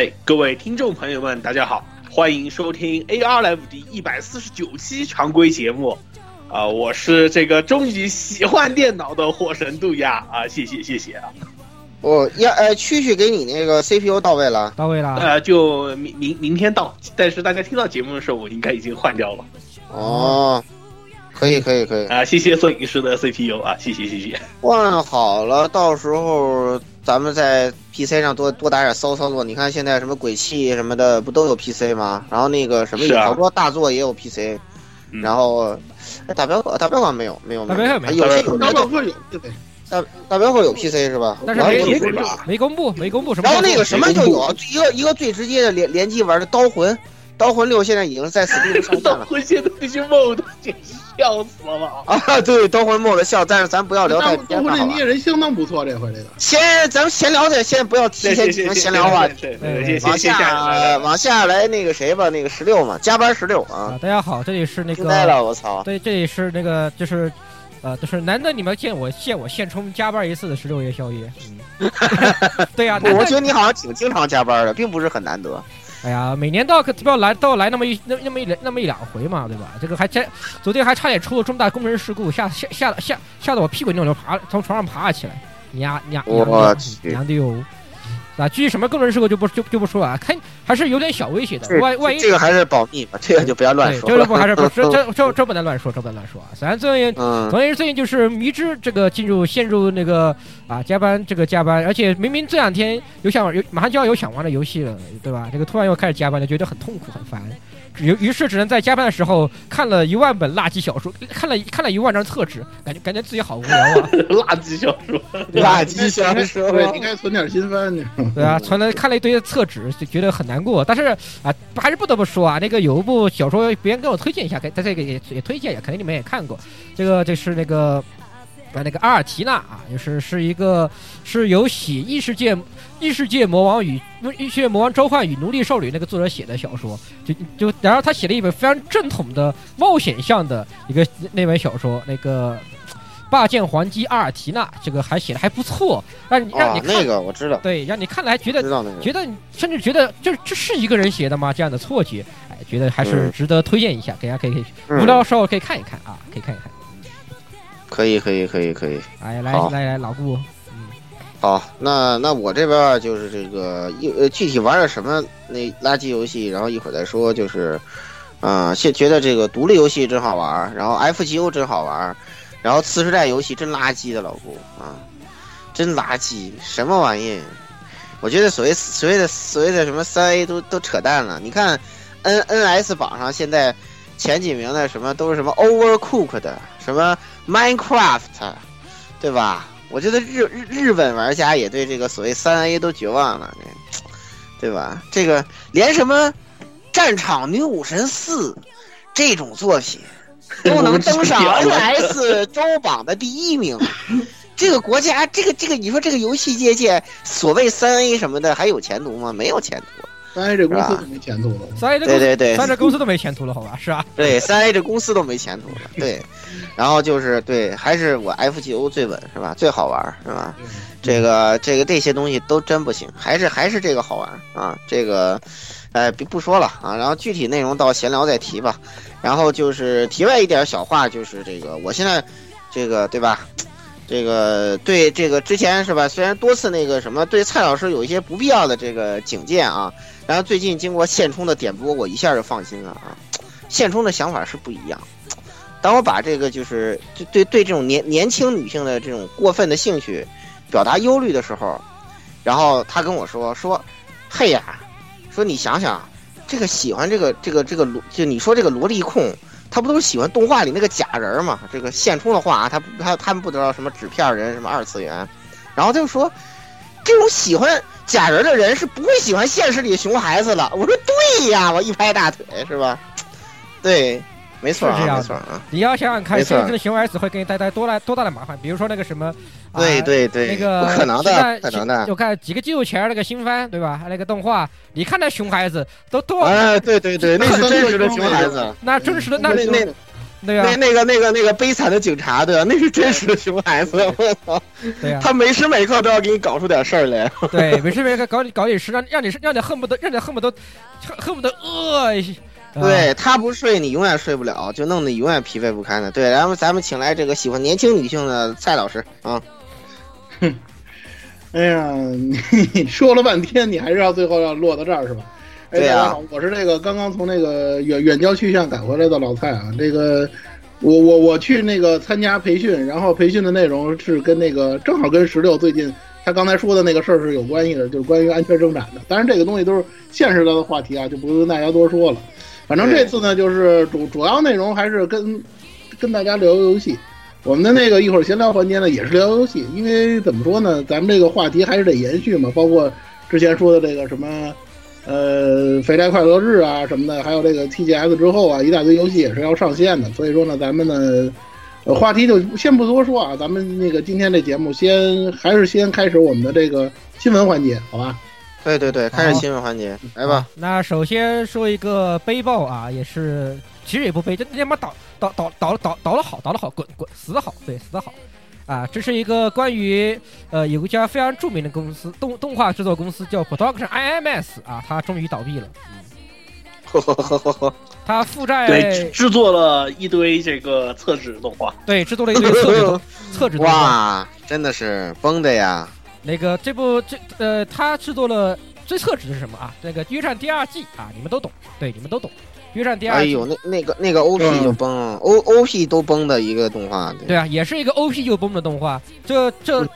哎，各位听众朋友们，大家好，欢迎收听 AR Live 第一百四十九期常规节目。啊、我是这个终于喜欢电脑的火神杜亚啊，谢谢谢谢啊。我要呃，蛐蛐给你那个 CPU 到位了，到位了。呃，就明明明天到，但是大家听到节目的时候，我应该已经换掉了哦，可以可以可以，啊。谢谢摄影师的 CPU 啊，谢谢谢谢。换好了，到时候咱们在 PC 上多多打点骚操作。你看现在什么鬼泣什么的，不都有 PC 吗？然后那个什么好多大作也有 PC，嗯然后哎大镖客大镖客没有没有没有，大镖客没有些有大镖客有对对？大大镖客有 PC 是吧？但是然后没有没没公布，没公布什么。然后那个什么就有一个一个最直接的联联机玩的刀魂，刀魂六现在已经在 Steam 上 了会现在那些 mod 简直笑死了。啊！对，刀魂 mod 笑，但是咱不要聊太但偏了，好吧这猎？人相当不错，这回这个。先咱们闲聊的，先不要提前进行闲聊话题，对对对，往。下往下来那个谁吧，那个十六嘛，加班十六啊啊，，大家好，这里是那惊呆了，个，我操！对，这里是那个就是。呃，就是难得你们见我见我现充加班一次的十六夜宵夜，嗯，对呀、我觉得你好像挺经常加班的，并不是很难得。哎呀，每年都要都要来都要来那么一那那么一那么一两回嘛，对吧？这个还真，昨天还差点出了重大工程事故，吓吓吓吓吓得我屁滚尿流爬从床上爬了起来，娘娘娘我去娘的哟！啊，至于什么个人事故就不就就不说了，啊看还是有点小威胁的，万万一这个还是保密吧，这个就不要乱，说这个不还是不 这。这这这不能乱说，这不能乱说啊！反正最近嗯，总而言之，最近就是迷之这个进入陷入那个啊加班这个加班，而且明明这两天有想玩有马上就要有想玩的游戏了，对吧？这个突然又开始加班了，觉得很痛苦很烦。于于是只能在加班的时候看了一万本垃圾小说，看了看了一万张厕纸，感觉感觉自己好无聊啊！垃圾小说，垃圾小说，对，应该存点心番去。对啊，存了看了一堆厕纸，就觉得很难过。但是啊，还是不得不说啊，那个有一部小说，别人给我推荐一下，给在这个也也推荐一下，肯定你们也看过。这个就是那个啊，那个阿尔提娜啊，就是是一个是由写《异世界异世界魔王与异世界魔王召唤与奴隶少女》那个作者写的小说，就就然后他写了一本非常正统的冒险向的一个那本小说，那个。霸剑还击阿尔提娜，这个还写的还不错，让你让你，看啊那个我知道，对，让你看了还觉得知道那个。觉得甚至觉得这这是一个人写的吗？这样的错觉，哎，觉得还是嗯值得推荐一下，给大家可以可以嗯无聊的时候可以看一看啊，可以看一看。可以，可以，可以，可以。哎，来来来，老顾，嗯好，那那我这边儿就是这个一呃具体玩点什么那垃圾游戏，然后一会儿再说。就是，啊、现觉得这个独立游戏真好玩儿，然后 FGO 真好玩儿，然后次时代游戏真垃圾的老顾啊，真垃圾，什么玩意？我觉得所谓所谓的所谓的什么三 A 都都扯淡了。你看 N NS 榜上现在前几名的什么都是什么 Overcooked，什么 Minecraft，对吧？我觉得日日日本玩家也对这个所谓三 A 都绝望了，这对吧？这个连什么《战场女武神四》这种作品 都能登上 NS 周 榜的第一名，这个国家，这个这个，你说这个游戏界界所谓三 A 什么的还有前途吗？没有前途。三 A 这公司都没前途了。三 A 这公司，对对对三 A 这公司都没前途了，好吧？是吧？对，三 A 这公司都没前途了。对，然后就是对，还是我 FGO 最稳是吧？最好玩是吧？这个这个这些东西都真不行，还是还是这个好玩啊！这个，哎，不不说了啊，然后具体内容到闲聊再提吧。然后就是题外一点小话，就是这个我现在这个对吧？这个对这个之前是吧？虽然多次那个什么对蔡老师有一些不必要的这个警戒啊，然后最近经过现充的点拨，我一下就放心了啊。现充的想法是不一样。当我把这个就是就对对这种年年轻女性的这种过分的兴趣表达忧虑的时候，然后他跟我说说，嘿呀，说你想想，这个喜欢这个这个这个萝，就你说这个萝莉控，他不都是喜欢动画里那个假人嘛？这个现充的话，他他他们不知道什么纸片人，什么二次元，然后他就说，这种喜欢假人的人是不会喜欢现实里的熊孩子的。我说对呀，我一拍大腿是吧？对。没错啊，是这样没错啊，你要想想看，现实的熊孩子会给你带来多大多大的麻烦？比如说那个什么，啊对对对，那个不可能的，不可能的。我看几个季度前那个新番，对吧？那个动画，你看那熊孩子都多，哎，对对对，那是真实的熊孩子，那真实的那那那对呀那，那个那个那个悲惨的警察，对吧？那是真实的熊孩子，我操！对呀，他每时每刻都要给你搞出点事儿来。对，每时每刻搞你搞你事，让让你让你恨不得让你恨不得恨恨不得呃，啊对他不睡，你永远睡不了，就弄得你永远疲惫不堪的。对，然后咱们请来这个喜欢年轻女性的蔡老师啊，哼 哎呀，你说了半天，你还是要最后要落到这儿是吧？哎，大家好，我是那个刚刚从那个远远郊区县赶回来的老蔡啊。这个我我我去那个参加培训，然后培训的内容是跟那个正好跟十六最近他刚才说的那个事儿是有关系的，就是关于安全生产的。当然这个东西都是现实的话题啊，就不跟大家多说了。反正这次呢，就是主主要内容还是跟跟大家聊游戏。我们的那个一会儿闲聊环节呢，也是聊游戏，因为怎么说呢，咱们这个话题还是得延续嘛，包括之前说的这个什么，呃，肥宅快乐日啊什么的，还有这个 TGS 之后啊，一大堆游戏也是要上线的，所以说呢，咱们呢，呃，话题就先不多说啊，咱们那个今天这节目先还是先开始我们的这个新闻环节，好吧？对对对，开始新闻环节，来吧。那首先说一个背报啊，也是其实也不背，就他妈倒倒倒倒倒倒了好，倒了好，滚滚死的好，对死的好。啊，这是一个关于呃有一家非常著名的公司动动画制作公司叫 Production IMS 啊，它终于倒闭了。呵呵呵呵呵，它负债对，制作了一堆这个厕纸动画，对制作了一堆厕纸动 厕纸动画。哇，真的是崩的呀！那个这部这呃，他制作了最厕纸是什么啊？那个《约战》第二季啊，你们都懂，对，你们都懂。《约战》第二季，哎呦，那那个那个 OP 就崩，O OP 都崩的一个动画，对。啊，也是一个 OP 就崩的动画，这这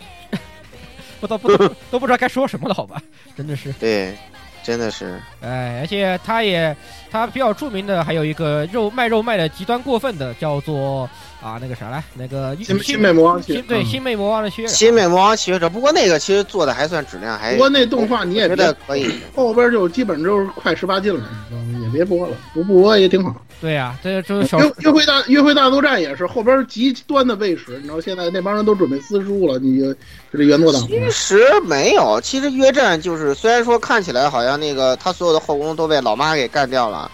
不都不都 都不知道该说什么了，好吧？真的是，对，真的是，哎，而且他也他比较著名的还有一个肉卖肉卖的极端过分的，叫做啊那个啥来，那个新新美魔王新对嗯新美魔王的血新美魔王契约者，不过那个其实做的还算质量还不过那动画你也觉得可以，后边就基本就是快十八禁了？也别播了，不不播也挺好。对呀、这就是小约约会大约会大作战也是后边极端的喂食，你知道现在那帮人都准备私书了，你就就这原作党。其实没有，其实约战就是虽然说看起来好像那个他所有的后宫都被老妈给干掉了，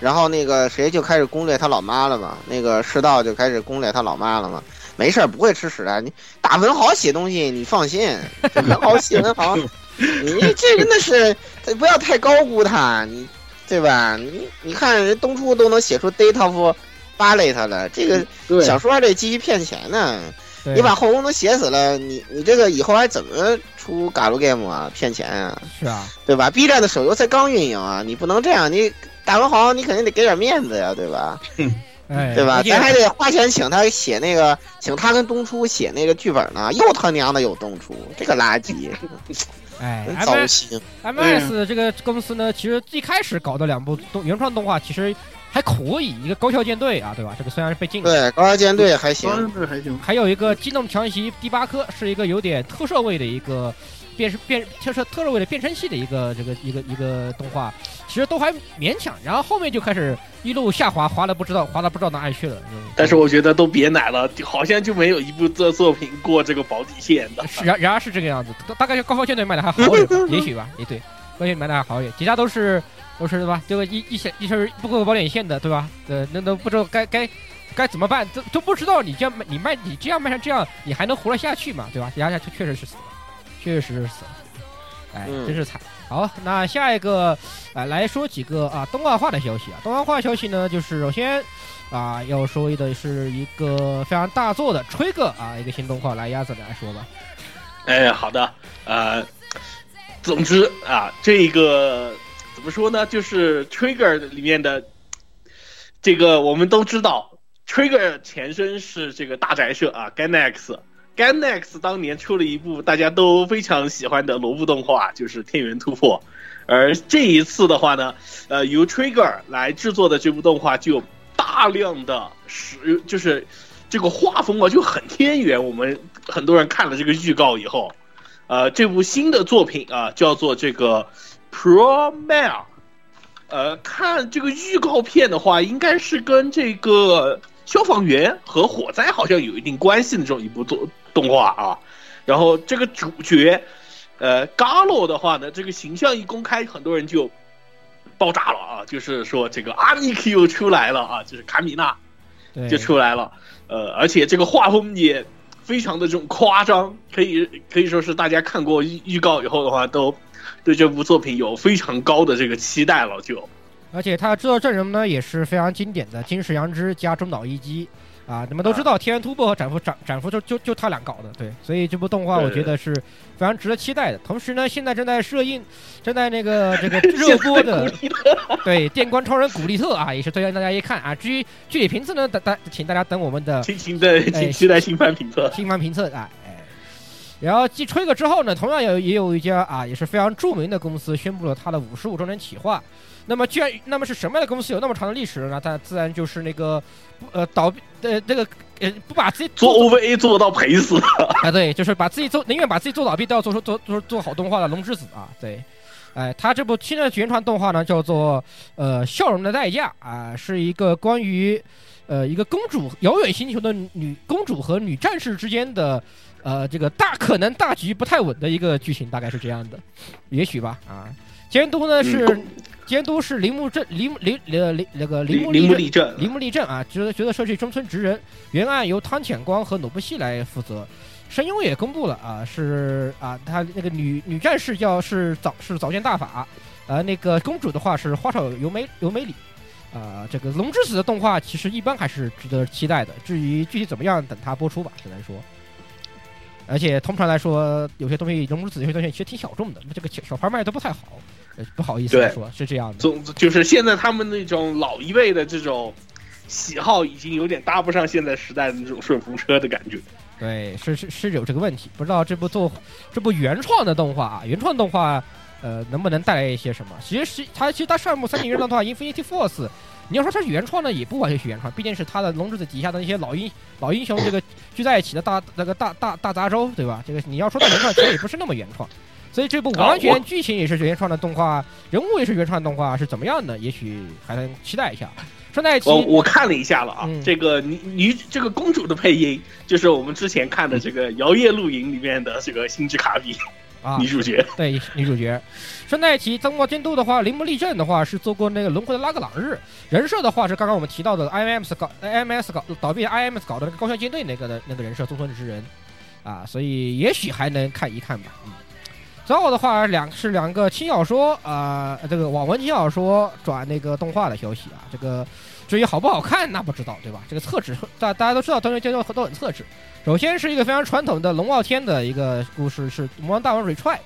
然后那个谁就开始攻略他老妈了嘛，那个世道就开始攻略他老妈了嘛。没事儿，不会吃屎的。你打文豪写东西，你放心，这文豪写文豪，你这真的是不要太高估他，你对吧？你你看人东初都能写出 Date of Ballet 了，这个，小说还得继续骗钱呢。你把后宫都写死了，你你这个以后还怎么出 Galgame 啊？骗钱啊，是啊，对吧？B 站的手游才刚运营啊，你不能这样，你打文豪你肯定得给点面子呀，对吧？哎，对吧？咱还得花钱请他写那个，请他跟东初写那个剧本呢，又他娘的有东初，这个垃圾，哎糟 S 心。M S 这个公司呢，其实最开始搞的两部动原创动画其实还可以，一个高校舰队啊，对吧？这个虽然是被禁了，对，高校舰队还行，还行。还有一个机动强袭第八颗，是一个有点特摄味的一个变变就是特摄味的变身器的一个这个一个一个动画，其实都还勉强，然后后面就开始一路下滑，滑的不知道滑到不知道哪里去了。嗯但是我觉得都别奶了，好像就没有一部这作品过这个保底线的。是然然而是这个样子，大大概高校舰队卖的还好点，也许吧，也对。关系蛮大好一点，其他都是都是对吧？这个一一线一身不够保底线的对吧？呃，那都不知道该该该怎么办，都都不知道你这样卖你卖你这样卖成这样，你还能活得下去吗？对吧？压下去确实是死了，确实是死了，哎，嗯真是惨。好，那下一个啊、来说几个啊动画化的消息啊，动画化消息呢，就是首先啊要说的是一个非常大作的吹个啊一个新动画，来鸭子来说吧。哎，好的，呃，总之啊，这个怎么说呢？就是 Trigger 里面的这个，我们都知道，Trigger 前身是这个大宅社啊，Gainax。Gainax 当年出了一部大家都非常喜欢的萝卜动画，就是《天元突破》，而这一次的话呢，呃，由 Trigger 来制作的这部动画就有大量的使，就是这个画风啊就很天元。我们很多人看了这个预告以后，呃，这部新的作品啊叫做这个 Promare，呃，看这个预告片的话，应该是跟这个消防员和火灾好像有一定关系的这种一部作动画啊。然后这个主角，呃，Galo 的话呢，这个形象一公开，很多人就爆炸了啊，就是说这个阿米 Q 出来了啊，就是卡米娜对，就出来了，呃，而且这个画风也非常的这种夸张，可以可以说是大家看过预预告以后的话，都对这部作品有非常高的这个期待了，就。而且他制作阵容呢也是非常经典的，金石阳之加中岛一基啊，你们都知道《天元突破》和《斩服斩斩服》就就就他俩搞的，对，所以这部动画我觉得是非常值得期待的。同时呢，现在正在热映，正在那个这个热播 的对《电光超人古力特》啊，也是推荐大家一看啊。至于具体评测呢，大大请大家等我们的请请的请期待新番评测。新番评测啊，哎。然后继吹个之后呢，同样有也有一家啊也是非常著名的公司宣布了它的五十五周年企划。那么居然那么是什么样的公司有那么长的历史呢？它自然就是那个呃倒闭呃这个呃不把自己做 OVA 做到赔死 啊，对，就是把自己做宁愿把自己做倒闭都要做出做做做好动画的龙之子啊，对。哎，他这部新的原创动画呢，叫做呃《笑容的代价》啊，是一个关于呃一个公主遥远星球的女公主和女战士之间的呃这个大可能大局不太稳的一个剧情，大概是这样的，也许吧啊。监督呢是、嗯监督是铃木镇铃铃呃铃那个铃木铃木立立正铃木立正啊，觉得觉得社区中村直人，原案由汤浅光和努布西来负责。声优也公布了啊，是啊，他那个女女战士叫是早是早见大法，呃，那个公主的话是花少由美由美里，啊，这个龙之子的动画其实一般还是值得期待的，至于具体怎么样，等它播出吧，只能说。而且通常来说，有些东西龙之子有些东西其实挺小众的，这个小小牌卖的不太好，呃不好意思说，是这样的。总就是现在他们那种老一辈的这种喜好，已经有点搭不上现在时代的那种顺风车的感觉。对，是是是有这个问题，不知道这部作这部原创的动画啊，原创动画呃能不能带来一些什么？其实是它其实它上一部三井原创动画《Infinity Force》，你要说它是原创呢，也不完全是原创，毕竟是它的龙之子底下的那些老英老英雄这个聚在一起的大那个大大大杂州，对吧？这个你要说它原创，其实也不是那么原创。所以这部完全剧情也是原创的动画，人物也是原创的动画，是怎么样的？也许还能期待一下。顺带一提，我我看了一下了啊，嗯这个女女这个公主的配音，就是我们之前看的这个《摇曳露营》里面的这个星之卡比啊女主角。对女主角。顺带一提，动画监督的话，铃木立正的话是做过那个《轮回的拉格朗日》，人设的话是刚刚我们提到的 IMS 搞 IMS 搞倒闭的 IMS 搞的那个高校舰队那个的那个人设中村直人啊，所以也许还能看一看吧。嗯。然后的话，两是两个轻小说呃、这个网文轻小说转那个动画的消息啊，这个至于好不好看那不知道对吧？这个厕纸大大家都知道，东西阶段都很厕纸。首先是一个非常传统的龙傲天的一个故事，是魔王大王 retry，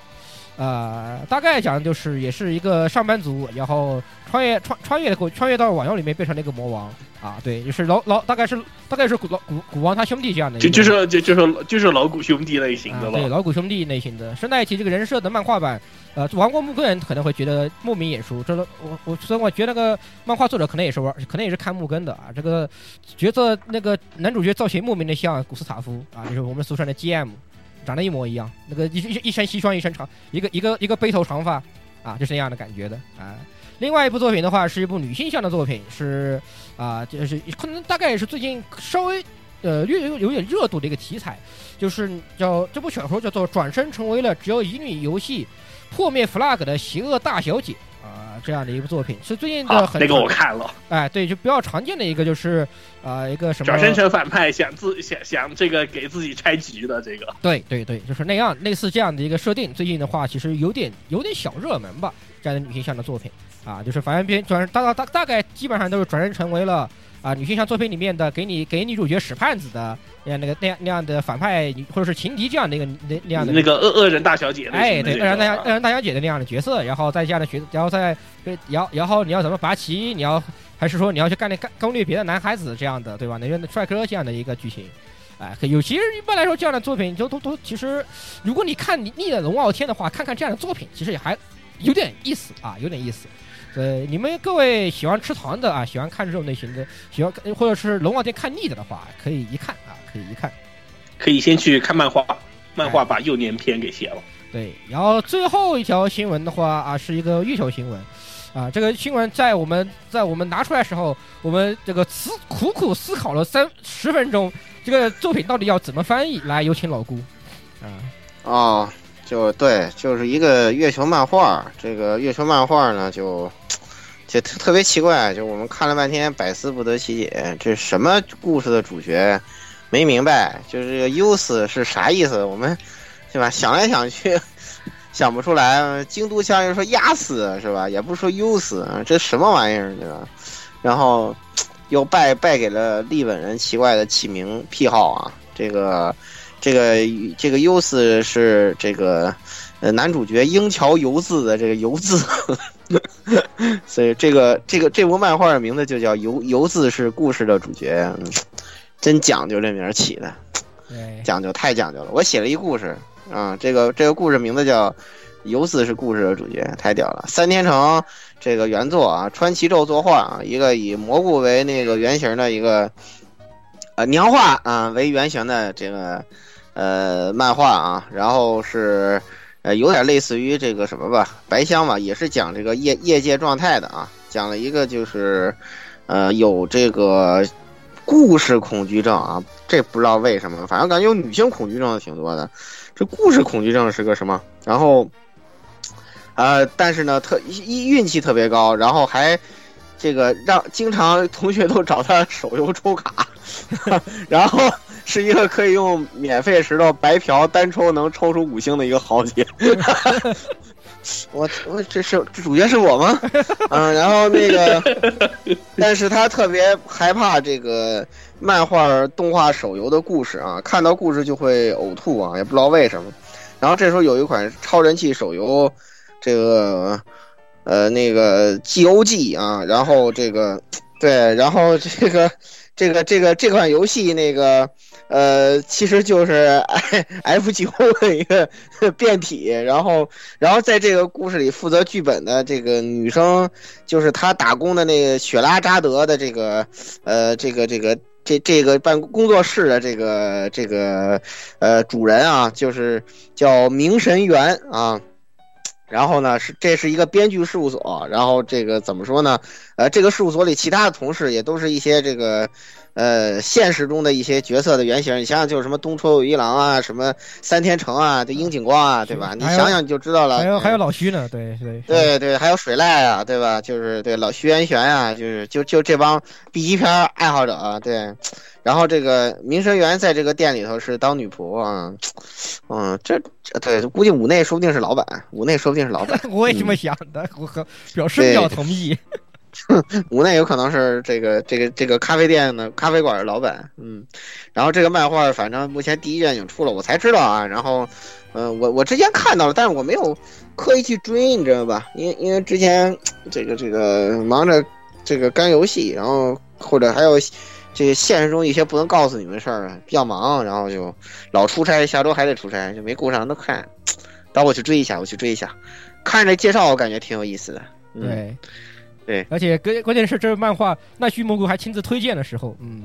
呃，大概讲的就是也是一个上班族，然后穿越穿穿越过穿越到网游里面变成了一个魔王啊，对，就是老老大概是大概是古老古古王他兄弟这样的，就就是就就是就是老古兄弟类型的啊、对。老古兄弟类型的。顺带一提，这个人设的漫画版，呃，玩过木根人可能会觉得莫名眼熟。这个我我所以我觉得那个漫画作者可能也是玩，可能也是看木根的啊。这个角色那个男主角造型莫名的像古斯塔夫啊，就是我们俗称的 GM，长得一模一样。那个一一一身西装，一身长，一个一个一个背头长发啊，就是那样的感觉的啊。另外一部作品的话，是一部女性向的作品，是啊，就是可能大概也是最近稍微呃略有有点热度的一个题材，就是叫这部小说叫做《转身成为了只有乙女游戏破灭 flag 的邪恶大小姐、这样的一部作品，是最近的好，很那个我看了，哎，对，就比较常见的一个就是啊、一个什么转身成反派，想自想想这个给自己拆局的这个，对对对，就是那样类似这样的一个设定。最近的话，其实有点有点小热门吧，这样的女性向的作品。啊，就是反正编转大大大大概基本上都是转身成为了啊女性向作品里面的给你给女主角使绊子的那样那个那样那样的反派女或者是情敌这样的一个那那样的那个恶恶人大小姐类哎，对，恶人大小恶人大小姐的那样的角色，然后再这样的角，然后再然后然后你要怎么拔旗，你要还是说你要去干那干攻略别的男孩子这样的，对吧？那个帅哥这样的一个剧情，哎，有其实一般来说这样的作品就都都其实，如果你看你腻了龙傲天的话，看看这样的作品，其实也还有点意思啊，有点意思。对，你们各位喜欢吃糖的啊，喜欢看这种类型的，喜欢或者是龙傲天看腻的的话，可以一看啊，可以一看。可以先去看漫画，漫画把幼年篇给写了。对，然后最后一条新闻的话啊，是一个月球新闻，啊，这个新闻在我们在我们拿出来的时候，我们这个思苦苦思考了三十分钟，这个作品到底要怎么翻译？来，有请老姑。啊，哦，就对，就是一个月球漫画。这个月球漫画呢，就 就特特别奇怪，就我们看了半天，百思不得其解，这什么故事的主角没明白，就是这个 use 是啥意思？我们对吧？想来想去。想不出来，京都腔又说压死是吧？也不说 use，这什么玩意儿对吧？然后 又败败给了日本人奇怪的起名癖好啊，这个这个这个 use 是这个呃男主角英桥游字的这个游字，所以这个这个这部漫画的名字就叫游游字是故事的主角，嗯真讲究这名起的，对，讲究太讲究了。我写了一故事啊、这个这个故事名字叫游字是故事的主角，太屌了。三天城这个原作啊，川崎宙作画啊，一个以蘑菇为那个原型的一个呃娘画啊为原型的这个呃漫画啊，然后是呃有点类似于这个什么吧，白香吧，也是讲这个业业界状态的啊，讲了一个就是呃有这个故事恐惧症啊，这不知道为什么，反正感觉有女性恐惧症挺多的。这故事恐惧症是个什么？然后，呃，但是呢，特一运气特别高，然后还这个让经常同学都找他手游抽卡，然后 是一个可以用免费石头白嫖单抽能抽出五星的一个豪杰。我我这是这主角是我吗？嗯，然后那个，但是他特别害怕这个漫画、动画、手游的故事啊，看到故事就会呕吐啊，也不知道为什么。然后这时候有一款超人气手游，这个呃那个 GOG 啊，然后这个对，然后这个这个这个这款游戏那个呃，其实就是 F 九的一个变体，然后然后在这个故事里负责剧本的这个女生，就是她打工的那个雪拉扎德的这个呃这个这个。这这个办工作室的这个这个呃主人啊，就是叫明神元啊。然后呢，是这是一个编剧事务所。然后这个怎么说呢？呃，这个事务所里其他的同事也都是一些这个呃现实中的一些角色的原型。你想想，就是什么东出有一郎啊，什么三天成啊，这樱井光啊，对吧？你想想你就知道了。还有还有老徐呢，对对对对，还有水濑啊，对吧？就是对老徐元玄啊，就是就就这帮 B 级片爱好者啊，对。然后这个明神元在这个店里头是当女仆啊，嗯，这这对，估计五内说不定是老板，五内说不定是老板。我也这么想的，我和表示表同意。无奈有可能是这个这个这个咖啡店的咖啡馆的老板，嗯。然后这个漫画反正目前第一卷已经出了，我才知道啊。然后，嗯，我我之前看到了，但是我没有刻意去追，你知道吧？因为因为之前这个这个忙着这个干游戏，然后或者还有。这个现实中一些不能告诉你们的事儿啊，比较忙，然后就老出差，下周还得出差，就没顾上都看。等我去追一下，我去追一下。看这介绍，我感觉挺有意思的。对，对，而且关关键是这漫画奈须蘑菇还亲自推荐的时候，嗯，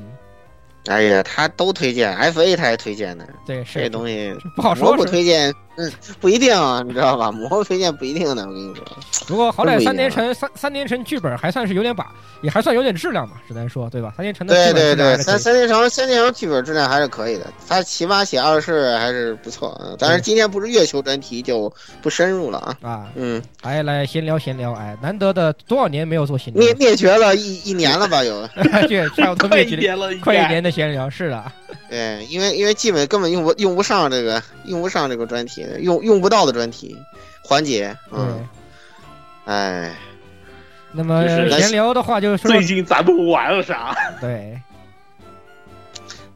哎呀，他都推荐，F A 他还推荐呢，对，这东西不好说不。推荐，嗯，不一定啊，你知道吧？蘑菇推荐不一定的，我跟你说。不过好歹三年样城三三年城剧本还算是有点把，也还算有点质量吧，只能说对吧？三年城的对对对，三三年城三年城剧本质量还是可以的，他起码写二世还是不错。嗯但是今天不是月球专题，就不深入了啊。啊。嗯，哎，来闲聊闲聊，哎，难得的多少年没有做闲聊灭，灭绝了一一年了吧？有，对，差不多快灭绝 一年了，快一年的闲聊，是的，对，因为因为基本根本用不用不上这个用不上这个专题，用用不到的专题环节。嗯，哎，那么就是闲聊的话，就是说最近咱们玩了啥？对，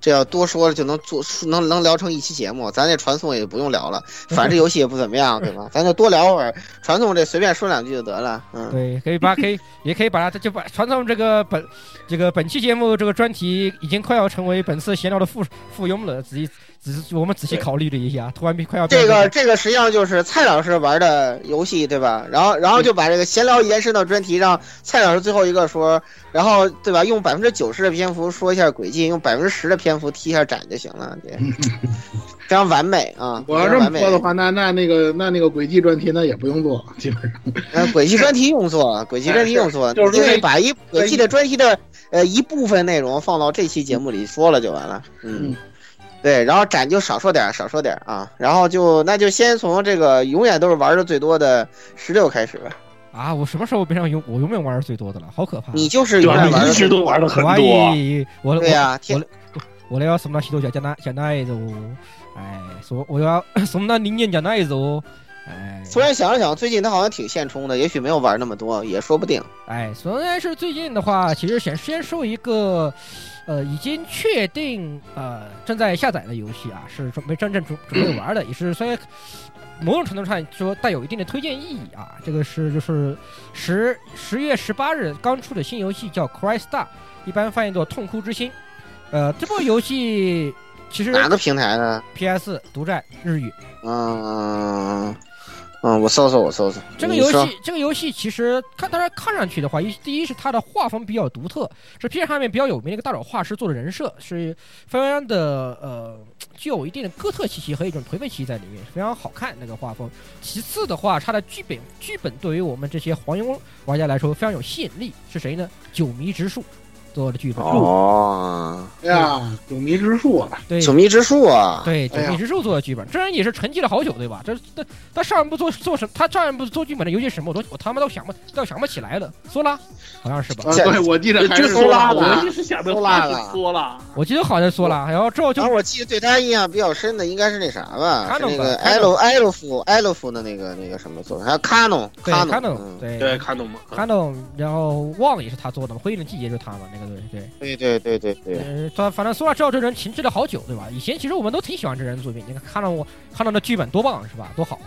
这要多说了就能做能能聊成一期节目，咱这传送也不用聊了，反正这游戏也不怎么样，对吧？咱就多聊会儿，传送这随便说两句就得了。嗯，对，可以把可以也可以把它就把传送这个本这个本期节目这个专题已经快要成为本次闲聊的附附庸了，仔细仔细我们仔细考虑了一下，突然变快要这个这个实际上就是蔡老师玩的游戏，对吧？然后然后就把这个闲聊延伸到专题，让蔡老师最后一个说，然后对吧？用百分之九十的篇幅说一下轨迹，用百分之十的篇幅提一下展就行了，对，非常完美啊！我要这么说的话，那那那个那那个轨迹专题那也不用做，基本上。呃，轨迹专题用做，轨迹专题用做，就是那因为把一轨迹的专题的呃一部分内容放到这期节目里说了就完了。嗯嗯，对，然后展就少说点，少说点啊，然后就那就先从这个永远都是玩的最多的十六开始吧。啊，我什么时候变成永我永远玩的最多的了，好可怕！你就是对吧？永远玩的你一直都玩的很多。愛我对呀、我天我我要什么西多讲讲那讲那一种，哎，说我要 什么那零件讲那一种，哎，突然想了想，最近他好像挺现充的，也许没有玩那么多，也说不定。哎，虽然是最近的话，其实想先说一个，呃，已经确定呃正在下载的游戏啊，是准备真正准准备玩的，也是 虽然某种程度上说带有一定的推荐意义啊。这个是就是十十月十八日刚出的新游戏叫《Cry Star》，一般翻译作《痛哭之心》。呃，这部游戏其实哪个平台呢？PS 独占日语。嗯嗯，我搜搜，我搜搜。这个游戏，这个游戏其实看，当然看上去的话，一第一是它的画风比较独特，是 P 站上面比较有名的一个大佬画师做的人设，是非常的呃，具有一定的哥特气息和一种颓废气息在里面，非常好看那个画风。其次的话，它的剧本剧本对于我们这些黄油玩家来说非常有吸引力，是谁呢？九迷之树做的剧本。哦，哎呀，九迷之术啊，对，九迷之树啊，对，九迷之树做的剧本，这人也是沉寂了好久，对吧？这这他上一部做做什，他上一部做剧本的游戏什么，我都我他妈都想不都想不起来了。索拉，好像是吧？对，我记得还就是说啦，说啦我就是想的说啦话是说啦，我记得好像是索拉，然后之后就我记得对他印象比较深的应该是那啥吧，那个吧埃洛埃洛夫埃洛夫的那个那个什么做的，还有卡农卡农，卡农嗯对。对，看懂吗？卡农，然后忘了也是他做的嘛，辉映的季节就是他嘛，那个对对。对对对对对，呃，他反正索拉知道这人停滞了好久，对吧？以前其实我们都挺喜欢这人的作品，你看看到我看到那剧本多棒是吧？多好。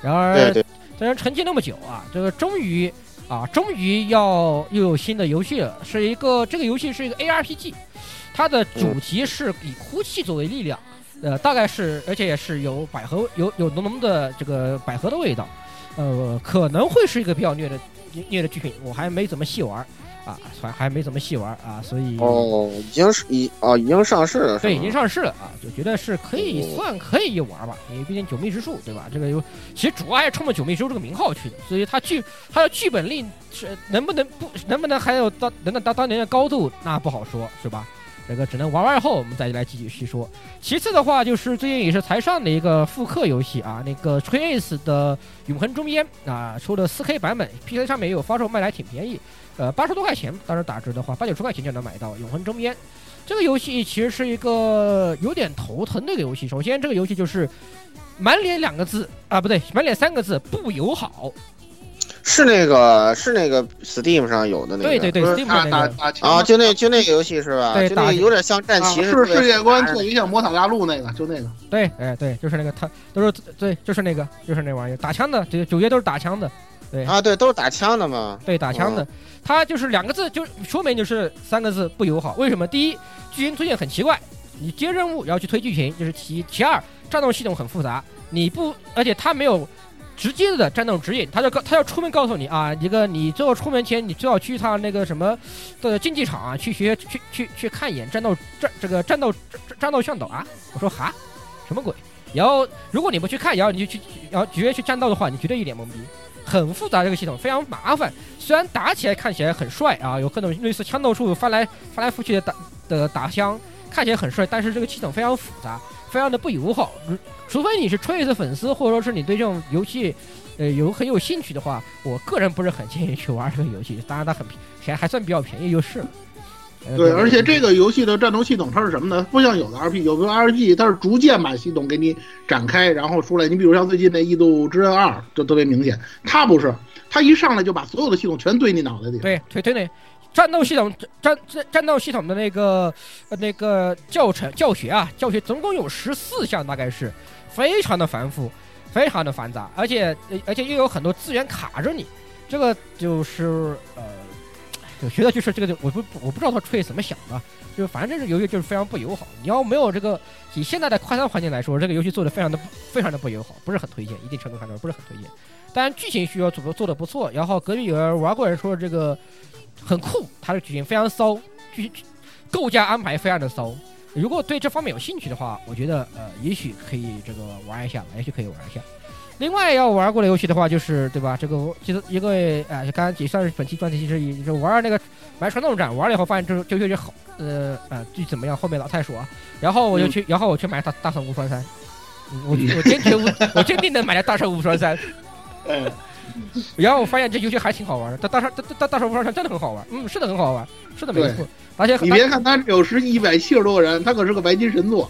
然而对对，这人沉寂那么久啊，这个终于啊，终于要又有新的游戏了，是一个这个游戏是一个 ARPG，它的主题是以哭泣作为力量，呃，大概是而且也是有百合有有浓浓的这个百合的味道，呃，可能会是一个比较虐的虐的剧情，我还没怎么细玩啊，还还没怎么细玩啊，所以哦，已经是已哦已经上市了，对，已经上市了啊，就觉得是可以哦算可以一玩吧，因为毕竟九命之术对吧？这个有其实主要还是冲着九命之术这个名号去的，所以它剧它的剧本力是能不能不能不能还有到能到达当年的高度，那不好说，是吧？这个只能玩完后我们再来继续细说。其次的话，就是最近也是才上的一个复刻游戏啊，那个 Trace 的《永恒终焉》啊，出了 4K 版本，PC 上面也有发售，卖的还挺便宜，呃，八十多块钱，当时打折的话，八九十块钱就能买到《永恒终焉》。这个游戏其实是一个有点头疼的一个游戏。首先，这个游戏就是满脸两个字啊，不对，满脸三个字，不友好。是那个是那个 Steam 上有的那个，对对对，Steam 打的那个，打打枪啊，就那就那个游戏是吧？就那对打个有点像战啊旗，是世界观特别像魔塔大陆那个，就那个。对，哎对，就是那个，他都是对，就是那个，就是那玩意儿，打枪的，这个主角都是打枪的，对啊，对，都是打枪的嘛。对，打枪的。他就是两个字，就说明就是三个字不友好。为什么？第一，剧情推荐很奇怪，你接任务然后去推剧情，就是其；其二，战斗系统很复杂，你不，而且它没有直接的战斗指引，他就告他要出门告诉你啊，一个你最后出门前你最好去一趟那个什么的竞技场啊，去学去去去看一眼战斗战这个战斗战战斗向导啊。我说哈，什么鬼？然后如果你不去看，然后你就去然后直接去战斗的话，你绝对一脸懵逼。很复杂这个系统非常麻烦，虽然打起来看起来很帅啊，有各种类似枪斗术翻来翻来覆去的打的打枪，看起来很帅，但是这个系统非常复杂，非常的不友好。除非你是 Trace 粉丝，或者说是你对这种游戏，呃，有很有兴趣的话，我个人不是很建议去玩这个游戏。当然它很便还还算比较便宜就是了。呃对，而且这个游戏的战斗系统它是什么呢？不像有的 RPG，有的 RPG 它是逐渐把系统给你展开，然后出来。你比如像最近那《异度之刃二》就特别明显，它不是，它一上来就把所有的系统全堆你脑袋里。对，推推那战斗系统战战战斗系统的那个呃那个教程教学啊，教学总共有十四项，大概是非常的繁复，非常的繁杂，而且呃而且又有很多资源卡着你，这个就是呃，就觉得就是这个，我不我不知道他吹怎么想的，就是反正这个游戏就是非常不友好。你要没有这个以现在的快餐环境来说，这个游戏做的非常的非常的不友好，不是很推荐，一定程度上来说不是很推荐。当然剧情需要做做的不错，然后隔壁有人玩过人说这个很酷，它的剧情非常骚，剧情构架安排非常的骚。如果对这方面有兴趣的话，我觉得呃，也许可以这个玩一下，也许可以玩一下。另外要玩过的游戏的话，就是对吧？这个其实一个呃，刚刚也算是本期专题之一，就是玩那个买传动战，玩了以后发现这这游戏好，呃呃，具体怎么样？后面老太说啊。然后我就去，然后我去买大大圣无双三，我我坚决无，我坚定的买了大圣无双三。嗯，然后我发现这游戏还挺好玩的，大大圣大大大圣无双三真的很好玩，嗯，是的很好玩，是的没错，而且你别看他有时一百七十多个人，他可是个白金神作。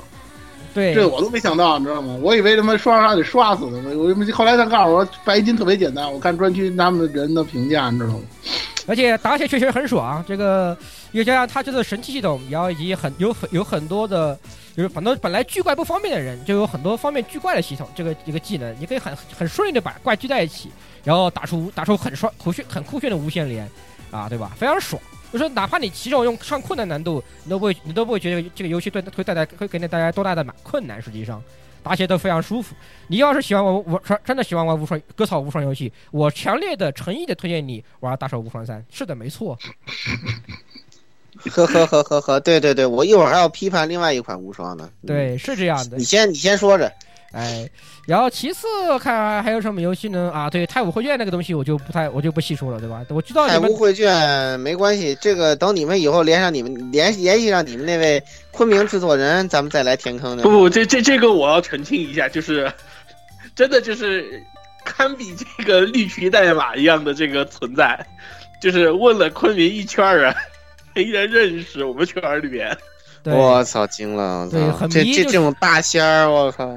对，这我都没想到，你知道吗？我以为他妈刷刷得刷死呢。我后来他告诉我，白金特别简单。我看专区他们人的评价，你知道吗？而且打起来确实很爽。这个又加上它这个神器系统，然后以及很有很有很多的，就是很多本来聚怪不方便的人，就有很多方便聚怪的系统。这个一个技能，你可以很很顺利的把怪聚在一起，然后打出打出很帅酷炫很酷炫的无限连，啊，对吧？非常爽。就说哪怕你起手用上困难难度，你都不会你都不会觉得这个游戏对会带来会给你带来多大的难困难。实际上打起来都非常舒服。你要是喜欢玩玩真的喜欢玩无双割草无双游戏，我强烈的诚意的推荐你玩大手无双三。是的，没错。呵呵呵呵呵，对对对，我一会儿还要批判另外一款无双呢。对，是这样的。你先你先说着。哎，然后其次看还有什么游戏呢？啊，对，太武绘卷那个东西我就不太我就不细说了，对吧？我知道太武绘卷没关系，这个等你们以后连上你们联联系上你们那位昆明制作人，咱们再来填坑的。不不，这这这个我要澄清一下，就是真的就是堪比这个绿皮代码一样的这个存在，就是问了昆明一圈人，没人认识我们圈里边。我操，惊了！对，很这这这种大仙儿，我靠！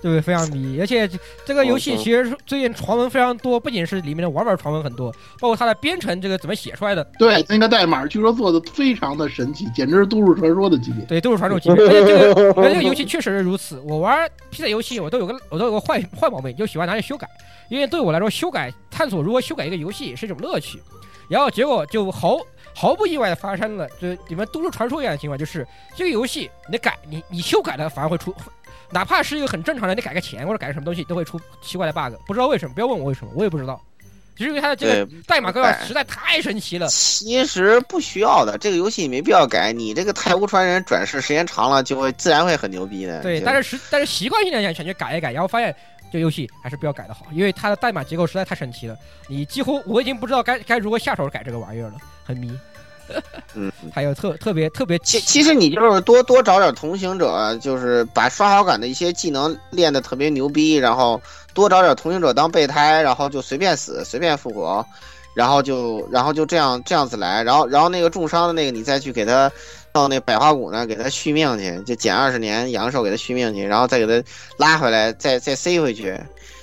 对，非常迷，而且这个游戏其实最近传闻非常多，不仅是里面的玩法传闻很多，包括它的编程这个怎么写出来的。对，那个代码据说做的非常的神奇，简直是都市传说的级别。对，都市传说级别。而且这个，而且这个游戏确实是如此。我玩 PC 游戏，我都有个我都有个坏坏毛病，就喜欢拿去修改，因为对我来说，修改探索如何修改一个游戏是一种乐趣。然后结果就毫毫不意外的发生了，就你们都市传说一样的情况，就是这个游戏你改你你修改了反而会出。哪怕是一个很正常的，你改个钱或者改个什么东西，都会出奇怪的 bug，不知道为什么，不要问我为什么，我也不知道，就是因为它的这个代码实在太神奇了。其实不需要的，这个游戏没必要改，你这个太无传人转世时间长了，就会自然会很牛逼的。对，但是实但是习惯性的想想去改一改，然后发现这游戏还是不要改的好，因为它的代码结构实在太神奇了，你几乎我已经不知道该该如何下手改这个玩意儿了，很迷。嗯，还有特特别特别，其其实你就是多多找点同行者，就是把刷好感的一些技能练得特别牛逼，然后多找点同行者当备胎，然后就随便死随便复活，然后就然后就这样这样子来，然后然后那个重伤的那个你再去给他到那百花谷那给他续命去，就减二十年阳寿给他续命去，然后再给他拉回来，再再塞回去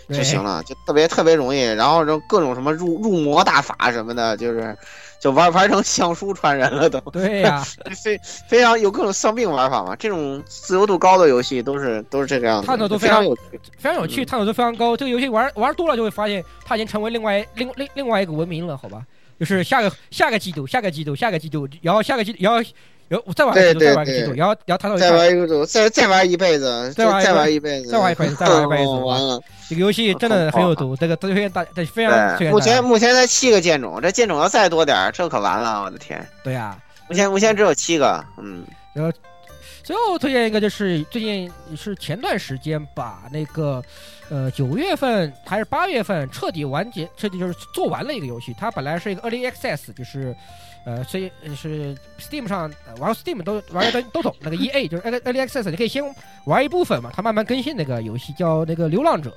就行了，就特别特别容易，然后就各种什么入入魔大法什么的，就是。就玩玩成像书传人了都，对呀，非非常有各种丧病玩法嘛。这种自由度高的游戏都是都是这个样子，探索都非常有趣，非常有趣，探索度非常高。这个游戏玩玩多了就会发现，它已经成为另外另另另外一个文明了，好吧？就是下个下个季度，下个季度，下个季度，然后下个季，然后有再玩一个季度，对对再玩一个季度，对然后然后他到再玩一个组，再再玩一辈子，再玩再玩一辈子，再玩一辈子 再玩一辈子哦完了。这个游戏真的很有毒，这个推荐大，这非常推，荐。目前目前才七个剑种，这剑种要再多点，这可完了，我的天！对呀，目前目前只有七个，嗯，然后最后推荐一个就是最近是前段时间把那个呃九月份还是八月份彻底完结，彻底就是做完了一个游戏。它本来是一个 Early Access，就是呃所以是 Steam 上、玩 Steam 都玩的都懂那个 EA 就是 Early Access，你可以先玩一部分嘛，它慢慢更新那个游戏叫那个流浪者。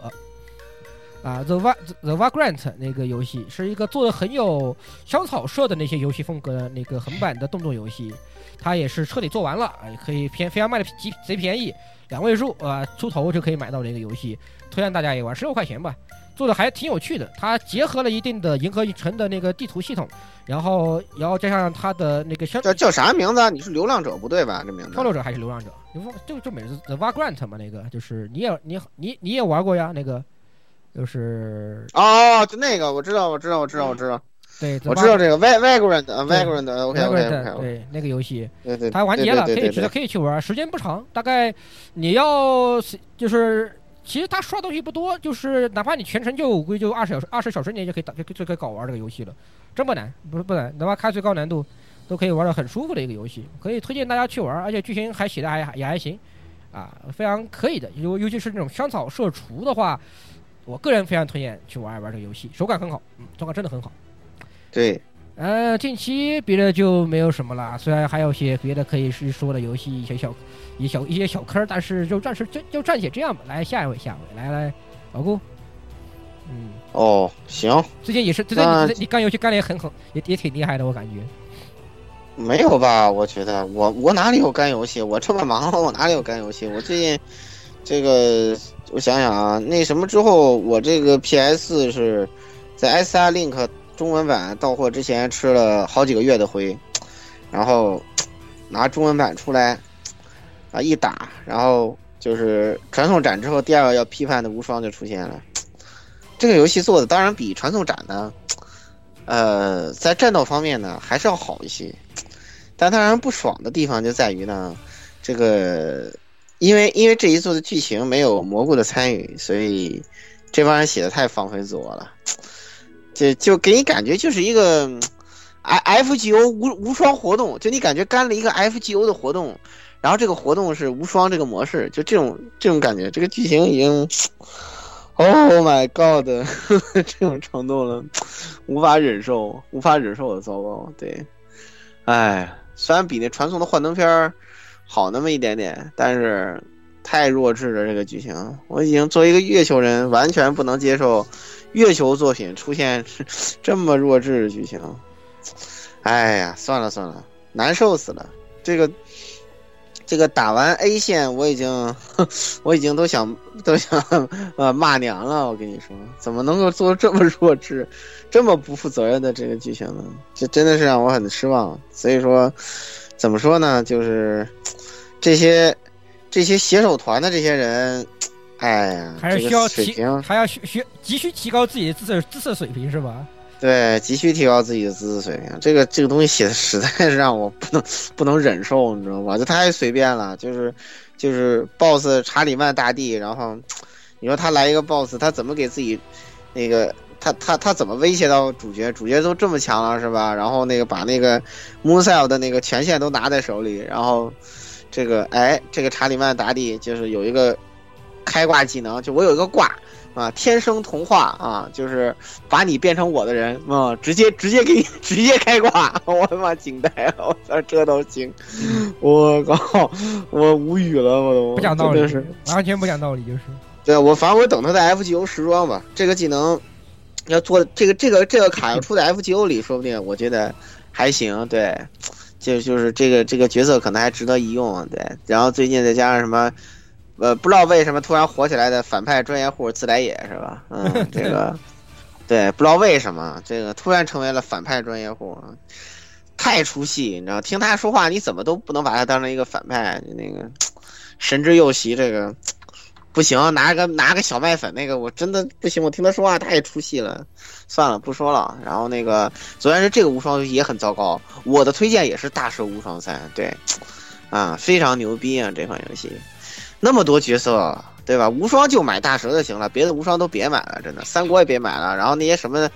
啊，The Va The Vagrant 那个游戏是一个做的很有香草社的那些游戏风格的那个横版的动作游戏，它也是彻底做完了，啊，也可以偏非常卖的极贼便宜，两位数啊、出头就可以买到这个游戏，推荐大家也玩，十六块钱吧，做的还挺有趣的，它结合了一定的银河城的那个地图系统，然后然后加上它的那个相叫叫啥名字啊？你是流浪者不对吧？这名字漂流者还是流浪者？你说就就每次 The Vagrant 嘛，那个就是你也你你你也玩过呀，那个就是哦，就那个我知道，我知道，我知道，我知道，对，我知道这个 Vagrant，Vagrant，OK，OK，OK，对那个游戏。对对，它完结了，可以值得可以去玩，时间不长，大概你要就是其实它刷东西不多，就是哪怕你全程就我估计就二十小时二十小时你就可以打就就可以搞玩这个游戏了，真不难，不是不难，哪怕开最高难度都可以玩的很舒服的一个游戏，可以推荐大家去玩，而且剧情还写的还也还行，啊，非常可以的，尤尤其是那种香草社厨的话，我个人非常推荐去玩一玩这个游戏，手感很好，嗯，手感真的很好。对，呃，近期别的就没有什么了，虽然还有些别的可以是说的游戏，一些小一小一些小坑，但是就暂时就就暂且这样吧。来，下一位，下一位，来来，老顾，嗯，哦，行，最近也是，最近你你干游戏干的也很狠，也也挺厉害的，我感觉。没有吧？我觉得我我哪里有干游戏？我这么忙，我哪里有干游戏？我最近这个我想想啊，那什么之后，我这个 PS 是在 SR Link 中文版到货之前吃了好几个月的灰，然后拿中文版出来啊一打，然后就是传送斩之后，第二个要批判的无双就出现了。这个游戏做的当然比传送斩呢，呃，在战斗方面呢还是要好一些。但它让人不爽的地方就在于呢，这个因为因为这一作的剧情没有蘑菇的参与，所以这帮人写的太放飞自我了，就就给你感觉就是一个 F FGO 无无双活动，就你感觉干了一个 FGO 的活动，然后这个活动是无双这个模式，就这种这种感觉，这个剧情已经。Oh my god，这种程度了，无法忍受，无法忍受的糟糕。对，哎，虽然比那传送的幻灯片好那么一点点，但是太弱智了这个剧情。我已经作为一个月球人，完全不能接受月球作品出现 这么弱智的剧情。哎呀，算了算了，难受死了。这个这个打完 A 线，我已经 我已经都想都想呃骂娘了。我跟你说，怎么能够做这么弱智、这么不负责任的这个剧情呢？这真的是让我很失望。所以说，怎么说呢？就是这些这些携手团的这些人，哎呀，还是需要提个水平，还要学学急需提高自己的知识知识水平是吧？对，急需提高自己的资质水平。这个这个东西写的实在是让我不能不能忍受，你知道吗？这太随便了，就是就是 BOSS 查理曼大帝，然后你说他来一个 BOSS，他怎么给自己那个他他他怎么威胁到主角？主角都这么强了是吧？然后那个把那个 Moonsail 的那个权限都拿在手里，然后这个哎，这个查理曼大帝就是有一个开挂技能，就我有一个挂。啊，天生童话啊，就是把你变成我的人啊，直接直接给你 直接开挂，我他妈惊呆了，我操，这都行，我靠，我无语了，我都不讲道理真的是，完全不讲道理，就是。对我反正我等他在 FGO 时装吧，这个技能要做这个这个这个卡要出在 FGO 里，说不定我觉得还行，对，就就是这个这个角色可能还值得一用，对，然后最近再加上什么。呃，不知道为什么突然火起来的反派专业户自来也是吧？嗯，这个，对，不知道为什么这个突然成为了反派专业户，太出戏，你知道？听他说话，你怎么都不能把他当成一个反派。那个神之右袭，这个不不行，拿个拿个小麦粉那个，我真的不行，我听他说话太出戏了。算了，不说了。然后那个，昨天是这个无双游戏也很糟糕，我的推荐也是大蛇无双三，对，啊，非常牛逼啊这款游戏，那么多角色，对吧？无双就买大蛇就行了，别的无双都别买了，真的，三国也别买了，然后那些什么，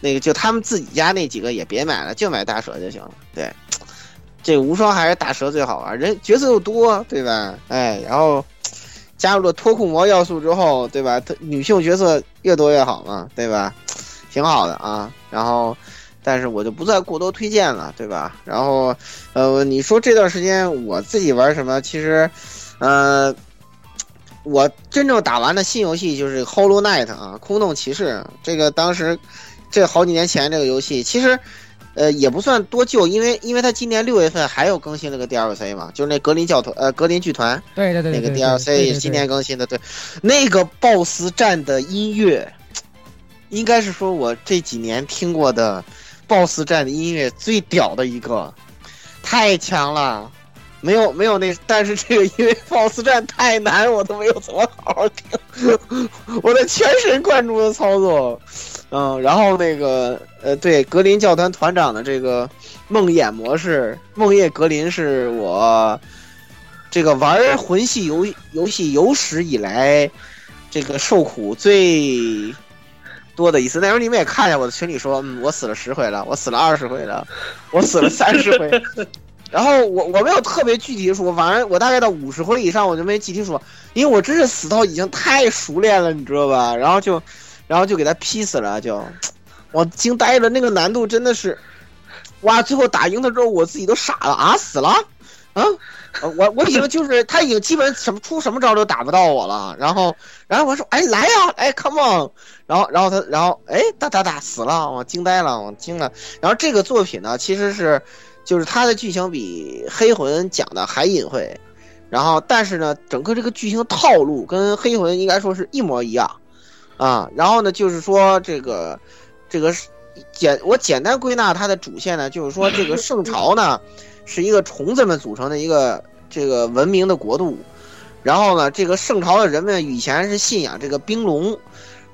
那个就他们自己家那几个也别买了，就买大蛇就行了，对。这无双还是大蛇最好玩，人角色又多，对吧？哎，然后加入了脱裤魔要素之后，对吧？女性角色越多越好嘛，对吧？挺好的啊。然后，但是我就不再过多推荐了，对吧？然后，呃，你说这段时间我自己玩什么？其实，呃，我真正打完的新游戏就是《Hollow Knight》啊，《空洞骑士》。这个当时，这好几年前这个游戏，其实。呃，也不算多旧，因为因为他今年六月份还有更新了个 DLC 嘛，就是那格林教团，呃，格林剧团，对对对，那个 DLC 今年更新的，对，那个 BOSS 战的音乐，应该是说我这几年听过的 BOSS 战的音乐最屌的一个，太强了，没有没有那，但是这个因为 BOSS 战太难，我都没有怎么好好听，我在全神贯注的操作。嗯，然后那个呃，对，格林教团团长的这个梦魇模式，梦夜格林是我这个玩魂系游游戏有史以来这个受苦最多的一次。那时候你们也看见我的群里说，嗯，我死了十回了，我死了二十回了，我死了三十回。然后我我没有特别具体说，反正我大概到五十回以上我就没具体说，因为我真是死到已经太熟练了，你知道吧？然后就。然后就给他劈死了，就我惊呆了，那个难度真的是，哇！最后打赢他之后，我自己都傻了啊，死了，啊，我我已经就是他已经基本什么出什么招都打不到我了，然后然后我说哎来呀，哎 come on，然后然后他然后哎哒哒哒死了，我惊呆了，我惊了。然后这个作品呢，其实是就是它的剧情比黑魂讲的还隐晦，然后但是呢，整个这个剧情套路跟黑魂应该说是一模一样。啊，然后呢，就是说这个，这个简我简单归纳它的主线呢，就是说这个圣朝呢，是一个虫子们组成的一个这个文明的国度，然后呢，这个圣朝的人们以前是信仰这个冰龙，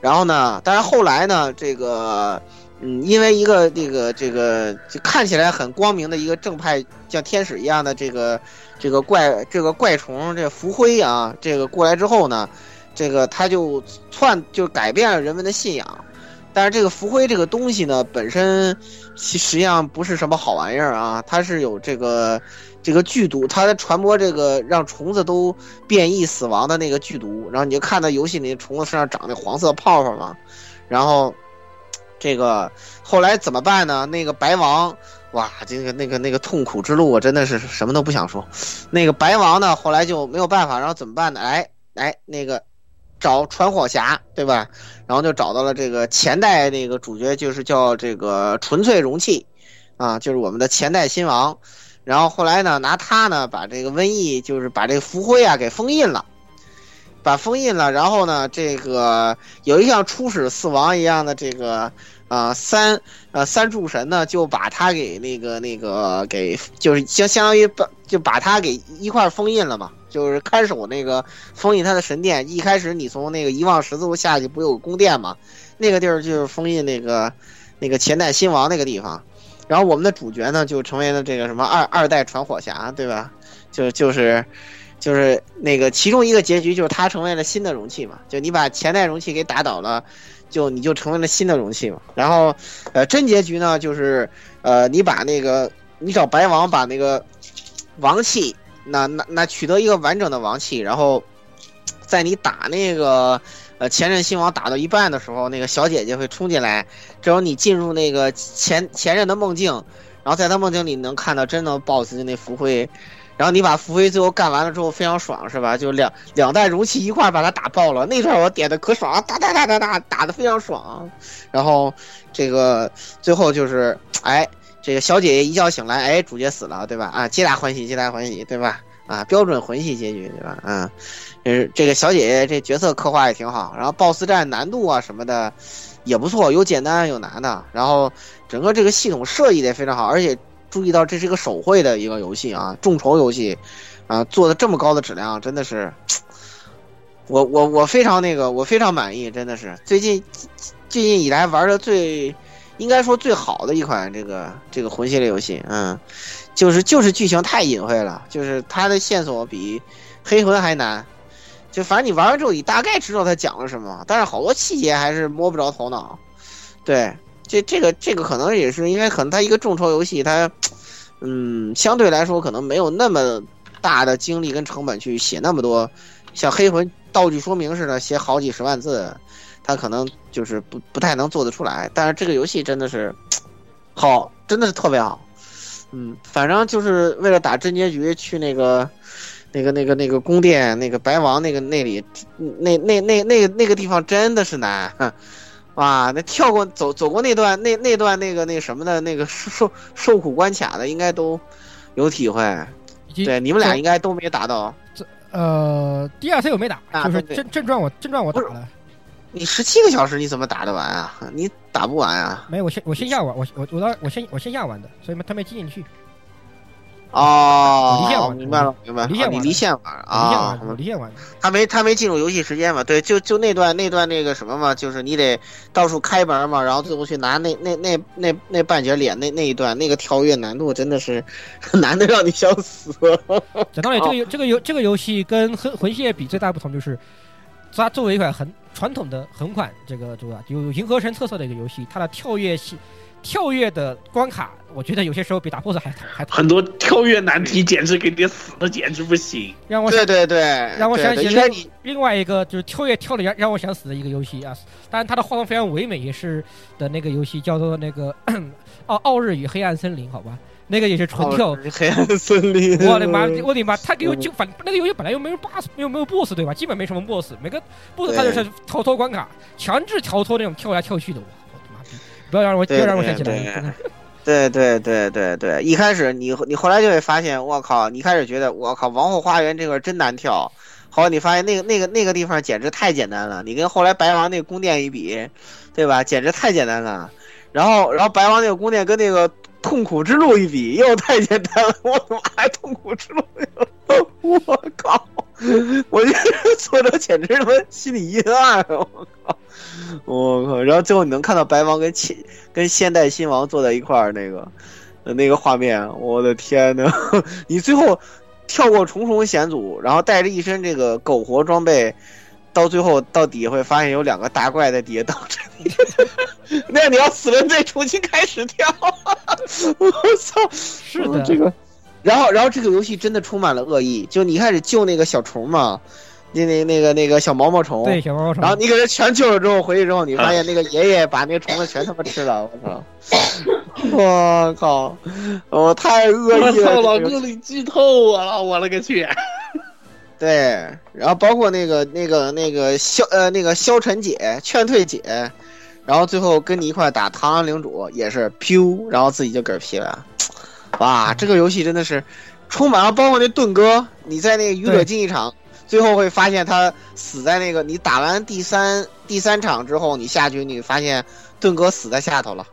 然后呢，但是后来呢，这个嗯，因为一个这个这个就看起来很光明的一个正派，像天使一样的这个这个怪这个怪虫这福灰啊，这个过来之后呢。这个他就篡就改变了人们的信仰，但是这个浮灰这个东西呢，本身其实际上不是什么好玩意儿啊，它是有这个这个剧毒，它在传播这个让虫子都变异死亡的那个剧毒，然后你就看到游戏里虫子身上长那黄色泡泡嘛，然后这个后来怎么办呢？那个白王，哇，这个那个那个痛苦之路，我真的是什么都不想说。那个白王呢，后来就没有办法，然后怎么办呢？哎哎，那个。找传火侠，对吧？然后就找到了这个前代那个主角，就是叫这个纯粹容器，啊，就是我们的前代新王。然后后来呢，拿他呢把这个瘟疫，就是把这个浮灰啊给封印了，把封印了。然后呢，这个有一像初始四王一样的这个啊三呃三柱神呢，就把他给那个那个给就是相相当于把就把他给一块封印了嘛。就是看守那个封印他的神殿。一开始你从那个遗忘十字路下去，不有个宫殿嘛？那个地儿就是封印那个那个前代新王那个地方。然后我们的主角呢，就成为了这个什么二二代传火侠，对吧？就就是就是那个其中一个结局，就是他成为了新的容器嘛。就你把前代容器给打倒了，就你就成为了新的容器嘛。然后呃，真结局呢，就是呃，你把那个你找白王把那个王器。那那那取得一个完整的王器，然后，在你打那个呃前任新王打到一半的时候，那个小姐姐会冲进来，这时候你进入那个前前任的梦境，然后在他梦境里能看到真的 BOSS 就那浮灰，然后你把福威最后干完了之后非常爽是吧？就两两代容器一块把它打爆了，那段我点的可爽，哒哒哒哒哒打的非常爽，然后这个最后就是哎。这个小姐姐一觉醒来，哎，主角死了，对吧？啊，皆大欢喜，皆大欢喜，对吧？啊，标准魂系结局，对吧？啊，是这个小姐姐这角色刻画也挺好，然后 BOSS 战难度啊什么的也不错，有简单有难的，然后整个这个系统设计的也非常好，而且注意到这是一个手绘的一个游戏啊，众筹游戏，啊，做的这么高的质量，真的是我我我非常那个，我非常满意，真的是最近最近以来玩的最应该说最好的一款这个这个魂系列游戏，嗯，就是就是剧情太隐晦了，就是它的线索比黑魂还难，就反正你玩完之后你大概知道它讲了什么，但是好多细节还是摸不着头脑。对，这这个这个可能也是因为可能它一个众筹游戏，它嗯相对来说可能没有那么大的精力跟成本去写那么多像黑魂道具说明似的写好几十万字，它可能就是不不太能做得出来。但是这个游戏真的是好，真的是特别好。嗯，反正就是为了打真结局去那个。那个、那个、那个宫殿，那个白王，那个那里，那、那、那、那个、那个地方真的是难，哇！那跳过走走过那段那那段那个那什么的那个受受苦关卡的，应该都有体会。对，你们俩应该都没打到。这呃，第二次我没打，就是正正传我正传我打了。你十七个小时你怎么打得完啊？你打不完啊？没有，我线我线下玩，我我我到我线我线下玩的，所以他没进进去。哦，离线玩，明白了，明白了。离线你离线玩啊？离线玩。他没他没进入游戏时间嘛？对，就就那段那段那个什么嘛，就是你得到处开门嘛，然后最后去拿那那那那那半截脸那那一段那个跳跃难度真的是 难的让你想死。讲道理，这个游 这个游这个游戏跟魂魂系列比最大不同就是，它作为一款很传统的横款，这个这个有银河神特色的一个游戏，它的跳跃系。跳跃的关卡，我觉得有些时候比打 BOSS 还还很多跳跃难题，简直给你死的简直不行。让我想对对对，让我想起了另外一个就是跳跃跳的让让我想死的一个游戏啊！当然它的画风非常唯美，也是的那个游戏叫做那个 《奥奥日与黑暗森林》，好吧，那个也是纯跳黑暗森林。我的妈！我的妈！他给我就反那个游戏本来又没有 BOSS，又没有 BOSS 对吧？基本没什么 BOSS，每个 BOSS 他就是逃脱关卡，强制逃脱那种跳来跳去的。不要让我，不要让我想起来。对对对对对，一开始你你后来就会发现，我靠！你开始觉得我靠，王后花园这块真难跳。后来你发现那个那个那个地方简直太简单了，你跟后来白王那个宫殿一比，对吧？简直太简单了。然后然后白王那个宫殿跟那个痛苦之路一比，又太简单了。我怎么还痛苦之路？我靠！我觉得作者简直他妈心理阴暗！我靠！我靠！然后最后你能看到白王跟现跟现代新王坐在一块儿那个那个画面，我的天呐！你最后跳过重重险阻，然后带着一身这个苟活装备，到最后到底会发现有两个大怪在底下等着你，那你要死了再重新开始跳！我操！是的，这个。然后，然后这个游戏真的充满了恶意，就你开始救那个小虫嘛。那那那个那个小毛毛虫，对小毛毛虫，然后你给它全救了之后，回去之后，你发现那个爷爷把那个虫子全他妈吃了，我操！我靠！我太恶意了！老哥，你剧透我了，我勒个去！对，然后包括那个那个那个消呃那个消沉姐劝退姐，然后最后跟你一块打螳螂领主也是 Q，然后自己就嗝屁了。哇，这个游戏真的是充满了，包括那盾哥，你在那个愚者竞技场。最后会发现他死在那个你打完第三第三场之后，你下去你发现盾哥死在下头了，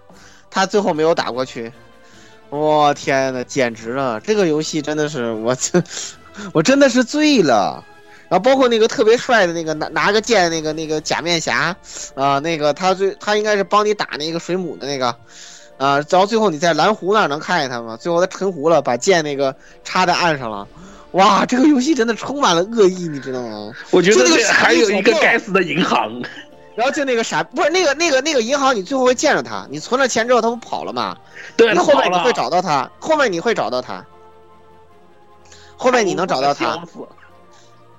他最后没有打过去。我天呐，简直了！这个游戏真的是我真 我真的是醉了。然后包括那个特别帅的那个拿拿个剑那个那个假面侠啊，那个他最他应该是帮你打那个水母的那个啊，然后最后你在蓝湖那儿能看见他吗？最后他沉湖了，把剑那个插在岸上了。哇，这个游戏真的充满了恶意，你知道吗？我觉得还有一个该死的银行，然后就那个傻，不是那个那个那个银行，你最后会见着他，你存了钱之后，他不跑了吗？对，那后面你会找到他，后面你会找到他，后面你能找到他，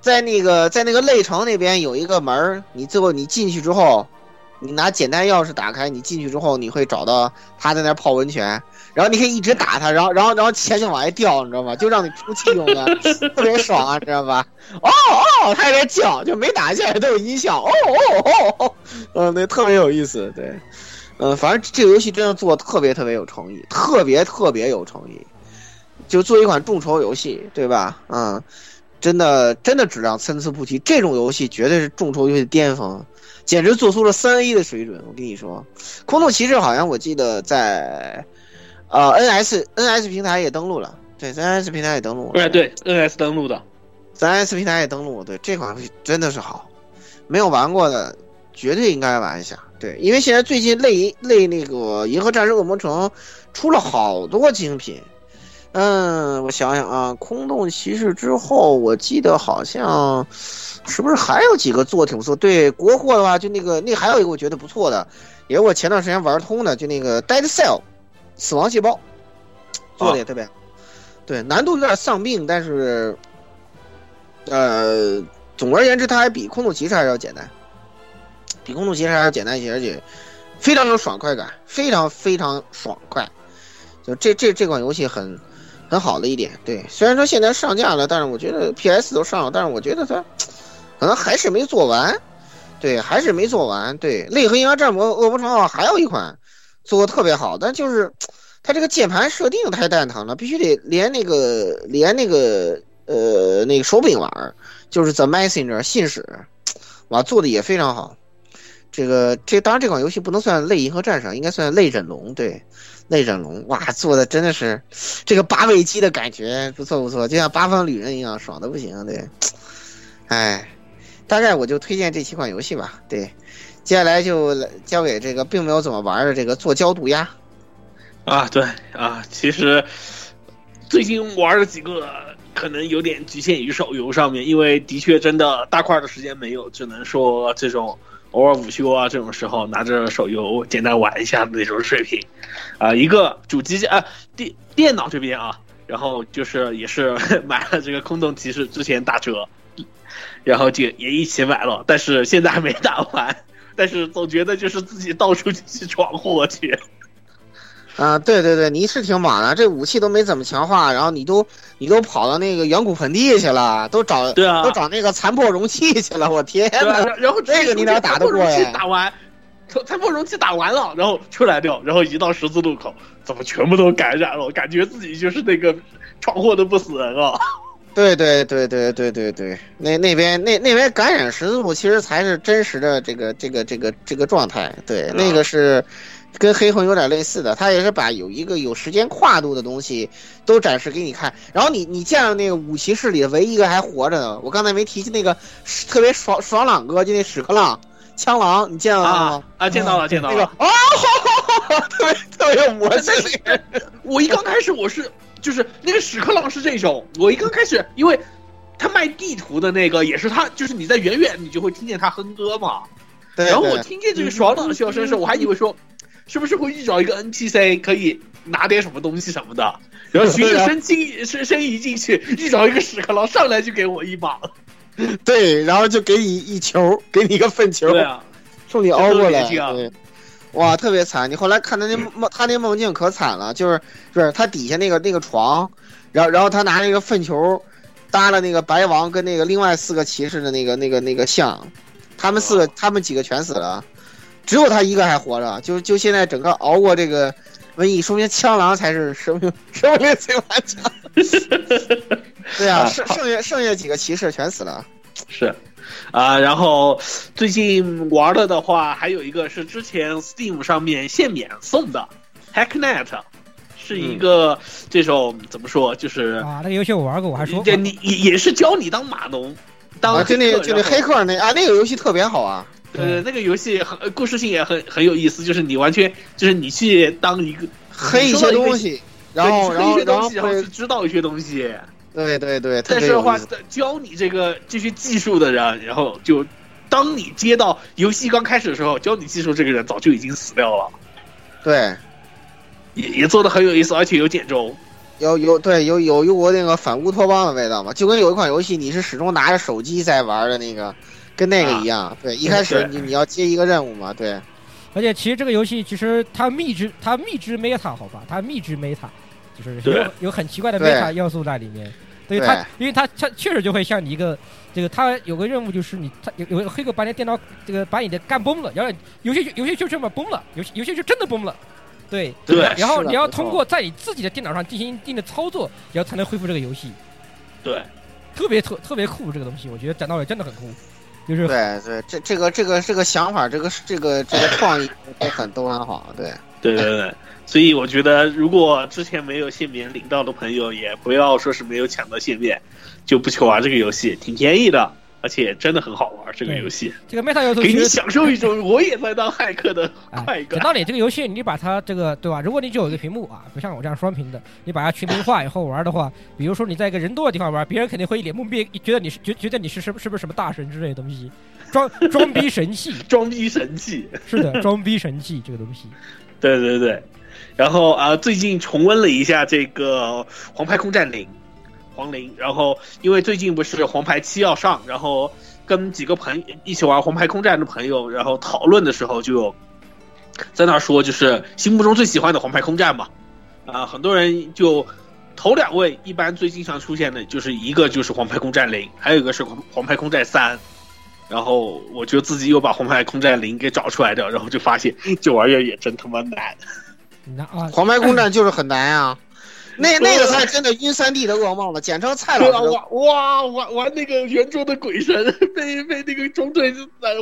在那个在那个泪城那边有一个门你最后你进去之后，你拿简单钥匙打开，你进去之后你会找到他在那泡温泉。然后你可以一直打他，然后然后然后钱就往外掉，你知道吗？就让你出气用的，特别爽啊，知道吧？哦哦，他在叫，就没打下来都有音效，哦哦哦，嗯，那特别有意思，对，嗯，反正这个游戏真的做的特别特别有诚意，特别特别有诚意，就做一款众筹游戏，对吧？嗯，真的真的质量参差不齐，这种游戏绝对是众筹游戏的巅峰，简直做出了三 A 的水准。我跟你说，空洞骑士好像我记得在。呃，N S N S 平台也登录了，对，N S 平台也登录了。哎，对，N S 登录的。，NS 平台也登录，对这款游戏真的是好，没有玩过的绝对应该玩一下。对，因为现在最近类类那个《银河战士恶魔城》出了好多精品。嗯，我想想啊，《空洞骑士》之后，我记得好像是不是还有几个做挺不错？对，国货的话，就那个那还有一个我觉得不错的，也是我前段时间玩通的，就那个《Dead Cell》死亡细胞，做的也特别好。对，难度有点丧病，但是，呃，总而言之，它还比《空洞骑士》还要简单，比《空洞骑士》还要简单一些，而且非常有爽快感，非常非常爽快。就这这这款游戏很很好的一点，对，虽然说现在上架了，但是我觉得 PS 都上了，但是我觉得它可能还是没做完，对，还是没做完。对，《类和银河战魔恶魔城号》还有一款做的特别好，但就是它这个键盘设定太蛋疼了，必须得连那个连那个呃那个手柄玩，就是 The Messenger 信使，哇，做的也非常好。这个这当然这款游戏不能算类银河战士，应该算类忍龙，对。内忍龙哇，做的真的是这个八尾鸡的感觉不错不错，就像八方旅人一样爽的不行。对，哎，大概我就推荐这七款游戏吧。对，接下来就交给这个并没有怎么玩的这个做焦渡鸦。啊，对啊，其实最近玩了几个，可能有点局限于手游上面，因为的确真的大块的时间没有，只能说这种。偶尔午休啊，这种时候拿着手游简单玩一下的那种水平，啊，一个主机啊电电脑这边啊，然后就是也是 买了这个空洞骑士之前打折，然后就也一起买了，但是现在还没打完，但是总觉得就是自己到处去闯祸去。啊，对对对，你是挺忙的，这武器都没怎么强化，然后你都你都跑到那个远古盆地去了，都找对啊，都找那个残破容器去了，我天呐，然后这个你哪打得过呀？打完，残破容器打完了，然后出来掉，然后一到十字路口，怎么全部都感染了？感觉自己就是那个闯祸的不死人啊！对对对对对对对，那那边那那边感染十字路其实才是真实的这个这个这个这个状态，对，那个是。跟黑魂有点类似的，他也是把有一个有时间跨度的东西都展示给你看。然后你你见了那个武骑士里的唯一一个还活着的，我刚才没提起那个特别爽爽朗哥，就那屎壳郎枪狼，你见到了吗？啊，见到了，见到了。那个啊，特别特别有魔性。我一刚开始我是就是那个屎壳郎是这种，我一刚开始因为他卖地图的那个也是他，就是你在远远你就会听见他哼歌嘛。对。然后我听见这个爽朗的笑声时，我还以为说。是不是会遇到一个 NPC 可以拿点什么东西什么的？然后循着声进声声一进去，遇到一个屎壳郎上来就给我一把，对，然后就给你一球，给你一个粪球，对啊，送你凹过来，对，哇，特别惨！你后来看他那梦，他那梦境可惨了，就是不是他底下那个那个床，然后然后他拿那个粪球搭了那个白王跟那个另外四个骑士的那个那个那个像，他们四个他们几个全死了。只有他一个还活着，就就现在整个熬过这个瘟疫，说明枪狼才是生命生命最顽强。对啊，剩剩下剩下几个骑士全死了。是，啊，然后最近玩了的话，还有一个是之前 Steam 上面限免送的 Hacknet，是一个这种怎么说，就是啊，那个游戏我玩过，我还说你也也是教你当码农，当就那就那黑客那啊，那个游戏特别好啊。呃，那个游戏很故事性也很很有意思，就是你完全就是你去当一个黑一些东西，然后然后然后去知道一些东西，对对对。但是的话，教你这个这些技术的人，然后就当你接到游戏刚开始的时候，教你技术这个人早就已经死掉了。对，也也做的很有意思，而且有减重，有有对有有有过那个反乌托邦的味道嘛？就跟有一款游戏，你是始终拿着手机在玩的那个。跟那个一样，对，一开始你你要接一个任务嘛，对。而且其实这个游戏其实它密制它密制 meta 好吧，它密制 meta 就是有有很奇怪的 meta 要素在里面。对它，因为它它确实就会像你一个这个，它有个任务就是你它有有个黑客把你电脑这个把你的干崩了，然后游戏游戏就这么崩了，游戏游戏就真的崩了。对对。然后你要通过在你自己的电脑上进行一定的操作，然后才能恢复这个游戏。对。特别特特别酷这个东西，我觉得讲道理真的很酷。就是对对，这这个这个这个想法，这个这个这个创意都很都很好，对。对对对，所以我觉得，如果之前没有限免领到的朋友，也不要说是没有抢到限免，就不去玩这个游戏，挺便宜的，而且真的很好玩。这个游戏这个 Meta 要素给你享受一种我也在当骇客的啊 快，感。讲道理，这个游戏你把它这个对吧？如果你只有一个屏幕啊，不像我这样双屏的，你把它全屏化以后玩的话，比如说你在一个人多的地方玩，别人肯定会一脸懵逼，觉得你是觉觉得你是什么是不是什么大神之类的东西，装装逼神器，装逼神器 是的，装逼神器这个东西。对对对，然后啊、最近重温了一下这个《黄牌空战零》，黄陵，然后因为最近不是黄牌七要上，然后跟几个朋一起玩黄牌空战的朋友，然后讨论的时候就有在那说，就是心目中最喜欢的黄牌空战嘛，啊、很多人就头两位一般最经常出现的就是一个就是黄牌空战零，还有一个是黄黄牌空战三。然后我就自己又把黄牌空战零给找出来的，然后就发现这玩意儿也真他妈难。那啊，黄牌空战就是很难啊，那 那个才真的晕三 D 的噩梦了，简称蔡对啊，老师的玩哇玩玩那个圆桌的鬼神，被被那个中队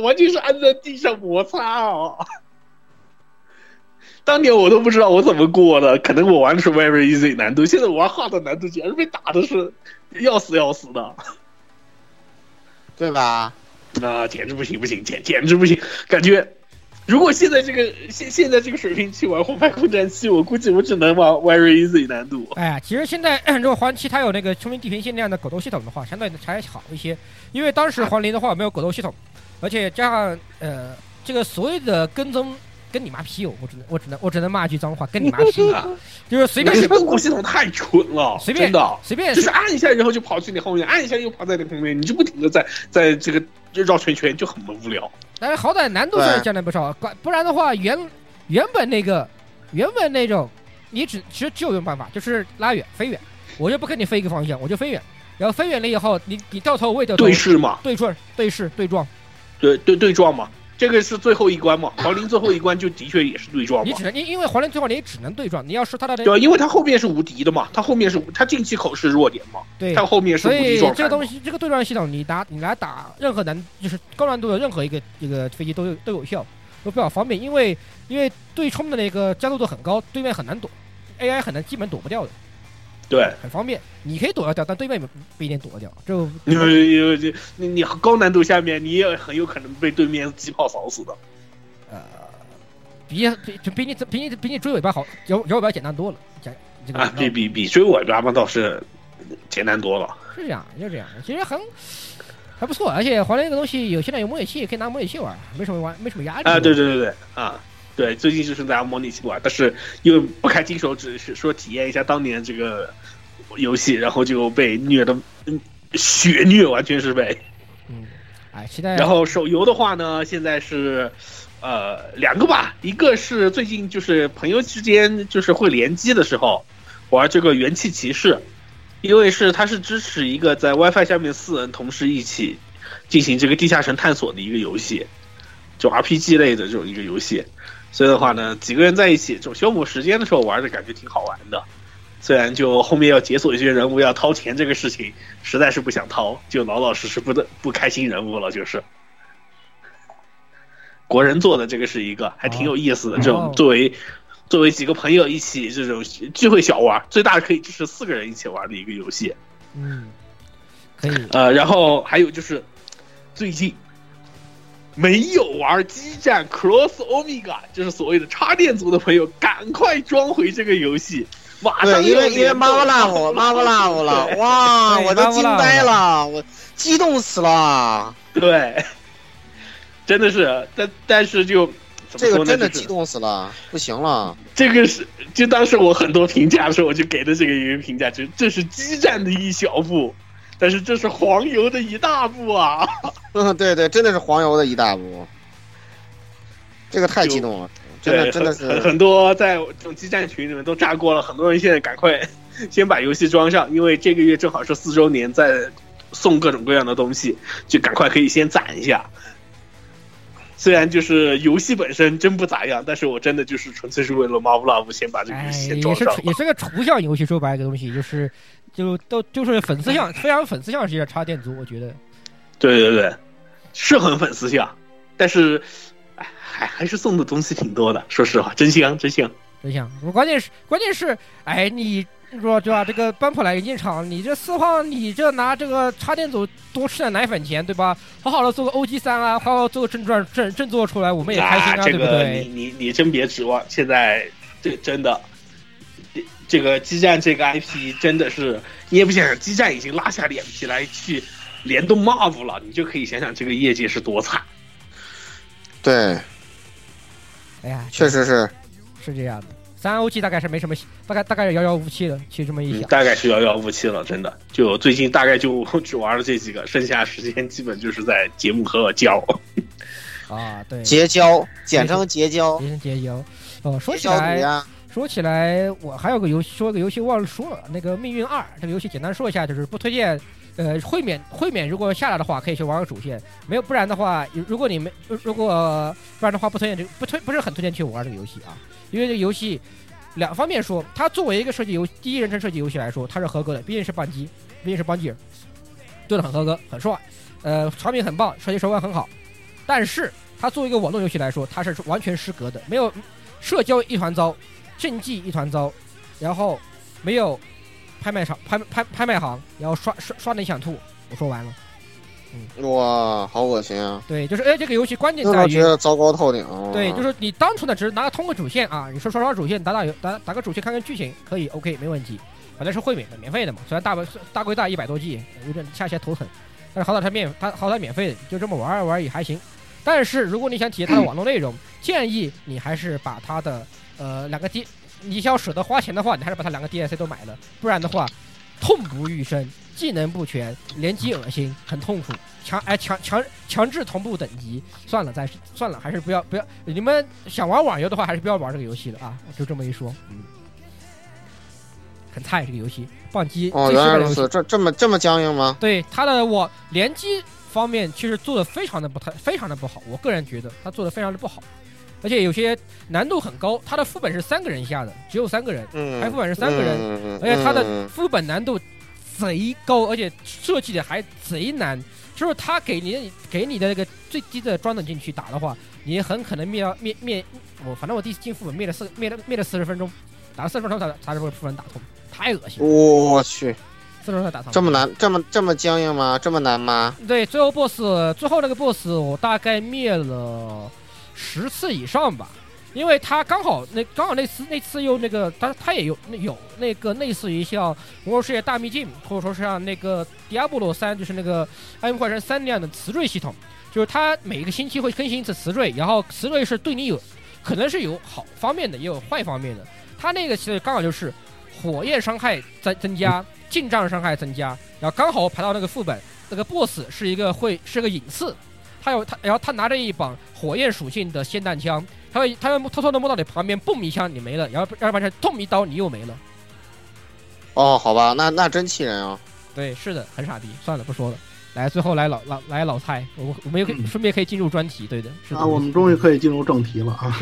完全是按在地上摩擦哦。当年我都不知道我怎么过的，可能我玩的是 very easy 难度，现在我玩 hard 难度，简直被打的是要死要死的，对吧？那简直不行不行，简简直不行，感觉。如果现在这个现现在这个水平去玩红牌空战七，我估计我只能玩 very easy 难度。哎呀，其实现在 如果黄七它有那个聪明地平线那样的狗斗系统的话，相对还好一些。因为当时黄陵的话没有狗斗系统，而且加上呃这个所谓的跟踪跟你妈屁哦，我只能我只能我只能骂一句脏话，跟你妈屁哦，就是随便那个狗系统太蠢了，随便真的。随便就是按一下，然后就跑去你后面，按一下又跑在你后面，你就不停的在在这个绕圈圈，就很无聊。但是好歹难度是降了不少，不不然的话原原本那个原本那种你只其实只有一种办法，就是拉远飞远，我就不跟你飞一个方向，我就飞远，然后飞远了以后，你你掉头我也掉头，对视嘛，对撞对视对撞，对对对撞嘛，这个是最后一关嘛，黄陵最后一关就的确也是对撞嘛你只。能因因为黄陵最后你也只能对撞，你要是他的对？因为他后面是无敌的嘛，他后面是他进气口是弱点嘛，对他后面是无敌状态嘛。这个东西，这个对撞系统，你打你来打任何难，就是高难度的任何一个这个飞机都有都有效，都比较方便，因为因为对冲的那个加速度很高，对面很难躲，AI 很难基本躲不掉的，对，很方便，你可以躲得掉，但对面不一定躲得掉，就因为因为这你你高难度下面，你也很有可能被对面机炮扫死的。呃比比就比你比你比你追尾巴好，摇摇尾巴简单多了，简这个啊，比比比追尾巴嘛倒是简单多了。是这样，就这样，其实很还不错，而且黄陵这个东西有现在有模拟器，可以拿模拟器玩，没什么玩，没什么压力啊，对对对对啊，对，最近就是拿模拟器玩，但是因为不开金手指，是说体验一下当年这个游戏，然后就被虐的嗯血虐，完全是被。嗯，哎，期待。然后手游的话呢，现在是呃两个吧，一个是最近就是朋友之间就是会联机的时候玩这个元气骑士，因为是它是支持一个在 WiFi 下面四人同时一起进行这个地下城探索的一个游戏，就 RPG 类的这种一个游戏，所以的话呢，几个人在一起这种消磨时间的时候玩的感觉挺好玩的。虽然就后面要解锁一些人物要掏钱这个事情，实在是不想掏，就老老实实不的不开心人物了，就是。国人做的这个是一个还挺有意思的，这种作为作为几个朋友一起这种聚会小玩，最大可以支持四个人一起玩的一个游戏。嗯，可以。呃，然后还有就是最近没有玩激战 Cross Omega，就是所谓的插电族的朋友，赶快装回这个游戏。马上对，因为因为妈 Marvel Love Marvel Love 了，哇，我都惊呆了，我激动死了，对，真的是，但但是就这个真的激动死了，不行了。这个是，就当时我很多评价的时候，我就给的这个一个评价，就这是激战的一小步，但是这是黄油的一大步啊！嗯，对对，真的是黄油的一大步，这个太激动了，真的，真的是很很很多在这种激战群里面都炸锅了，很多人现在赶快 先把游戏装上，因为这个月正好是四周年，在送各种各样的东西，就赶快可以先攒一下。虽然就是游戏本身真不咋样，但是我真的就是纯粹是为了 Marvel Love 先把这个游哎，戏先也装上。是也是个图像游戏，说白了，这个东西就是就都就是粉丝向，非常粉丝向是一个插电族，我觉得。对对对，是很粉丝向，但是哎，还还是送的东西挺多的。说实话，真香真香。真香。关键是关键是，哎，你说对吧？这个班普莱引进场，你这四号，你这拿这个插电组多吃点奶粉钱，对吧？好好的做个 OG 三啊，好好做个正传正正做出来，我们也开心啊，这个对不对？你你你真别指望，现在这真的。这个激战这个 IP 真的是，你也不想想，激战已经拉下脸皮来去联动 Marvel 了，你就可以想想这个业界是多惨。对，哎呀，确实是是这样的。三 OG 大概是没什么，大概大概是遥遥无期的。其实这么一想，嗯、大概是遥遥无期了，真的。就最近大概就 只玩了这几个，剩下时间基本就是在节目和我交。啊，对，结交，简称结交，简称结交。哦，说起来。说起来，我还有个游戏，说个游戏忘了说了，那个《命运二》这个游戏，简单说一下，就是不推荐。呃，会免会免，如果下来的话，可以去玩个主线；没有，不然的话，如果你没如果不然的话，不推荐这不推不是很推荐去玩这个游戏啊。因为这个游戏两方面说，它作为一个射击游第一人称射击游戏来说，它是合格的，毕竟是扳机，毕竟是扳机人，做的很合格，很帅，呃，产品很棒，射击手感很好。但是它作为一个网络游戏来说，它是完全失格的，没有社交一团糟。竞技一团糟，然后没有拍卖场拍拍拍卖行，然后刷刷刷的你想吐。我说完了，嗯，哇，好恶心啊！对，就是哎，这个游戏关键在于觉得糟糕透顶。对，就是你单纯的只是拿通个主线啊，你说刷刷主线，打打游打打个主线看看剧情可以，OK 没问题。反正是会免的，免费的嘛。虽然大大归大一百多 G，有点下下头疼，但是好歹它免它好歹免费的，就这么玩一玩也还行。但是如果你想体验它的网络内容，建议你还是把它的。呃，两个 D，你要舍得花钱的话，你还是把它两个 DLC 都买了，不然的话，痛不欲生，技能不全，联机恶心，很痛苦，强哎强强强制同步等级，算了，再算了，还是不要不要，你们想玩网游的话，还是不要玩这个游戏了啊，就这么一说，嗯，很菜这个游戏，棒击哦，原来如此，这这么这么僵硬吗？对，它的我联机方面其实做的非常的不太，非常的不好，我个人觉得它做的非常的不好。而且有些难度很高，它的副本是三个人下的，只有三个人，开副本是三个人，而且它的副本难度贼高，而且设计的还贼难。就是他给你给你的那个最低的装等进去打的话，你很可能灭掉灭灭我，反正我第一次进副本灭了四灭了灭了四十分钟，打了四十分钟才才把副本打通，太恶心了。我去，四十分钟才打通，这么难，这么这么僵硬吗？这么难吗？对，最后 boss 最后那个 boss 我大概灭了。十次以上吧，因为他刚好那刚好那次那次又那个他他也有那有那个类似于像《魔兽世界大秘境》或者说是像那个《迪亚波罗三》就是那个《暗影破坏神三》那样的词缀系统，就是它每一个星期会更新一次词缀，然后词缀是对你有可能是有好方面的，也有坏方面的。它那个其实刚好就是火焰伤害增增加，近战伤害增加，然后刚好排到那个副本，那个 BOSS 是一个会是个隐刺。他有他，然后他拿着一把火焰属性的霰弹枪，他会他会偷偷的摸到你旁边，嘣一枪你没了，然后要不然痛一刀你又没了。哦，好吧，那那真气人啊！对，是的，很傻逼。算了，不说了。来，最后来老老来老蔡，我我们也顺便可以进入专题，对的。是啊，我们终于可以进入正题了啊！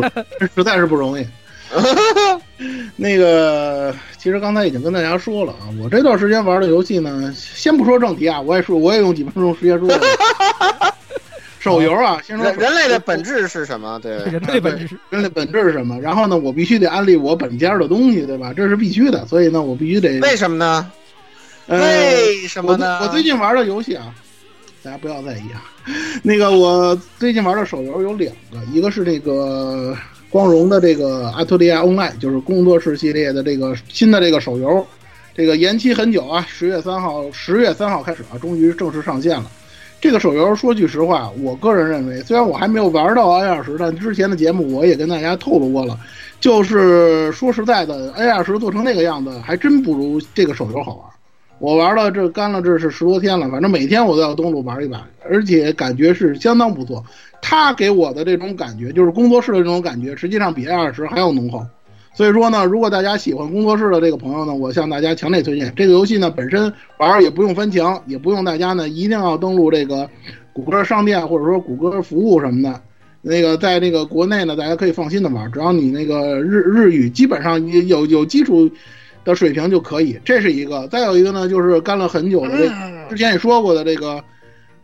实在是不容易。那个，其实刚才已经跟大家说了啊，我这段时间玩的游戏呢，先不说正题啊，我也说，我也用几分钟时间说。手游啊，先说人类的本质是什么？对，人类本质，人类本质是什么？然后呢，我必须得安利我本家的东西，对吧？这是必须的，所以呢，我必须得。为什么呢？呃、为什么呢？我最近玩的游戏啊，大家不要在意啊。那个，我最近玩的手游有两个，一个是这个。光荣的这个阿托利亚 Online 就是工作室系列的这个新的这个手游，这个延期很久啊，十月三号，十月三号开始啊，终于正式上线了。这个手游说句实话，我个人认为，虽然我还没有玩到 A 二十，但之前的节目我也跟大家透露过了，就是说实在的，A 二十做成那个样子，还真不如这个手游好玩。我玩了这干了这是十多天了，反正每天我都要登录玩一把，而且感觉是相当不错。他给我的这种感觉，就是工作室的这种感觉，实际上比 A 二十还要浓厚。所以说呢，如果大家喜欢工作室的这个朋友呢，我向大家强烈推荐这个游戏呢。本身玩也不用翻墙，也不用大家呢一定要登录这个谷歌商店或者说谷歌服务什么的。那个在那个国内呢，大家可以放心的玩，只要你那个日日语基本上有有基础的水平就可以。这是一个。再有一个呢，就是干了很久的，之前也说过的这个。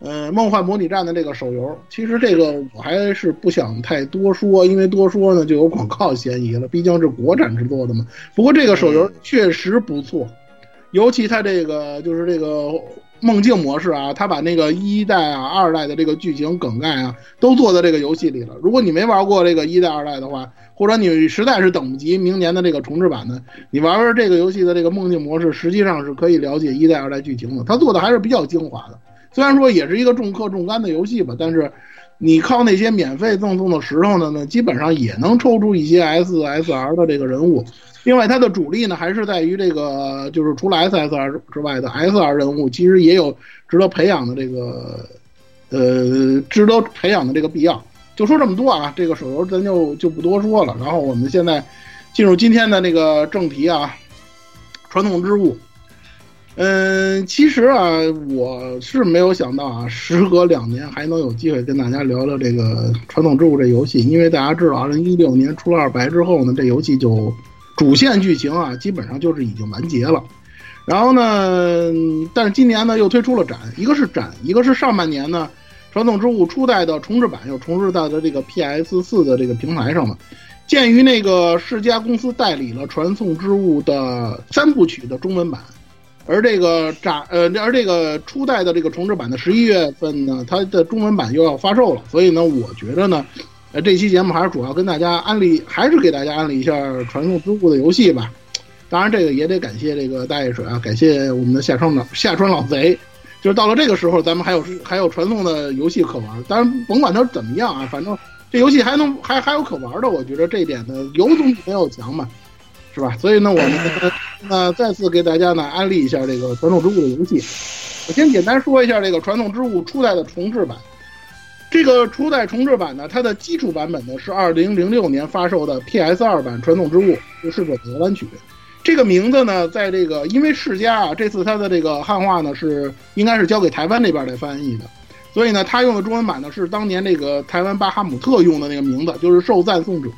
呃，梦幻模拟战的这个手游，其实这个我还是不想太多说，因为多说呢就有广告嫌疑了，毕竟是国产制作的嘛。不过这个手游确实不错，尤其它这个就是这个梦境模式啊，它把那个一代啊、二代的这个剧情梗概啊都做到这个游戏里了。如果你没玩过这个一代、二代的话，或者你实在是等不及明年的这个重置版的，你玩玩这个游戏的这个梦境模式，实际上是可以了解一代、二代剧情的。它做的还是比较精华的。虽然说也是一个重氪重肝的游戏吧，但是你靠那些免费赠送的石头呢，呢基本上也能抽出一些 S S R 的这个人物。另外，它的主力呢还是在于这个，就是除了 S S R 之外的 S R 人物，其实也有值得培养的这个，呃，值得培养的这个必要。就说这么多啊，这个手游咱就就不多说了。然后我们现在进入今天的那个正题啊，传统之物。嗯，其实啊，我是没有想到啊，时隔两年还能有机会跟大家聊聊这个传统之物这游戏，因为大家知道，二零一六年出了二白之后呢，这游戏就主线剧情啊，基本上就是已经完结了。然后呢，但是今年呢又推出了展，一个是展，一个是上半年呢，传统之物初代的重置版又重置到了这个 PS 四的这个平台上了。鉴于那个世嘉公司代理了传送之物的三部曲的中文版。而这个展，呃，而这个初代的这个重置版的十一月份呢，它的中文版又要发售了，所以呢，我觉得呢，呃，这期节目还是主要跟大家安利，还是给大家安利一下传送之物的游戏吧。当然，这个也得感谢这个大叶水啊，感谢我们的夏川老夏川老贼，就是到了这个时候，咱们还有还有传送的游戏可玩。当然，甭管它怎么样啊，反正这游戏还能还还有可玩的，我觉得这一点呢，有总比没有强嘛。是吧？所以呢，我们那再次给大家呢安利一下这个传统之物的游戏。我先简单说一下这个传统之物初代的重置版。这个初代重置版呢，它的基础版本呢是二零零六年发售的 PS 二版传统之物就是者的摇篮曲。这个名字呢，在这个因为世嘉啊，这次它的这个汉化呢是应该是交给台湾那边来翻译的，所以呢，它用的中文版呢是当年那个台湾巴哈姆特用的那个名字，就是受赞颂者。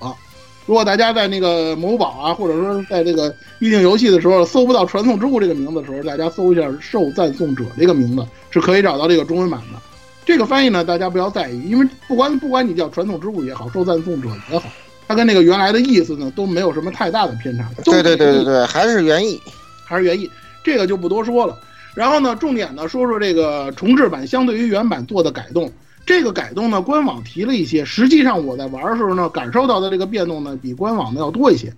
如果大家在那个某宝啊，或者说在这个预定游戏的时候搜不到“传送之物”这个名字的时候，大家搜一下“受赞颂者”这个名字是可以找到这个中文版的。这个翻译呢，大家不要在意，因为不管不管你叫“传送之物”也好，“受赞颂者”也好，它跟那个原来的意思呢都没有什么太大的偏差。对对对对对，还是原意，还是原意，这个就不多说了。然后呢，重点呢说说这个重置版相对于原版做的改动。这个改动呢，官网提了一些，实际上我在玩的时候呢，感受到的这个变动呢，比官网的要多一些，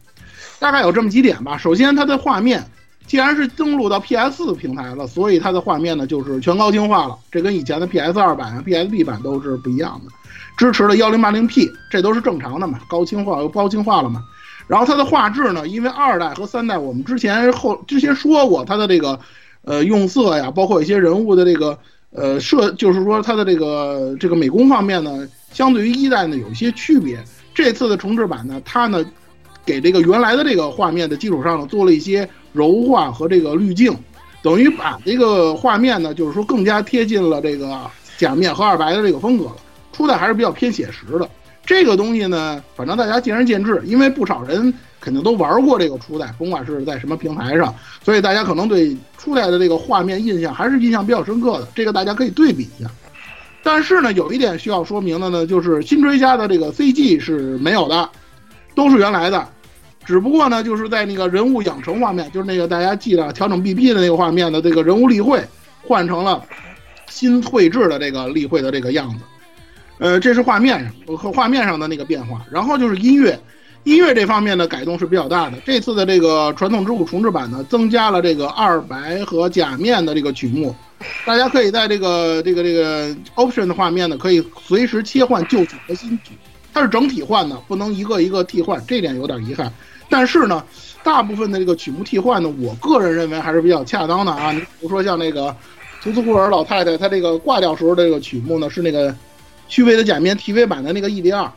大概有这么几点吧。首先，它的画面既然是登录到 PS 平台了，所以它的画面呢就是全高清化了，这跟以前的 PS 二版啊、PSB 版都是不一样的，支持了幺零八零 P，这都是正常的嘛，高清化又高清化了嘛。然后它的画质呢，因为二代和三代我们之前后之前说过，它的这个呃用色呀，包括一些人物的这个。呃，设就是说它的这个这个美工方面呢，相对于一代呢有一些区别。这次的重置版呢，它呢给这个原来的这个画面的基础上呢做了一些柔化和这个滤镜，等于把这个画面呢就是说更加贴近了这个假面和二白的这个风格了。初代还是比较偏写实的，这个东西呢，反正大家见仁见智，因为不少人。肯定都玩过这个初代，甭管是在什么平台上，所以大家可能对初代的这个画面印象还是印象比较深刻的。这个大家可以对比一下。但是呢，有一点需要说明的呢，就是新追加的这个 CG 是没有的，都是原来的。只不过呢，就是在那个人物养成画面，就是那个大家记得调整 BP 的那个画面的这个人物例会，换成了新绘制的这个例会的这个样子。呃，这是画面上和画面上的那个变化。然后就是音乐。音乐这方面的改动是比较大的。这次的这个传统之物重置版呢，增加了这个二白和假面的这个曲目，大家可以在这个这个这个 option 的画面呢，可以随时切换旧曲和新曲。它是整体换的，不能一个一个替换，这点有点遗憾。但是呢，大部分的这个曲目替换呢，我个人认为还是比较恰当的啊。你比如说像那个图斯库尔老太太，她这个挂掉时候的这个曲目呢，是那个虚伪的假面 TV 版的那个 ED2。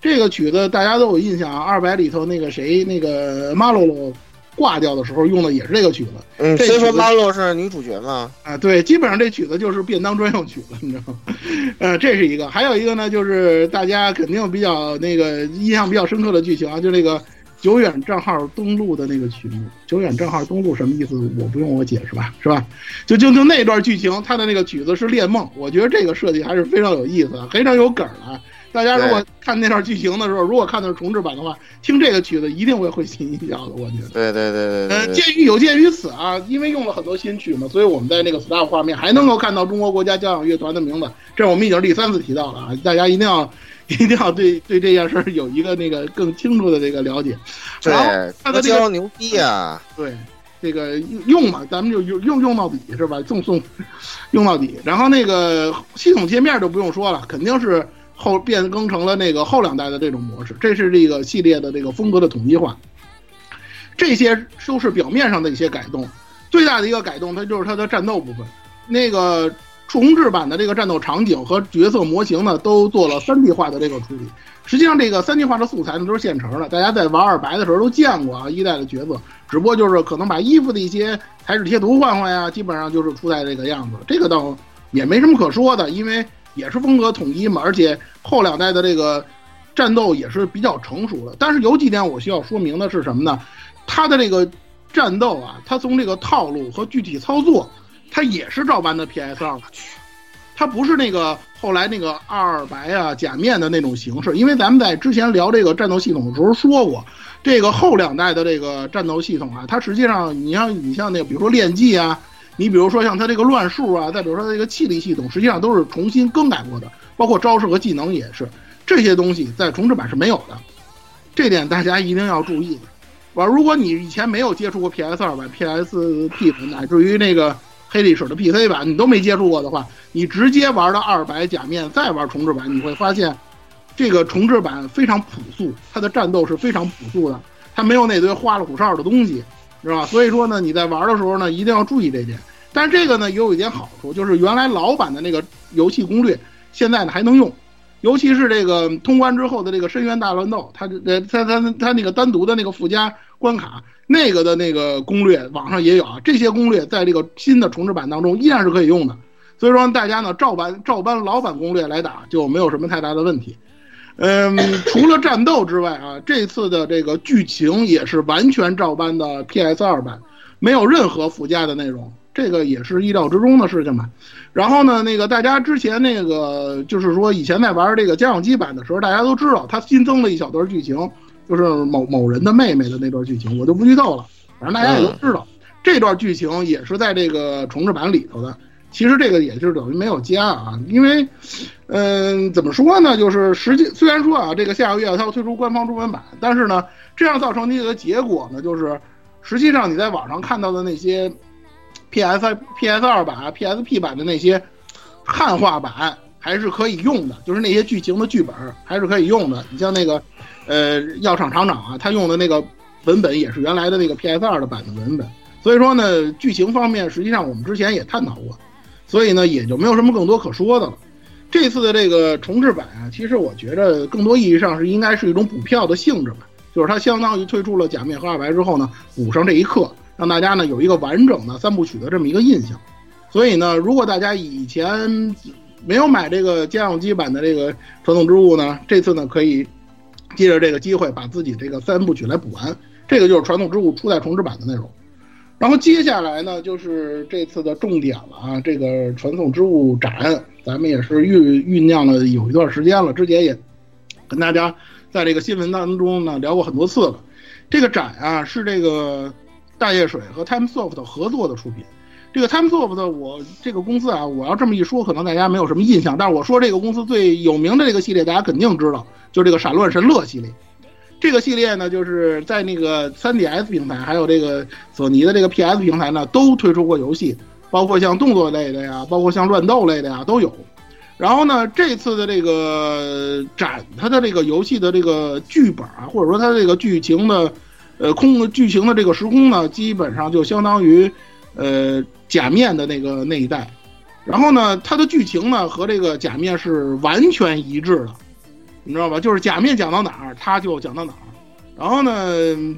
这个曲子大家都有印象啊，二百里头那个谁，那个马洛洛挂掉的时候用的也是这个曲子。嗯，谁说马洛是女主角嘛？啊，对，基本上这曲子就是便当专用曲子，你知道吗？呃，这是一个，还有一个呢，就是大家肯定比较那个印象比较深刻的剧情啊，就那个久远账号登录的那个曲目。久远账号登录什么意思？我不用我解释吧，是吧？就就就那段剧情，它的那个曲子是恋梦，我觉得这个设计还是非常有意思的，非常有梗了。大家如果看那段剧情的时候，如果看的是重制版的话，听这个曲子一定会会心一笑的。我觉得。对对对对呃，鉴于有鉴于此啊，因为用了很多新曲嘛，所以我们在那个 staff 画面还能够看到中国国家交响乐团的名字，这我们已经第三次提到了啊，大家一定要 一定要对对这件事儿有一个那个更清楚的这个了解。对然后它的这个牛逼啊！对，这个用嘛，咱们就用用用到底是吧？送送用到底。然后那个系统界面就不用说了，肯定是后变更成了那个后两代的这种模式，这是这个系列的这个风格的统一化。这些都是表面上的一些改动，最大的一个改动，它就是它的战斗部分。那个重制版的这个战斗场景和角色模型呢，都做了三 D 化的这个处理。实际上，这个三 D 化的素材呢都是现成的，大家在玩二白的时候都见过啊，一代的角色，只不过就是可能把衣服的一些材质贴图换换呀，基本上就是出在这个样子。这个倒也没什么可说的，因为也是风格统一嘛，而且后两代的这个战斗也是比较成熟的。但是有几点我需要说明的是什么呢？它的这个战斗啊，它从这个套路和具体操作，它也是照搬的 PS 二。它不是那个后来那个二白啊假面的那种形式，因为咱们在之前聊这个战斗系统的时候说过，这个后两代的这个战斗系统啊，它实际上你像你像那个比如说练技啊，你比如说像它这个乱数啊，再比如说它这个气力系统，实际上都是重新更改过的，包括招式和技能也是这些东西在重置版是没有的，这点大家一定要注意。完，如果你以前没有接触过 PS 二版、PSP 版，乃至于那个黑历史的 PC 版，你都没接触过的话，你直接玩到二百假面，再玩重置版，你会发现，这个重置版非常朴素，它的战斗是非常朴素的，它没有那堆花里胡哨的东西，是吧？所以说呢，你在玩的时候呢，一定要注意这点。但是这个呢，也有一点好处，就是原来老版的那个游戏攻略，现在呢还能用。尤其是这个通关之后的这个深渊大乱斗，它呃它它它那个单独的那个附加关卡，那个的那个攻略网上也有啊。这些攻略在这个新的重置版当中依然是可以用的，所以说大家呢照搬照搬老版攻略来打就没有什么太大的问题。嗯，除了战斗之外啊，这次的这个剧情也是完全照搬的 PS 二版，没有任何附加的内容，这个也是意料之中的事情吧。然后呢，那个大家之前那个就是说以前在玩这个家用机版的时候，大家都知道它新增了一小段剧情，就是某某人的妹妹的那段剧情，我就不剧透了，反正大家也都知道，这段剧情也是在这个重置版里头的。其实这个也就是等于没有加啊，因为，嗯、怎么说呢？就是实际虽然说啊，这个下个月它要推出官方中文版，但是呢，这样造成的一个结果呢，就是实际上你在网上看到的那些 PS PS 二版、PSP 版的那些汉化版还是可以用的，就是那些剧情的剧本还是可以用的。你像那个，呃，药厂厂长啊，他用的那个文本也是原来的那个 PS 二的版的文本。所以说呢，剧情方面实际上我们之前也探讨过，所以呢也就没有什么更多可说的了。这次的这个重置版啊，其实我觉得更多意义上是应该是一种补票的性质吧，就是它相当于推出了假面和二白之后呢，补上这一课，让大家呢有一个完整的三部曲的这么一个印象。所以呢，如果大家以前没有买这个家用机版的这个传送之物呢，这次呢可以借着这个机会把自己这个三部曲来补完。这个就是传统之物初代重置版的内容。然后接下来呢，就是这次的重点了啊，这个传送之物展，咱们也是酝酝酿了有一段时间了，之前也跟大家在这个新闻当中呢聊过很多次了。这个展啊是这个大叶水和 TimeSoft 合作的出品。这个 TimeSoft 我这个公司啊，我要这么一说，可能大家没有什么印象，但是我说这个公司最有名的这个系列，大家肯定知道，就这个《闪乱神乐》系列。这个系列呢，就是在那个 3DS 平台，还有这个索尼的这个 PS 平台呢，都推出过游戏，包括像动作类的呀，包括像乱斗类的呀，都有。然后呢，这次的这个展，它的这个游戏的这个剧本啊，或者说它这个剧情的，呃，空剧情的这个时空呢，基本上就相当于，呃，假面的那个那一代。然后呢，它的剧情呢和这个假面是完全一致的。你知道吧？就是假面讲到哪儿，他就讲到哪儿，然后呢，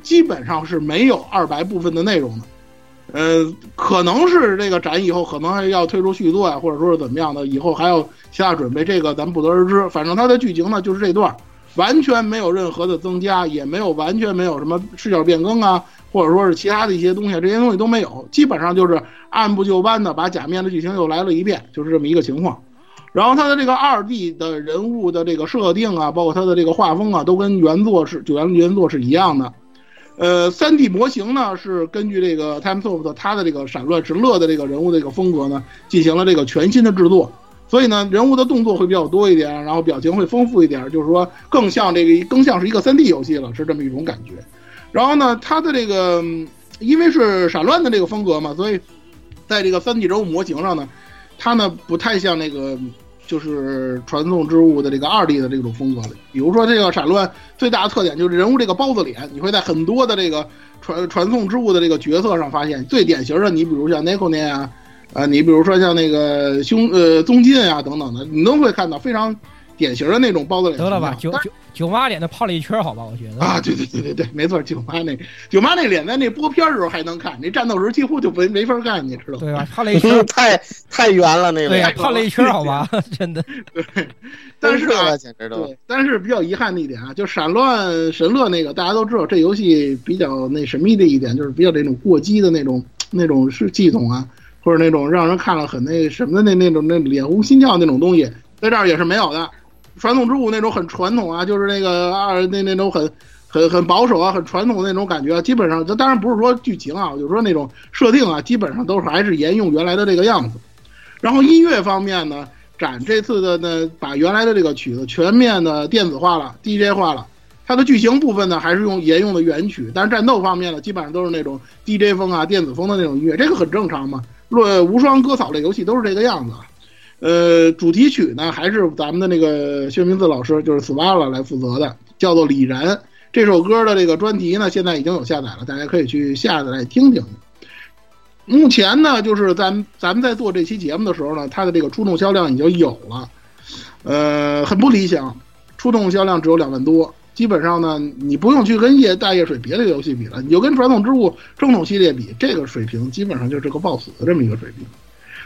基本上是没有二白部分的内容的。呃，可能是这个展以后可能还要推出续作呀，或者说是怎么样的，以后还要其他准备，这个咱不得而知。反正它的剧情呢就是这段，完全没有任何的增加，也没有完全没有什么视角变更啊，或者说是其他的一些东西，这些东西都没有，基本上就是按部就班的把假面的剧情又来了一遍，就是这么一个情况。然后它的这个二 D 的人物的这个设定啊，包括它的这个画风啊，都跟原作是九原原作是一样的。呃，三 D 模型呢是根据这个 TimeSoft 它的这个闪乱神乐的这个人物的这个风格呢，进行了这个全新的制作。所以呢，人物的动作会比较多一点，然后表情会丰富一点，就是说更像这个更像是一个三 D 游戏了，是这么一种感觉。然后呢，它的这个因为是闪乱的这个风格嘛，所以在这个三 D 人物模型上呢，它呢不太像那个就是传送之物的这个二 D 的这种风格了。比如说这个闪乱最大的特点就是人物这个包子脸，你会在很多的这个传传送之物的这个角色上发现。最典型的，你比如像 n i k o n e 啊。啊，你比如说像那个胸呃宗近啊等等的，你都会看到非常典型的那种包子脸。得了吧，九九九妈脸的泡了一圈，好吧，我觉得啊，对对对对对，没错，九妈那九妈那脸在那播片的时候还能看，那战斗时候几乎就没没法看，你知道吗对吧？泡了一圈，太太圆了那个。对呀，泡了一圈，好吧，真的。对，但是啊，简直都。对，但是比较遗憾的一点啊，就闪乱神乐那个，大家都知道，这游戏比较那神秘的一点，就是比较这种过激的那种那种是系统啊。或者那种让人看了很那什么的那那种那脸红心跳那种东西，在这儿也是没有的。传统之舞那种很传统啊，就是那个二那那种很很很保守啊，很传统的那种感觉，啊基本上这当然不是说剧情啊，就是说那种设定啊，基本上都是还是沿用原来的这个样子。然后音乐方面呢，展这次的呢，把原来的这个曲子全面的电子化了，DJ 化了。它的剧情部分呢，还是用沿用的原曲，但是战斗方面呢，基本上都是那种 DJ 风啊、电子风的那种音乐，这个很正常嘛。论无双割草类游戏都是这个样子，呃，主题曲呢还是咱们的那个薛明子老师，就是 Svala 来负责的，叫做《李然》这首歌的这个专辑呢，现在已经有下载了，大家可以去下载来听听。目前呢，就是咱咱们在做这期节目的时候呢，它的这个出动销量已经有了，呃，很不理想，出动销量只有两万多。基本上呢，你不用去跟夜大夜水别的游戏比了，你就跟传统之物正统系列比，这个水平基本上就是个暴死的这么一个水平。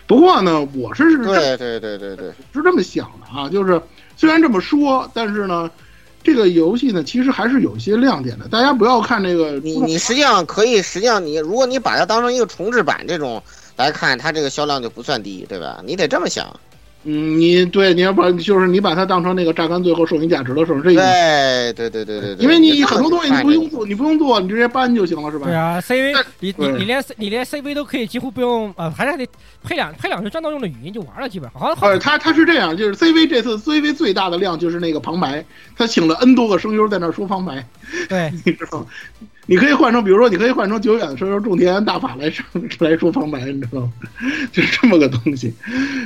不过呢，我是对对对对对，是这么想的啊，就是虽然这么说，但是呢，这个游戏呢，其实还是有一些亮点的。大家不要看这个，你你实际上可以，实际上你如果你把它当成一个重置版这种来看，它这个销量就不算低，对吧？你得这么想。嗯，你对你要把就是你把它当成那个榨干最后剩余价值的时候，这对对对对对对，因为你很多东西你不用做，你不用做，你直接搬就行了，是吧？对啊，CV 你你你连你连 CV 都可以几乎不用呃，还是得配两配两句战斗用的语音就完了，基本上。好像呃，他他是这样，就是 CV 这次 CV 最大的量就是那个旁白，他请了 N 多个声优在那说旁白，对，你知道吗？你可以换成，比如说，你可以换成久远的声优种田大法来来说旁白，你知道吗？就是这么个东西。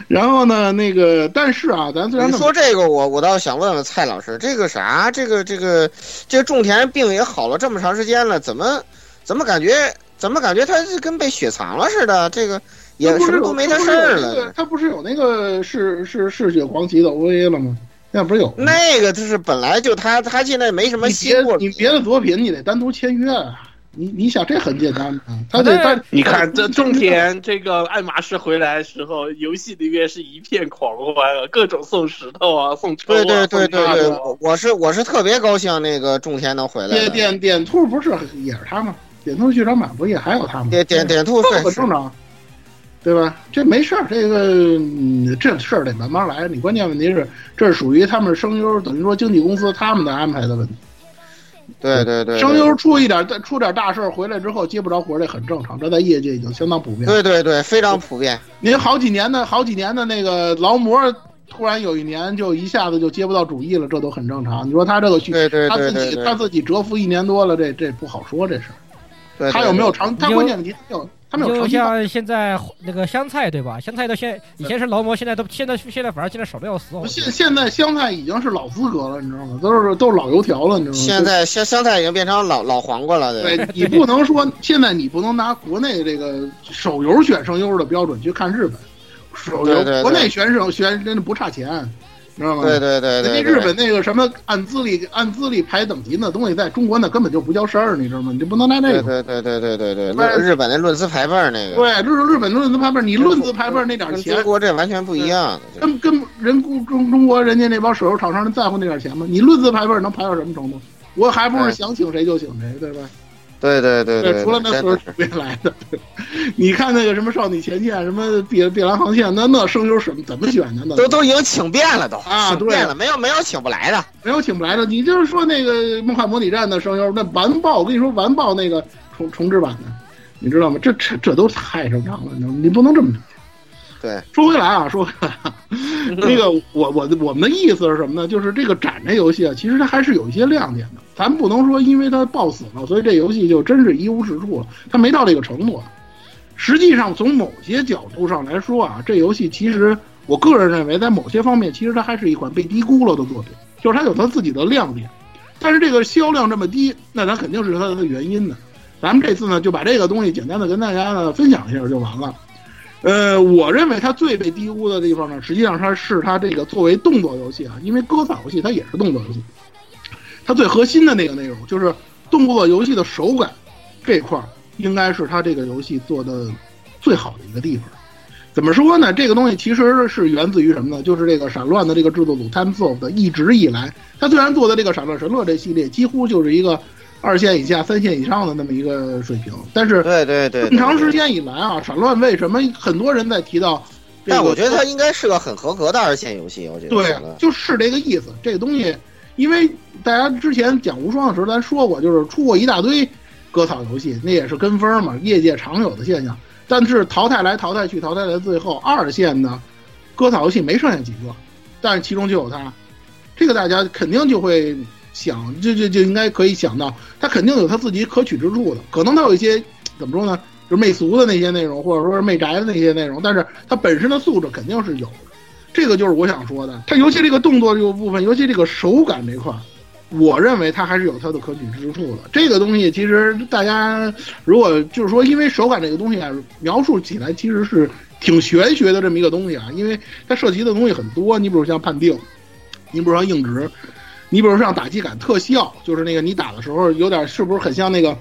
然后呢，那个，但是啊，咱虽然说这个，我我倒想问问蔡老师，这个啥，这个这个这个种田病也好了这么长时间了，怎么怎么感觉怎么感觉他是跟被雪藏了似的？这个也什么都没他事儿了。他不是有那个是是是血黄旗的 OVA 了吗？那不是有那个，就是本来就他，他现在没什么新货你别的作品你得单独签约啊。你你想这很简单啊，他得他你看这种田这个爱马仕回来的时候，游戏里面是一片狂欢啊，各种送石头啊，送车啊，对对对对对，我是我是特别高兴那个种田能回来。点点点兔不是也是他吗？点兔剧场版不也还有他吗？点点点兔很正常。对吧？这没事儿，这个这事儿得慢慢来。你关键问题是，这是属于他们声优，等于说经纪公司他们的安排的问题。对对对，声优出一点再出点大事儿回来之后接不着活，这很正常，这在业界已经相当普遍。对对对，非常普遍。您好几年的好几年的那个劳模，突然有一年就一下子就接不到主意了，这都很正常。你说他这个对对他自己他自己蛰伏一年多了，这这不好说这事儿。他有没有长？他关键问题有。就像现在那个香菜对吧？香菜到现以前是劳模，现在都现在现在反而现在少的要死。现现在香菜已经是老资格了，你知道吗？都是都是老油条了，你知道吗？现在香香菜已经变成老老黄瓜了。对，你不能说现在你不能拿国内这个手游选声优的标准去看日本，手游国内选手选真的不差钱，你知道吗？对对对对，人家日本那个什么按资历按资历排等级那东西，在中国那根本就不叫事儿，你知道吗？你就不能拿那个。对对对对对对，日日本那论资排辈儿那个，对，日日本论资排辈儿，你论资排辈儿那点跟钱中，国这完全不一样。跟跟人中中中国人家那帮手游厂商人在乎那点钱吗？你论资排辈儿能排到什么程度？我还不是想请谁就请谁，对吧？对对对对，除了那真的是所有别来的，你看那个什么少女前线，什么碧碧蓝航线，那那声优什么怎么选的？那都都已经请遍了都啊对了，没有没有请不来的。没有请不来的。你就是说那个梦幻模拟战的声优，那完爆，我跟你说完爆那个重重置版的，你知道吗？这这这都太正常了，你不能这么。对，说回来啊，说回来啊，那个我我我们的意思是什么呢？就是这个斩这游戏啊，其实它还是有一些亮点的。咱不能说因为它爆死了，所以这游戏就真是一无是处了。它没到这个程度啊。实际上，从某些角度上来说啊，这游戏其实我个人认为，在某些方面，其实它还是一款被低估了的作品，就是它有它自己的亮点。但是这个销量这么低，那它肯定是它的原因的。咱们这次呢，就把这个东西简单的跟大家呢分享一下就完了。呃，我认为它最被低估的地方呢，实际上它是它这个作为动作游戏啊，因为割草游戏它也是动作游戏，它最核心的那个内容就是动作游戏的手感这块儿，应该是它这个游戏做的最好的一个地方。怎么说呢？这个东西其实是源自于什么呢？就是这个闪乱的这个制作组 TimeSoft 一直以来，他虽然做的这个闪乱神乐这系列几乎就是一个二线以下、三线以上的那么一个水平，但是对对对，这么长时间以来啊，闪乱为什么很多人在提到、这个？但我觉得它应该是个很合格的二线游戏，我觉得对，就是这个意思。这个东西，因为大家之前讲无双的时候，咱说过，就是出过一大堆割草游戏，那也是跟风嘛，业界常有的现象。但是淘汰来淘汰去，淘汰来最后二线的割草游戏没剩下几个，但是其中就有它，这个大家肯定就会想，就就就应该可以想到，它肯定有它自己可取之处的。可能它有一些怎么说呢，就是媚俗的那些内容，或者说是媚宅的那些内容，但是它本身的素质肯定是有的。这个就是我想说的，它尤其这个动作这个部分，尤其这个手感这块，我认为它还是有它的可取之处的。这个东西其实大家如果就是说，因为手感这个东西啊，描述起来其实是挺玄学的这么一个东西啊，因为它涉及的东西很多。你比如像判定，你比如像硬直，你比如像打击感、特效，就是那个你打的时候有点是不是很像那个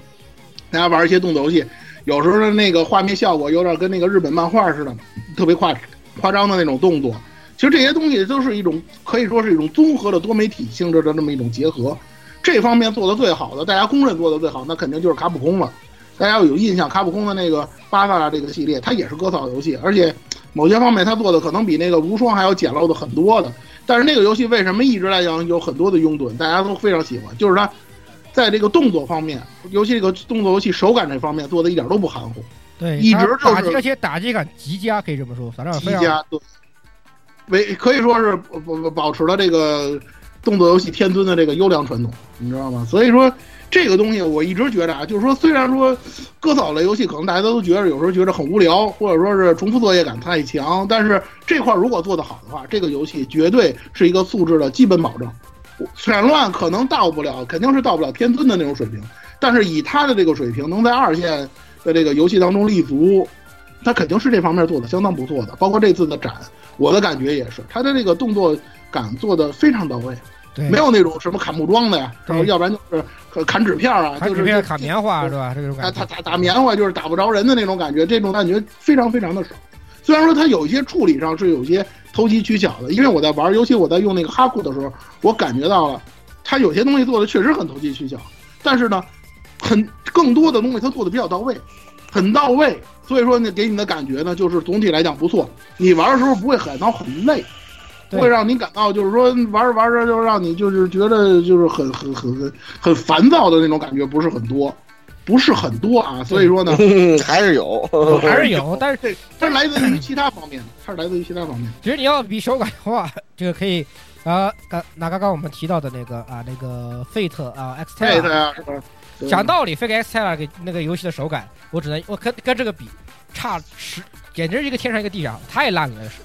大家玩一些动作游戏，有时候的那个画面效果有点跟那个日本漫画似的，特别夸夸张的那种动作。其实这些东西都是一种可以说是一种综合的多媒体性质的这么一种结合，这方面做的最好的，大家公认做的最好，那肯定就是卡普空了。大家要有印象，卡普空的那个巴萨拉这个系列，它也是割草游戏，而且某些方面它做的可能比那个无双还要简陋的很多的。但是那个游戏为什么一直来讲有很多的拥趸，大家都非常喜欢，就是它在这个动作方面，尤其这个动作游戏手感这方面做的一点都不含糊，对，一直就是打击而且打击感极佳，可以这么说，反正极佳对，为可以说是保保保持了这个动作游戏天尊的这个优良传统，你知道吗？所以说这个东西我一直觉得啊，就是说虽然说割草类游戏可能大家都觉得有时候觉得很无聊，或者说是重复作业感太强，但是这块如果做得好的话，这个游戏绝对是一个素质的基本保证。闪乱可能到不了，肯定是到不了天尊的那种水平，但是以他的这个水平，能在二线的这个游戏当中立足，他肯定是这方面做的相当不错的。包括这次的展，我的感觉也是，他的这个动作感做的非常到位，没有那种什么砍木桩的呀，然后要不然就是呃砍纸片啊，就是砍纸片、砍棉花是吧？这种感觉。打打打打棉花就是打不着人的那种感觉，这种感觉非常非常的少。虽然说它有一些处理上是有些投机取巧的，因为我在玩，尤其我在用那个哈库的时候，我感觉到了，它有些东西做的确实很投机取巧，但是呢，很更多的东西它做的比较到位，很到位。所以说呢，给你的感觉呢，就是总体来讲不错。你玩的时候不会感到很累，不会让你感到就是说玩着玩着就让你就是觉得就是很很很很很烦躁的那种感觉，不是很多。不是很多啊，所以说呢，还是有，还是有，但是 这它是来自于其他方面的，它是来自于其他方面。其实你要比手感的话，这个可以啊，刚那刚刚我们提到的那个啊，那个 Fate 啊，X t e Fate 啊，是吧？讲道理，Fate X t e l 给那个游戏的手感，我只能我跟跟这个比，差十，简直是一个天上一个地上，太烂了，是。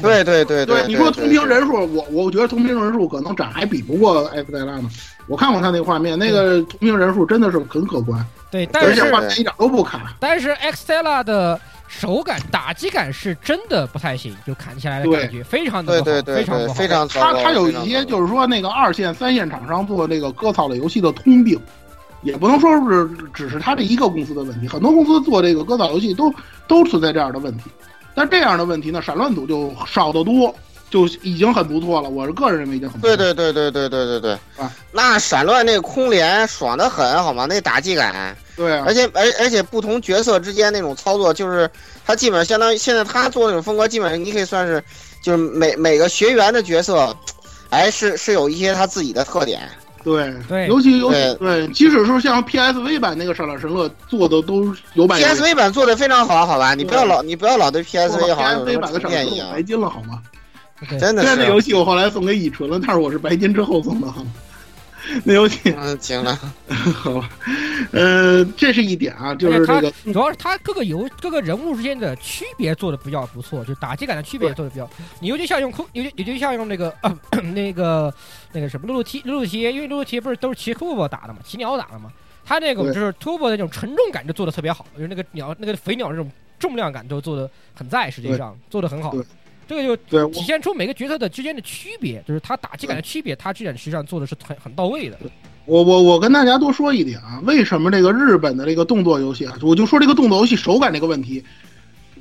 真的。对对对对，你说同屏人数，我我觉得同屏人数可能展还比不过埃弗塞拉呢。我看过他那个画面，那个同屏人数真的是很可观。对，但是画面一点都不卡。但是 Xtella 的手感、打击感是真的不太行，就砍起来的感觉非常的对不好，对对对，非常不好。非常糟糕它它有一些就是说那个二线、三线厂商做这个割草类游戏的通病，也不能说是只是它这一个公司的问题，很多公司做这个割草游戏都都存在这样的问题。但这样的问题呢，闪乱组就少得多，就已经很不错了。我是个人认为已经很不错对对对对对对对对啊，那闪乱那空连爽得很，好吗？那打击感，对啊而，且而而且不同角色之间那种操作，就是他基本上相当于现在他做那种风格，基本上你可以算是就是每每个学员的角色，哎是是有一些他自己的特点。对对尤其尤其对对，即使是像 PSV 版那个《闪亮神乐》做的都有版 PSV 版做的非常好，好吧？你不要老你不要老对 PSV 好像有什 PSV 么版的成见一样闪亮神乐白，金了好吗？对真的虽然那是。游戏我后来送给乙醇了，但是我是白金之后送的哈。那游戏。嗯，行了，好吧，呃，这是一点啊，就是这个主要是它各个游各个人物之间的区别做的比较不错，就打击感的区别做的比较。你尤其像用空，尤其尤其像用那个、呃、那个那个什么露露提露露提，因为露露提不是都是骑 Turbo 打的嘛，骑鸟打的嘛，它那种就是 Turbo 的那种沉重感就做的特别好，就是那个鸟那个肥鸟这种重量感都做的很在，实际上做的很好。对。这个就对体现出每个角色的之间的区别，就是他打击感的区别，他这点实际上做的是很很到位的。我我我跟大家多说一点啊，为什么这个日本的这个动作游戏啊，我就说这个动作游戏手感这个问题。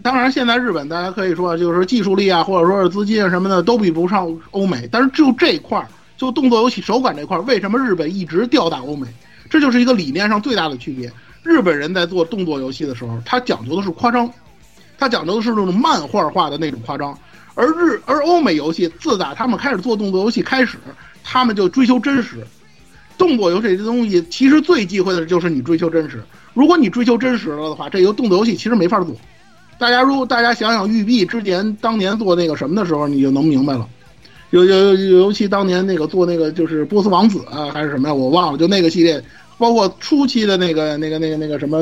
当然，现在日本大家可以说就是技术力啊，或者说是资金啊什么的都比不上欧美，但是就这块儿，就动作游戏手感这块儿，为什么日本一直吊打欧美？这就是一个理念上最大的区别。日本人在做动作游戏的时候，他讲究的是夸张，他讲究的是那种漫画化的那种夸张，而日而欧美游戏自打他们开始做动作游戏开始，他们就追求真实。动作游戏这东西其实最忌讳的就是你追求真实。如果你追求真实了的话，这游动作游戏其实没法做。大家如果大家想想育碧之前当年做那个什么的时候，你就能明白了。尤尤尤其当年那个做那个就是波斯王子啊还是什么呀，我忘了，就那个系列，包括初期的那个那个那个那个什么，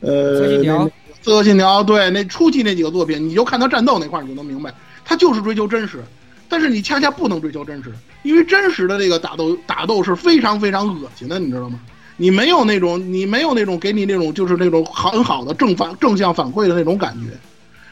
呃，刺客信条刺客信条，对，那初期那几个作品，你就看他战斗那块，你就能明白，他就是追求真实。但是你恰恰不能追求真实，因为真实的这个打斗打斗是非常非常恶心的，你知道吗？你没有那种，你没有那种给你那种就是那种很好的正反正向反馈的那种感觉，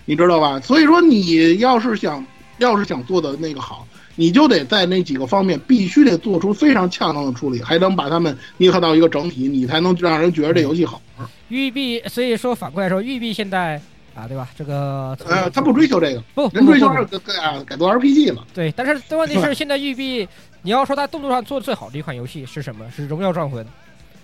你知道吧？所以说你要是想要是想做的那个好，你就得在那几个方面必须得做出非常恰当的处理，还能把它们捏合到一个整体，你才能让人觉得这游戏好玩。育碧，所以说反过来说，育碧现在啊，对吧？这个呃，他不追求这个，不不人追求不不改改改做 RPG 嘛。对，但是但问题是，现在育碧，你要说它动作上做的最好的一款游戏是什么？是《荣耀战魂》，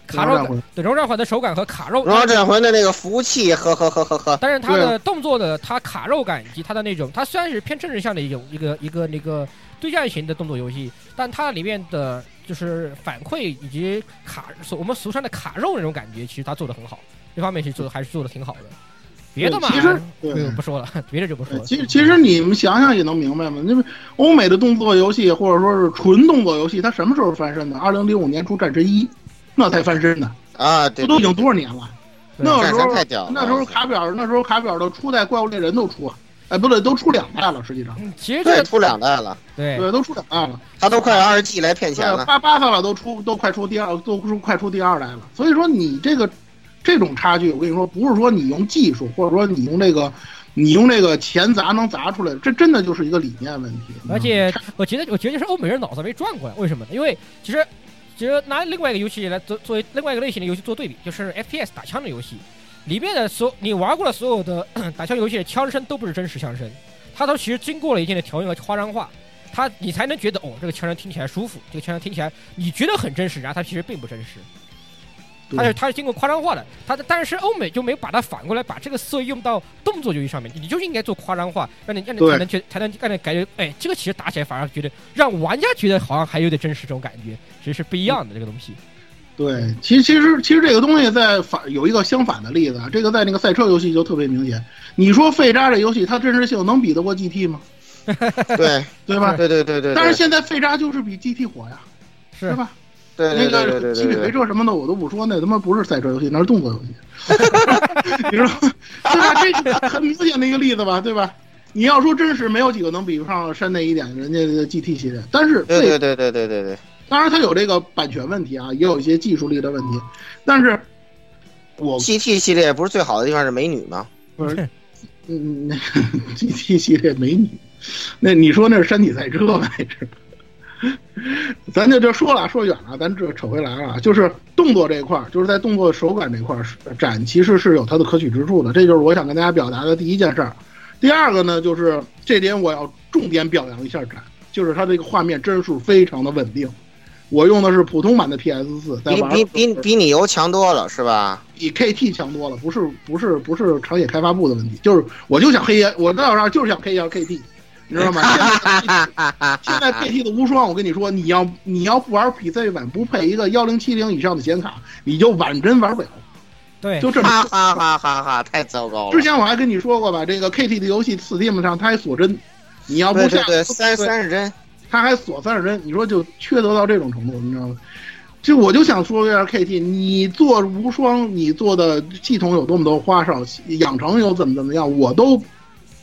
卡肉感荣耀战魂对《荣耀战魂》的手感和卡肉，荣耀战魂的那个服务器，呵呵呵呵呵，但是它的动作的它卡肉感以及它的那种，它虽然是偏政治向的一种一个一个那个对战型的动作游戏，但它里面的就是反馈以及卡所我们俗称的卡肉那种感觉，其实它做的很好，这方面其实做的还是做的挺好的。别的嘛，其实对对不说了，别的就不说了。其实其实你们想想也能明白嘛，因为欧美的动作游戏或者说是纯动作游戏，它什么时候翻身的？二零零五年出《战神一》，那才翻身的，啊，这都已经多少年了？那时候太屌了那时候卡表那时候卡表的初代怪物猎人都出，哎，不对，都出两代了，实际上，嗯，其实对出两代了，对对，都出两代了。他都快二 G 来骗钱，了。巴巴萨拉都出都快出第二，都出快出第二代了。所以说你这个这种差距，我跟你说，不是说你用技术，或者说你用这个你用这个钱砸能砸出来，这真的就是一个理念问题。而且我觉得，我觉得就是欧美人脑子没转过来，为什么呢？因为其实，其实拿另外一个游戏来作作为另外一个类型的游戏做对比，就是 FPS 打枪的游戏，里面的所你玩过的所有的 打枪游戏的枪声都不是真实枪声，它都其实经过了一定的调音和夸张化，它你才能觉得哦，这个枪声听起来舒服，这个枪声听起来你觉得很真实，然后它其实并不真实。它是它是经过夸张化的，它的但是欧美就没有把它反过来把这个思维用到动作游戏上面，你就应该做夸张化，让你让你才能觉才能让你感觉，哎，这个其实打起来反而觉得让玩家觉得好像还有点真实这种感觉，其实是不一样的这个东西。对，其实其实其实这个东西在反有一个相反的例子啊，这个在那个赛车游戏就特别明显。你说废渣这游戏它真实性能比得过 GT 吗？对 对吧？对对对对，但是现在废渣就是比 GT 火呀，是是吧？对那对对对对个极品飞车什么的我都不说，那他妈不是赛车游戏，那是动作游戏，你知道吗？对吧？这是很明显的一个例子吧，对吧？你要说真实，没有几个能比不上山内一点人家的 GT 系列，但是对对对对对对对，当然它有这个版权问题啊，也有一些技术力的问题，但是我 GT 系列不是最好的地方是美女吗？不是嗯，那个 GT 系列美女，那你说那是山体赛车吧？那是。咱就就说了，说远了，咱这扯回来了，就是动作这一块儿，就是在动作手感这块儿，展其实是有它的可取之处的，这就是我想跟大家表达的第一件事儿。第二个呢，就是这点我要重点表扬一下展，就是它这个画面帧数非常的稳定。我用的是普通版的 PS 四，在比比比比你游强多了，是吧？比 KT 强多了，不是不是不是长野开发部的问题，就是我就想黑烟，我到那就是想黑一下 KT，你知道吗？现在 现在 KT 的无双，我跟你说，你要你要不玩 PC 版，不配一个幺零七零以上的显卡，你就完真玩不了。对，就这么哈哈哈哈哈！太糟糕了。之前我还跟你说过吧，这个 KT 的游戏 Steam 上它还锁帧，你要不下三三十帧，它还锁三十帧，你说就缺德到这种程度，你知道吗？就我就想说一下 KT，你做无双，你做的系统有多么多花哨，养成有怎么怎么样，我都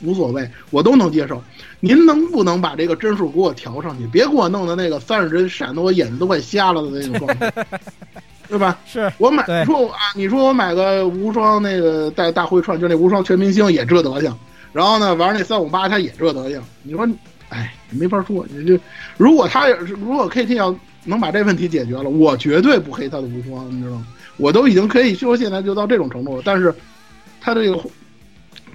无所谓，我都能接受。您能不能把这个帧数给我调上去？别给我弄的那个三十帧闪得我眼睛都快瞎了的那种状态，对吧？是我买，你说我啊，你说我买个无双那个带大会串，就那无双全明星也这德行，然后呢玩那三五八他也这德行，你说，哎，没法说，你就如果他如果 KT 要能把这问题解决了，我绝对不黑他的无双，你知道吗？我都已经可以说现在就到这种程度了，但是他这个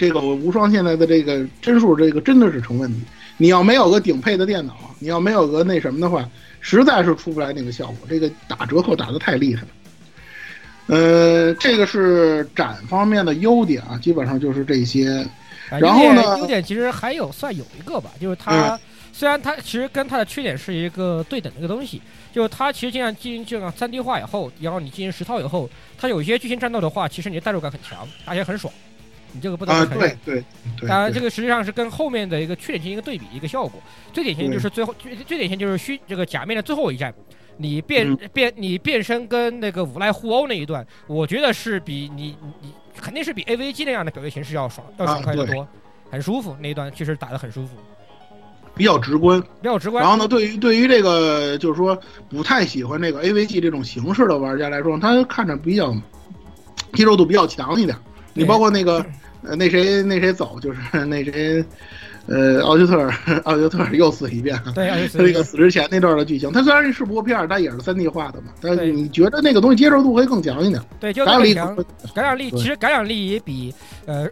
这个无双现在的这个帧数，这个真的是成问题。你要没有个顶配的电脑，你要没有个那什么的话，实在是出不来那个效果。这个打折扣打得太厉害了。呃，这个是展方面的优点啊，基本上就是这些。啊然后呢优点其实还有算有一个吧，就是它、虽然它其实跟它的缺点是一个对等的一个东西，就是它其实这样进行这个三 D 化以后，然后你进行实操以后，它有一些剧情战斗的话，其实你的代入感很强，而且很爽，你这个不得啊，不承认。对对对，当然，这个实际上是跟后面的一个缺点进行一个对比，一个效果。最典型的就是最后最最典型就是虚这个假面的最后一战，你变、嗯变你变身跟那个无赖互殴那一段，我觉得是比你你肯定是比 AVG 那样的表现形式要爽要爽快得多，很舒服那一段确实打得很舒服，比较直观。比较直观。然后呢，对于对于这个就是说不太喜欢这个 AVG 这种形式的玩家来说，他看着比较接受度比较强一点。你包括那个呃那谁那谁走，就是 那谁呃奥修特尔奥修特尔又死一遍。对，而且他这个死之前那段的剧情，它虽然是部片儿，但也是三 D 画的嘛。但是你觉得那个东西接受度会更强一点，对，就感染力强，感染力其实感染力也比呃，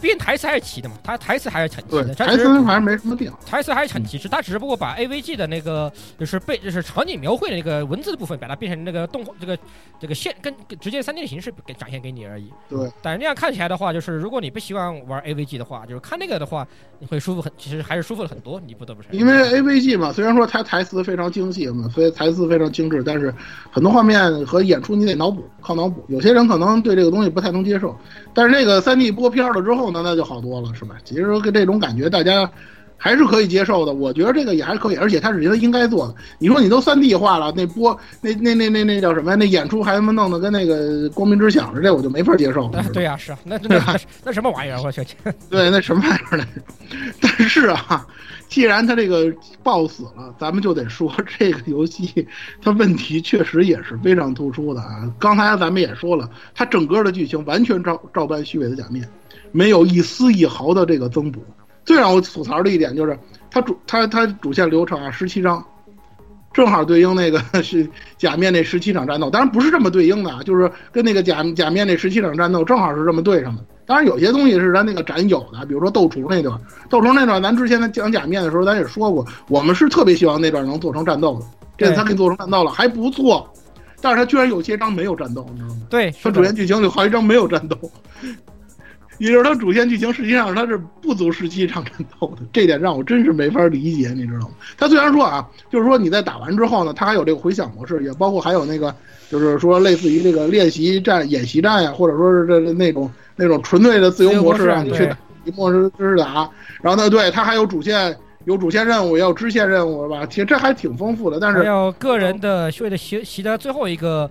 毕竟台词还是齐的嘛，它台词还是很齐的，台词反正没什么变。台词还是很极致，他只不过把 AVG 的那个就是被就是场景描绘的那个文字的部分，把它变成那个动画这个这个线跟跟直接三 D 的形式给展现给你而已。对，但是那样看起来的话，就是如果你不希望玩 AVG 的话，就是看那个的话，你会舒服很，其实还是舒服了很多，你不得不承认。因为 AVG 嘛，虽然说它台词非常精细嘛，所以台词非常精致，但是很多画面和演出你得脑补，靠脑补。有些人可能对这个东西不太能接受，但是那个三 D 播片了之后呢，那就好多了，是吧？其实跟这种感觉大家还是可以接受的，我觉得这个也还可以，而且他是觉得应该做的。你说你都三 D 化了，那播那那那那那叫什么呀？那演出还他妈弄得跟那个光明之响似的，我就没法接受。啊，对呀、是啊，那那 那那什么玩意儿？我去，对，那什么玩意儿来着？但是啊，既然他这个爆死了，咱们就得说这个游戏它问题确实也是非常突出的啊。刚才咱们也说了，它整个的剧情完全照照搬虚伪的假面，没有一丝一毫的这个增补。最让我吐槽的一点就是，它主它它主线流程啊，十七章。正好对应那个 是假面那十七场战斗，当然不是这么对应的啊，就是跟那个假假面那十七场战斗正好是这么对上的。当然有些东西是咱那个展有的，比如说斗厨那段，斗厨那段咱之前在讲假面的时候咱也说过，我们是特别希望那段能做成战斗的，这次他给你做成战斗了，还不错。但是他居然有些章没有战斗，你知道吗？对，他主线剧情有好几章没有战斗，也就是他主线剧情实际上它是不足十七场战斗的，这点让我真是没法理解，你知道吗？它虽然说啊，就是说你在打完之后呢，它还有这个回响模式，也包括还有那个就是说类似于这个练习战、演习战呀，或者说是这那种那种纯粹的自由模式让，你去打一模式支打，然后呢，对它还有主线。有主线任务，也有支线任务，是吧？其实这还挺丰富的，但是还有个人的为了习习得最后一个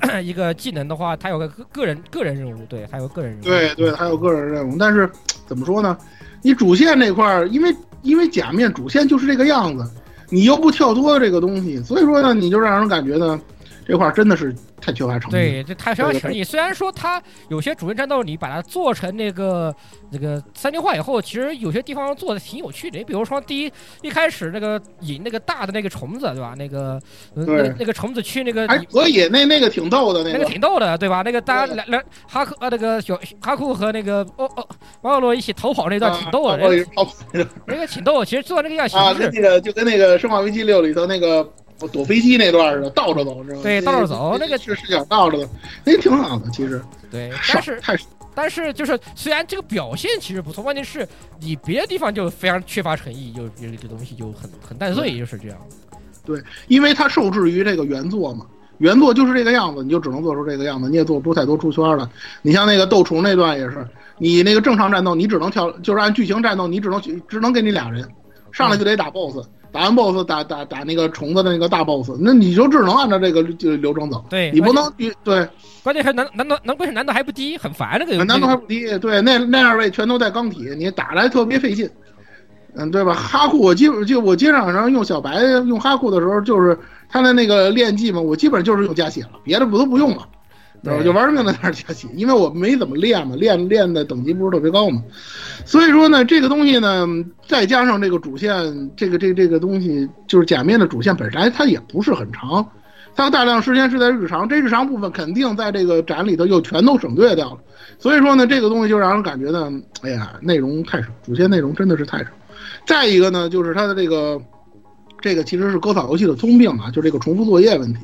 一个技能的话，它有个个人个人任务，对，还有个人任务。对对，还有个人任务，但是怎么说呢？你主线这块儿，因为因为假面主线就是这个样子，你又不跳脱这个东西，所以说呢，你就让人感觉呢，这块儿真的是太缺乏诚意。对，这太缺乏诚意。虽然说它有些主线战斗，你把它做成那个那个三 D 化以后，其实有些地方做的挺有趣的。你比如说第一一开始那个引那个大的那个虫子，对吧？那个呃那个那个虫子去那个还可以，那那个挺逗的，那那个挺逗的，对吧？那个大家来来哈库呃那个小哈库和那个哦哦王小罗一起逃跑那段挺逗的，啊那个哦那个挺逗。其实做那个样啊，形式，跟那个就跟那个《生化危机六》里头那个躲飞机那段似的，倒着走是吧？对倒着走那个是视角倒着的，那挺好的，其实对，但是太但是就是虽然这个表现其实不错，关键是你别的地方就非常缺乏诚意，就就这个东西就很很淡碎，就是这样。对因为它受制于这个原作嘛，原作就是这个样子，你就只能做出这个样子，你也做不出太多出圈了。你像那个斗虫那段也是，你那个正常战斗你只能跳，就是按剧情战斗你只能只能给你俩人，上来就得打 BOSS，打完 BOSS 打打打那个虫子的那个大 BOSS，那你就只能按照这个就流程走，对，你不能去对关键还难难度难关键是难度还不低，很烦这个游戏。难度还不低，对那那二位全都带钢体，你打来特别费劲。嗯，对吧？哈库我基本就我街场上用小白用哈库的时候，就是他的那个练技嘛，我基本就是用加血了，别的不都不用了，对我就玩命在那儿加血，因为我没怎么练嘛，练练的等级不是特别高嘛，所以说呢，这个东西呢，再加上这个主线，这个这个这个东西就是假面的主线本身它也不是很长，它大量时间是在日常，这日常部分肯定在这个展里头又全都省略掉了，所以说呢，这个东西就让人感觉呢，哎呀，内容太少，主线内容真的是太少。再一个呢，就是它的这个，这个其实是割草游戏的通病啊，就这个重复作业问题。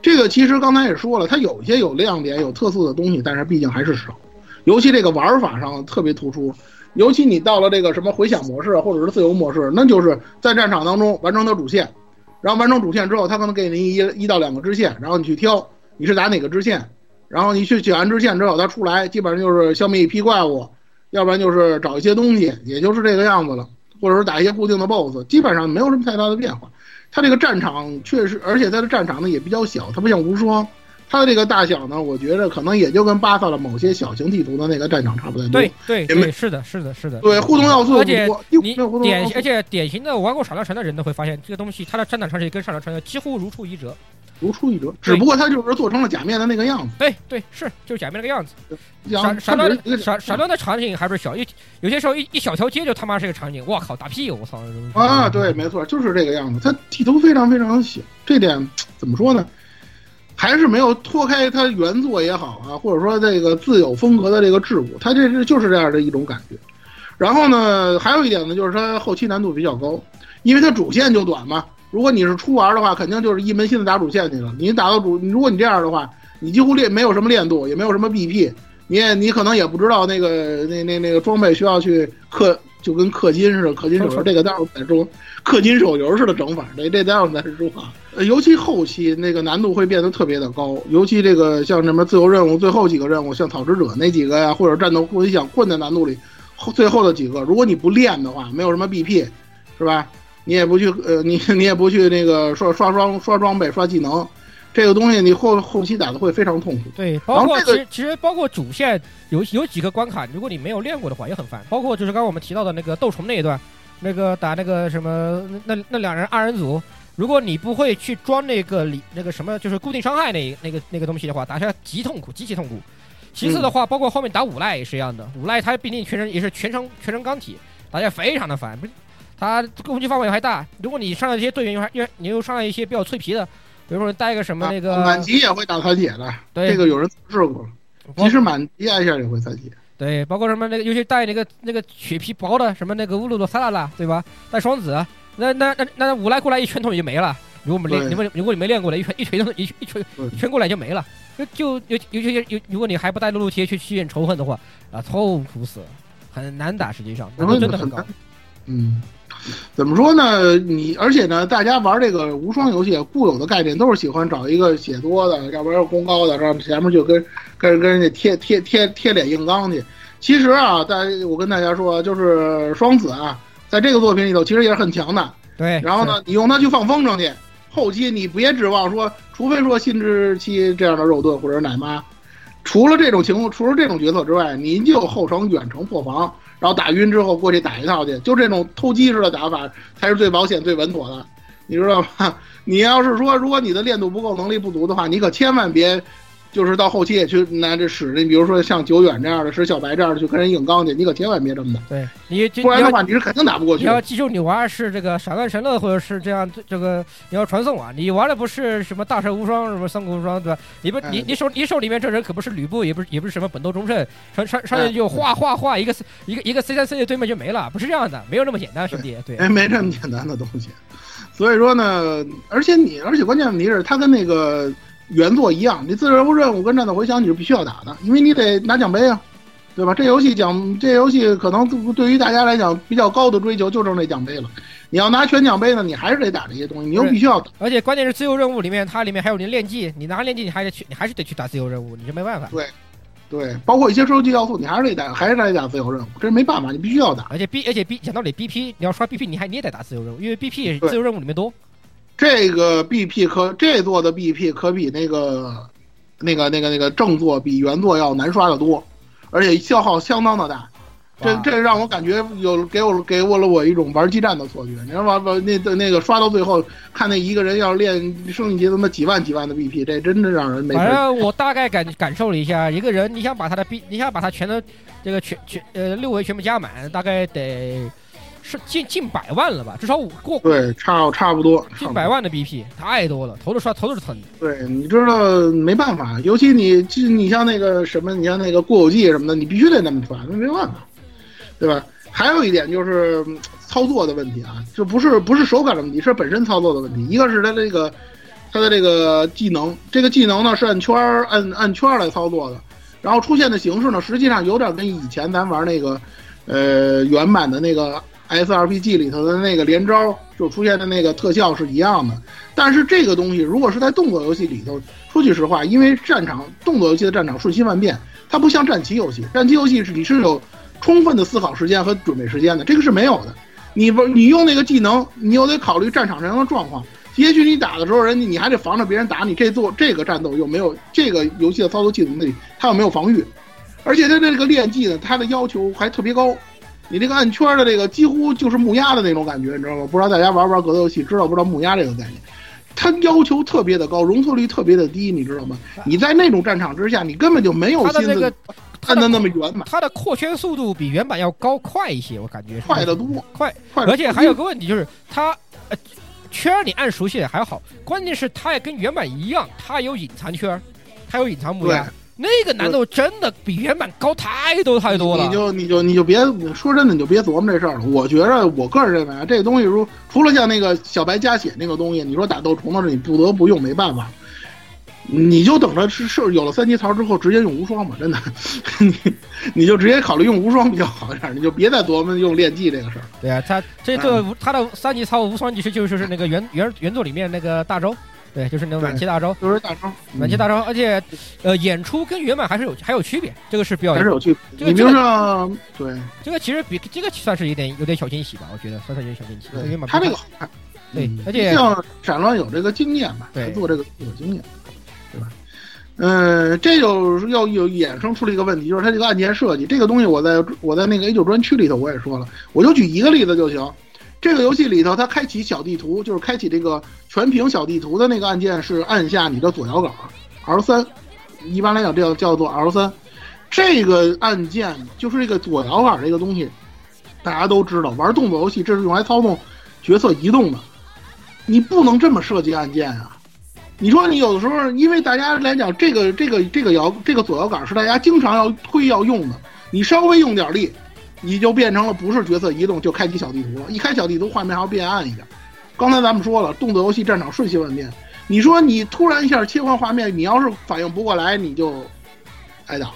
这个其实刚才也说了，它有一些有亮点、有特色的东西，但是毕竟还是少。尤其这个玩法上特别突出，尤其你到了这个什么回响模式或者是自由模式，那就是在战场当中完成它主线，然后完成主线之后，它可能给你一一到两个支线，然后你去挑你是打哪个支线，然后你去解完支线之后，它出来基本上就是消灭一批怪物，要不然就是找一些东西，也就是这个样子了。或者说打一些固定的 BOSS，基本上没有什么太大的变化。它这个战场确实，而且它的战场呢也比较小，它不像无双，它这个大小呢，我觉得可能也就跟巴萨的某些小型地图的那个战场差不太多。对对对，是的，是的，是的。对，互动要素而且你没有互动要典素而且典型的玩过闪亮城的人都会发现，这个东西它的战场场景跟闪亮城几乎如出一辙。如出一辙，只不过它就是做成了假面的那个样子。对对，是就是假面那个样子。像闪闪亮闪闪亮的场景还不是小，一有些时候一一小条街就他妈是个场景，我靠，打屁！我操！啊，对，没错，就是这个样子。它地图非常非常小，这点怎么说呢？还是没有脱开它原作也好啊，或者说这个自有风格的这个桎梏，它这是就是这样的一种感觉。然后呢，还有一点呢，就是它后期难度比较高，因为它主线就短嘛。如果你是初玩的话，肯定就是一门心思打主线去了。你打到主，如果你这样的话，你几乎练没有什么练度，也没有什么 BP，你也你可能也不知道那个那那那个装备需要去氪，就跟氪金似的，氪金手游这个待会儿再说，氪金手游似的整法，这这待会儿再说尤其后期那个难度会变得特别的高，尤其这个像什么自由任务最后几个任务，像草食者那几个呀，或者战斗互想困难难度里后最后的几个，如果你不练的话，没有什么 BP，是吧？你也不去呃，你你也不去那个刷刷装刷装备刷技能，这个东西你后后期打的会非常痛苦。对，包括这个其实其实包括主线有有几个关卡，如果你没有练过的话也很烦。包括就是刚刚我们提到的那个斗虫那一段，那个打那个什么那那两人二人组，如果你不会去装那个里那个什么就是固定伤害那那个那个东西的话，打起来极痛苦，极其痛苦。其次的话，包括后面打五赖也是一样的，五赖他毕竟全身也是全程全程钢体，打起来非常的烦。不是，他攻击范围还大。如果你上来一些队员又还又你又上来一些比较脆皮的，比如说带一个什么那个满级也会打残血的，对这个有人测试过，即使满级按一下也会残血。对，包括什么那个，尤其带那个那个血皮薄的，什么那个乌鲁鲁萨拉拉，对吧？带双子，那那那那五来过来一拳头也就没了。如果我们练，对如果如果你没练过的，一拳一拳头一一拳一拳过来就没了。就就尤尤其有，如果你还不带露露贴去吸引仇恨的话，啊，痛苦死，很难打，实际上难度真的很高难。。嗯，怎么说呢？你而且呢，大家玩这个无双游戏固有的概念都是喜欢找一个血多的，要不然攻高的，让前面就跟跟跟人家贴贴贴贴脸硬刚去。其实啊，大我跟大家说，就是双子啊，在这个作品里头其实也是很强的。对，然后呢，你用它去放风筝去，后期你别指望说，除非说新之期这样的肉盾或者是奶妈，除了这种情况，除了这种角色之外，您就后程、远程破防，然后打晕之后过去打一套去，就这种偷鸡似的打法才是最保险、最稳妥的。你知道吗？你要是说如果你的练度不够，能力不足的话，你可千万别。就是到后期也去拿着使你，比如说像久远这样的，使小白这样的去跟人硬刚去，你可千万别这么打。对你，不然的话你是肯定打不过去。你要记住，你玩是这个闪乱神乐，或者是这样这个你要传送啊。你玩的不是什么大圣无双，什么三国无双，对吧？你不，你你手你手里面这人可不是吕布，也不是也不是什么本多忠胜，上上上去就画画画一个一个一个 C 三 C 的对面就没了，不是这样的，没有那么简单，兄弟。对，哎，没这么简单的东西。所以说呢，而且你，而且关键问题是，他跟那个。原作一样，你自任务任务跟战斗回响你是必须要打的，因为你得拿奖杯啊，对吧？这游戏奖，这游戏可能对于大家来讲比较高的追求就是那奖杯了。你要拿全奖杯呢，你还是得打这些东西，你又必须要打。而且关键是自由任务里面，它里面还有你练技，你拿练技你还得去，你还是得去打自由任务，你这没办法。对，对，包括一些收集要素，你还是得打，还是得打自由任务，这是没办法，你必须要打。而且 B，而且 B 讲道理，BP 你要刷 BP，你还你也得打自由任务，因为 BP 自由任务里面多。这个 BP 可这座的 BP 可比那个。那个、那个、那个正座比原座要难刷的多，而且消耗相当的大，这这让我感觉有给我给我了我一种玩激战的错觉。你知道吧？那那个刷到最后，看那一个人要练升一级，他妈几万几万的 BP，这真的让人没。反正我大概感感受了一下，一个人你想把他的 B，你想把他全都这个全全呃六维全部加满，大概得。是近近百万了吧？至少五过对，差差不多近百万的 BP 太多了，头都刷头都是疼。对，你知道没办法，尤其你你像那个什么，你像那个过口技什么的，你必须得那么刷，那没办法，对吧？还有一点就是操作的问题啊，就不是不是手感的问题，是本身操作的问题。一个是它这个它的这个技能，这个技能呢是按圈按按圈来操作的，然后出现的形式呢，实际上有点跟以前咱玩那个呃原版的那个。SRPG 里头的那个连招就出现的那个特效是一样的，但是这个东西如果是在动作游戏里头，说句实话，因为战场动作游戏的战场瞬息万变，它不像战棋游戏，战棋游戏是你是有充分的思考时间和准备时间的，这个是没有的。你不你用那个技能，你又得考虑战场上的状况，也许你打的时候，人家你还得防着别人打你，这做这个战斗又没有这个游戏的操作系统里，它又没有防御，而且它这个练技呢，它的要求还特别高。你这个按圈的这个几乎就是木鸭的那种感觉，你知道吗？不知道大家玩不玩格斗游戏，知道不知道木鸭这个概念？它要求特别的高，容错率特别的低，你知道吗？你在那种战场之下，你根本就没有心思看的那么圆满。它的扩圈速度比原版要高快一些，我感觉快得多，快快。而且还有个问题就是，它呃圈你按熟悉还好，关键是它也跟原版一样，它有隐藏圈，它有隐藏木鸭。那个难度真的比原版高太多太多了。你就你就你就别说真的，你就别琢磨这事儿了。我觉着，我个人认为啊，这个东西如除了像那个小白加血那个东西，你说打斗虫子你不得不用，没办法，你就等着是是有了三级槽之后直接用无双吧，真的，你你就直接考虑用无双比较好一点，你就别再琢磨用练技这个事儿。对啊，他这个他的三级槽无双其实就是那个原原原作里面那个大招。对，就是那种暖气大招，就是大招，暖气大招，而且，呃，演出跟原版还是有还有区别，这个是比较还是有区别。这个就是对，这个其实比这个算是有点有点小惊喜吧，我觉得算是有点小惊喜。对，他这个好看，对，而且像闪乱有这个经验吧，对，做这个有经验，对吧？嗯，这就要有衍生出了一个问题，就是它这个按键设计，这个东西我在我在那个 A 九专区里头我也说了，我就举一个例子就行。这个游戏里头，它开启小地图，就是开启这个全屏小地图的那个按键是按下你的左摇杆 L 三，一般来讲叫叫做 L 三。这个按键就是这个左摇杆这个东西，大家都知道，玩动作游戏这是用来操纵角色移动的，你不能这么设计按键啊！你说你有的时候，因为大家来讲，这个这个这个摇这个左摇杆是大家经常要推要用的，你稍微用点力。你就变成了不是角色移动就开启小地图了，一开小地图画面还要变暗一点。刚才咱们说了，动作游戏战场瞬息万变，你说你突然一下切换画面，你要是反应不过来，你就挨打，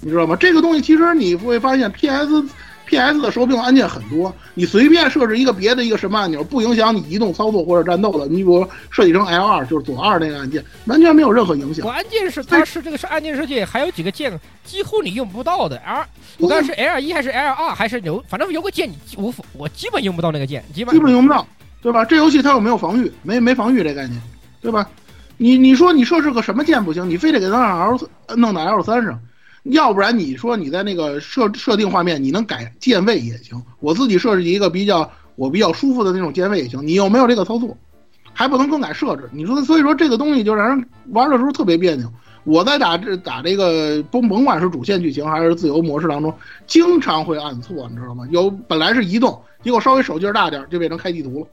你知道吗？这个东西其实你会发现，P.S. P.S. 的手柄按键很多，你随便设置一个别的一个什么按钮，不影响你移动操作或者战斗的。你比如设计成 L 二，就是左二那个按键，完全没有任何影响。关键是它是这个是按键设计，还有几个键几乎你用不到的。L 我看是 L 一还是 L 二还是有，反正有个键你我我基本用不到那个键，基本基本用不到，对吧？这游戏它又没有防御，没没防御这概念，对吧？你你说你设置个什么键不行，你非得给它让 L 弄到 L 三上。要不然你说你在那个设设定画面，你能改键位也行。我自己设置一个比较我比较舒服的那种键位也行。你又没有这个操作，还不能更改设置。你说，所以说这个东西就让人玩的时候特别别扭。我在打这打这个甭甭管是主线剧情还是自由模式当中，经常会按错，你知道吗？有本来是移动，结果稍微手劲大点就变成开地图了。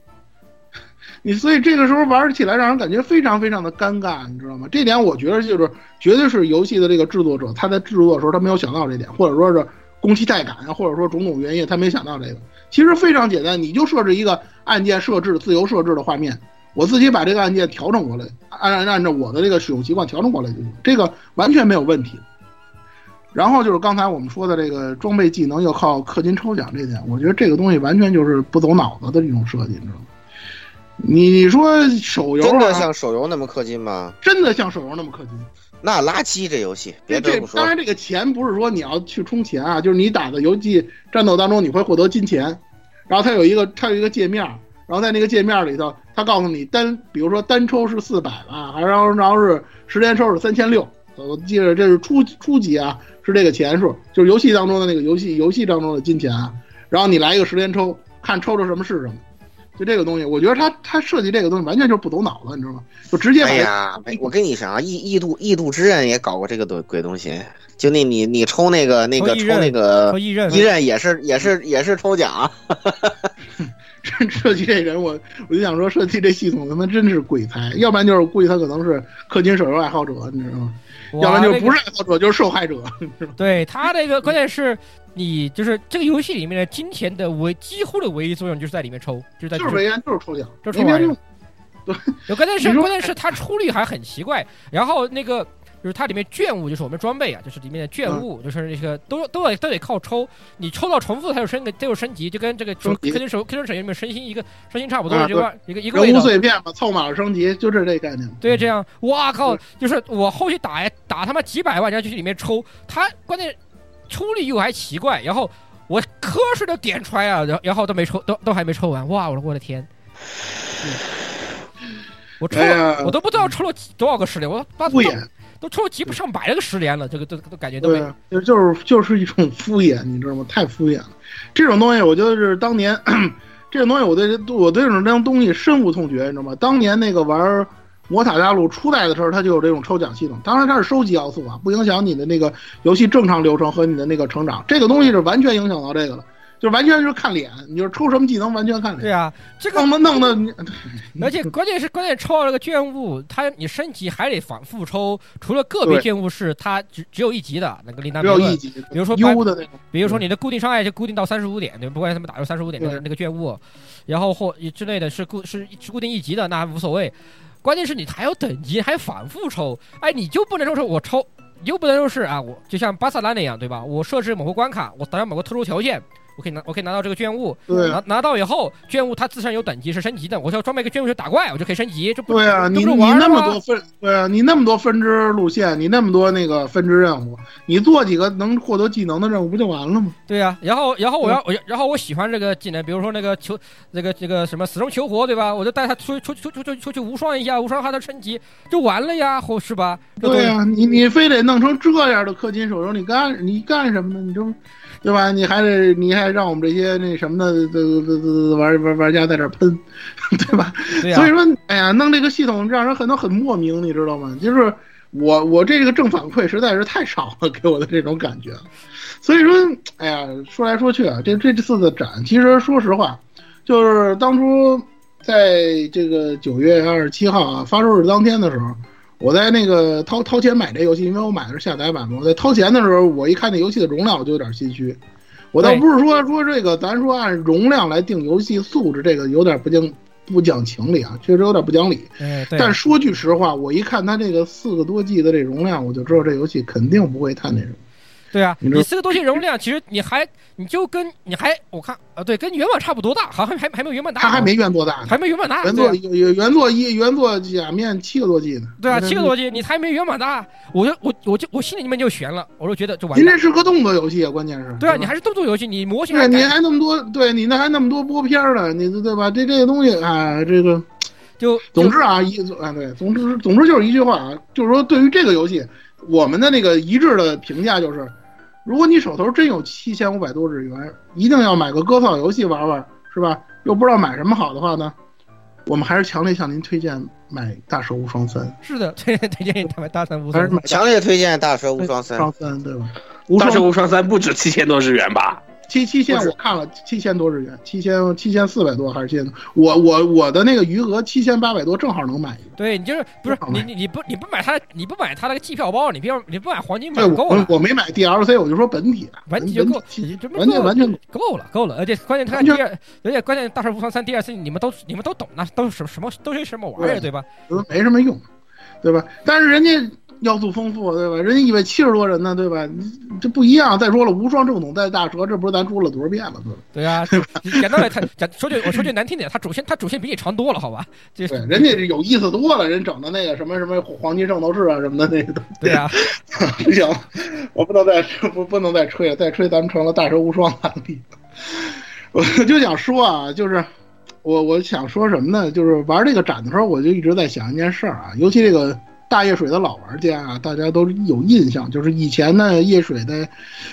你所以这个时候玩起来让人感觉非常非常的尴尬，你知道吗？这点我觉得就是绝对是游戏的这个制作者他在制作的时候他没有想到这点，或者说是工期太赶，或者说种种原因他没想到这个。其实非常简单，你就设置一个按键设置自由设置的画面，我自己把这个按键调整过来，按按按照我的这个使用习惯调整过来就行，这个完全没有问题。然后就是刚才我们说的这个装备技能要靠氪金抽奖这点，我觉得这个东西完全就是不走脑子的这种设计，你知道吗？你说手游、啊、真的像手游那么氪金吗？真的像手游那么氪金？那垃圾这游戏，别这当。然，这个钱不是说你要去充钱啊，就是你打的游戏战斗当中你会获得金钱，然后它有一个它有一个界面，然后在那个界面里头，它告诉你单，比如说单抽是四百吧，还然后然后是十连抽是三千六，我记得这是初初级啊，是这个钱数，就是游戏当中的那个游戏游戏当中的金钱啊，然后你来一个十连抽，看抽着什么是什么。就这个东西，我觉得他他设计这个东西完全就是不走脑子，你知道吗？就直接把哎呀，我跟你讲啊，异异度异度之刃也搞过这个鬼鬼东西，就那你你抽那个那个抽那个抽异刃异刃也是也是也是抽奖啊，设计这人，我我就想说，设计这系统他妈真是鬼才，要不然就是估计他可能是氪金手游爱好者，你知道吗？要不然就是不是爱好者，就是受害者。对他这个关键是你就是这个游戏里面的金钱的唯几乎的唯一作用就是在里面抽，就是在就是为安，就是抽奖，就 是抽玩意儿没别的用。有关键是关键是它出率还很奇怪，然后那个就是它里面券物就是我们装备啊，就是里面的券嗯物，就是那个都都得都得靠抽，你抽到重复它就升个它就升级，就跟这个手升级氪金手氪金手游里面升星一个升星差不多啊的这个一个一个。人物碎片嘛，凑码升级，就是这概念。对，这样，哇靠！对就是我后期打呀打他妈几百万，然后就去里面抽，他关键出力又还奇怪，然后我瞌睡都点出来啊，然后然后都没抽，都都还没抽完，哇！我说我的天，我抽了，哎，我都不知道抽了多少个十连，我把都敷衍，都抽了几不上百个十连了，这个都都感觉都没对，就就是就是一种敷衍，你知道吗？太敷衍了。这种东西，我觉得是当年 这种东西，我对我对这种这种东西深恶痛绝，你知道吗？当年那个玩。魔塔大陆初代的时候，它就有这种抽奖系统，当然它是收集要素啊，不影响你的那个游戏正常流程和你的那个成长。这个东西是完全影响到这个了，就完全是看脸，你就是抽什么技能完全看脸。对啊，这个弄得弄的你，而且关键是关键抽到这个卷物，它你升级还得反复抽，除了个别对券物是它只只有一级的，那个另当只。有一级，比如说优的那种，比如说你的固定伤害就固定到三十五点，对，不管他们打到三十五点那个那个卷物，然后或之类的是固是是固定一级的，那还无所谓。关键是你还有等级，还反复抽，哎，你就不能说是我抽，又不能说是啊，我就像巴萨拉那样，对吧？我设置某个关卡，我达到某个特殊条件，我可以拿我可以拿到这个卷物，对拿拿到以后，卷物它自身有等级是升级的，我要装备一个卷物去打怪，我就可以升级，这不对啊，你你那么多分，对啊，你那么多分支路线，你那么多那个分支任务，你做几个能获得技能的任务不就完了吗？对呀、然后然后我要我要然后我喜欢这个技能，比如说那个求那个这个什么死中求活，对吧？我就带他出出出出出出去无双一下，无双还能升级，就完了呀，或是吧？对啊，你你非得弄成这样的氪金手游，你干你干什么呢？你这不，对吧？你还得你还让我们这些那什么的这这这玩玩玩家在这喷，对吧？所以说，哎呀，弄这个系统让人很多很莫名，你知道吗？就是我我这个正反馈实在是太少了，给我的这种感觉。所以说，哎呀，说来说去啊，这这次的展，其实说实话，就是当初在这个九月二十七号啊发售日当天的时候，我在那个掏掏钱买这游戏，因为我买的是下载版嘛。我在掏钱的时候，我一看那游戏的容量，我就有点心虚。我倒不是说说这个，咱说按容量来定游戏素质，这个有点不讲不讲情理啊，确实有点不讲理。哎，但说句实话，我一看它这个四个多 G 的这容量，我就知道这游戏肯定不会太那什么。对啊，你四个多 G 容量，其实你还你就跟你还我看啊，对，跟原版差不多大，好像还还没有原版大，它还没原作大，还没原版大，原作原原作一原作假面七个多 G 呢。对啊，七个多 G，你还没原版大，我就我我就我心里面就悬了，我就觉得就完蛋。您这是个动作游戏啊，关键是。对啊，你还是动作游戏，你模型对，你还那么多，对你那还那么多播片儿呢，你对吧？这这些东西啊，这个就总之啊，一啊对，总之总之就是一句话啊，就是说对于这个游戏，我们的那个一致的评价就是，如果你手头真有七千五百多日元，一定要买个割草游戏玩玩，是吧？又不知道买什么好的话呢，我们还是强烈向您推荐买《大蛇无双三》，是的，推荐推荐你买大蛇无双三。强烈推荐《大蛇无双三》。双三对吧？无大蛇无双三不止七千多日元吧？七七千我看了七千多日元，七千七千四百多还是七千多？我我我的那个余额七千八百多，正好能买一个。对你就是不是你你你不你不买它你不买它那个机票包，你不要你不买黄金对，版够了，我我没买 DLC，我就说本体了，完全就够，本体这完全完全够了够了，而且关键它第二，而且关键大圣无双三第二次你们都你们都懂那都是什么什么都是什么玩意儿对对吧？都没什么用，对吧？但是人家要素丰富，对吧？人家以为七十多人呢，对吧？这不一样。再说了，无双正统带大蛇，这不是咱说了多少遍了，对吧？对啊，简单来他讲说句我说句难听点，他主线他主线比你长多了，好吧？对，人家有意思多了，人整的那个什么什么黄金圣斗士啊什么的那个对啊，不行，我不能再不不能再吹了，再吹咱们成了大蛇无双案例。我就想说啊，就是我我想说什么呢？就是玩这个展的时候，我就一直在想一件事儿啊，尤其这个大夜水的老玩家啊，大家都有印象，就是以前呢夜水在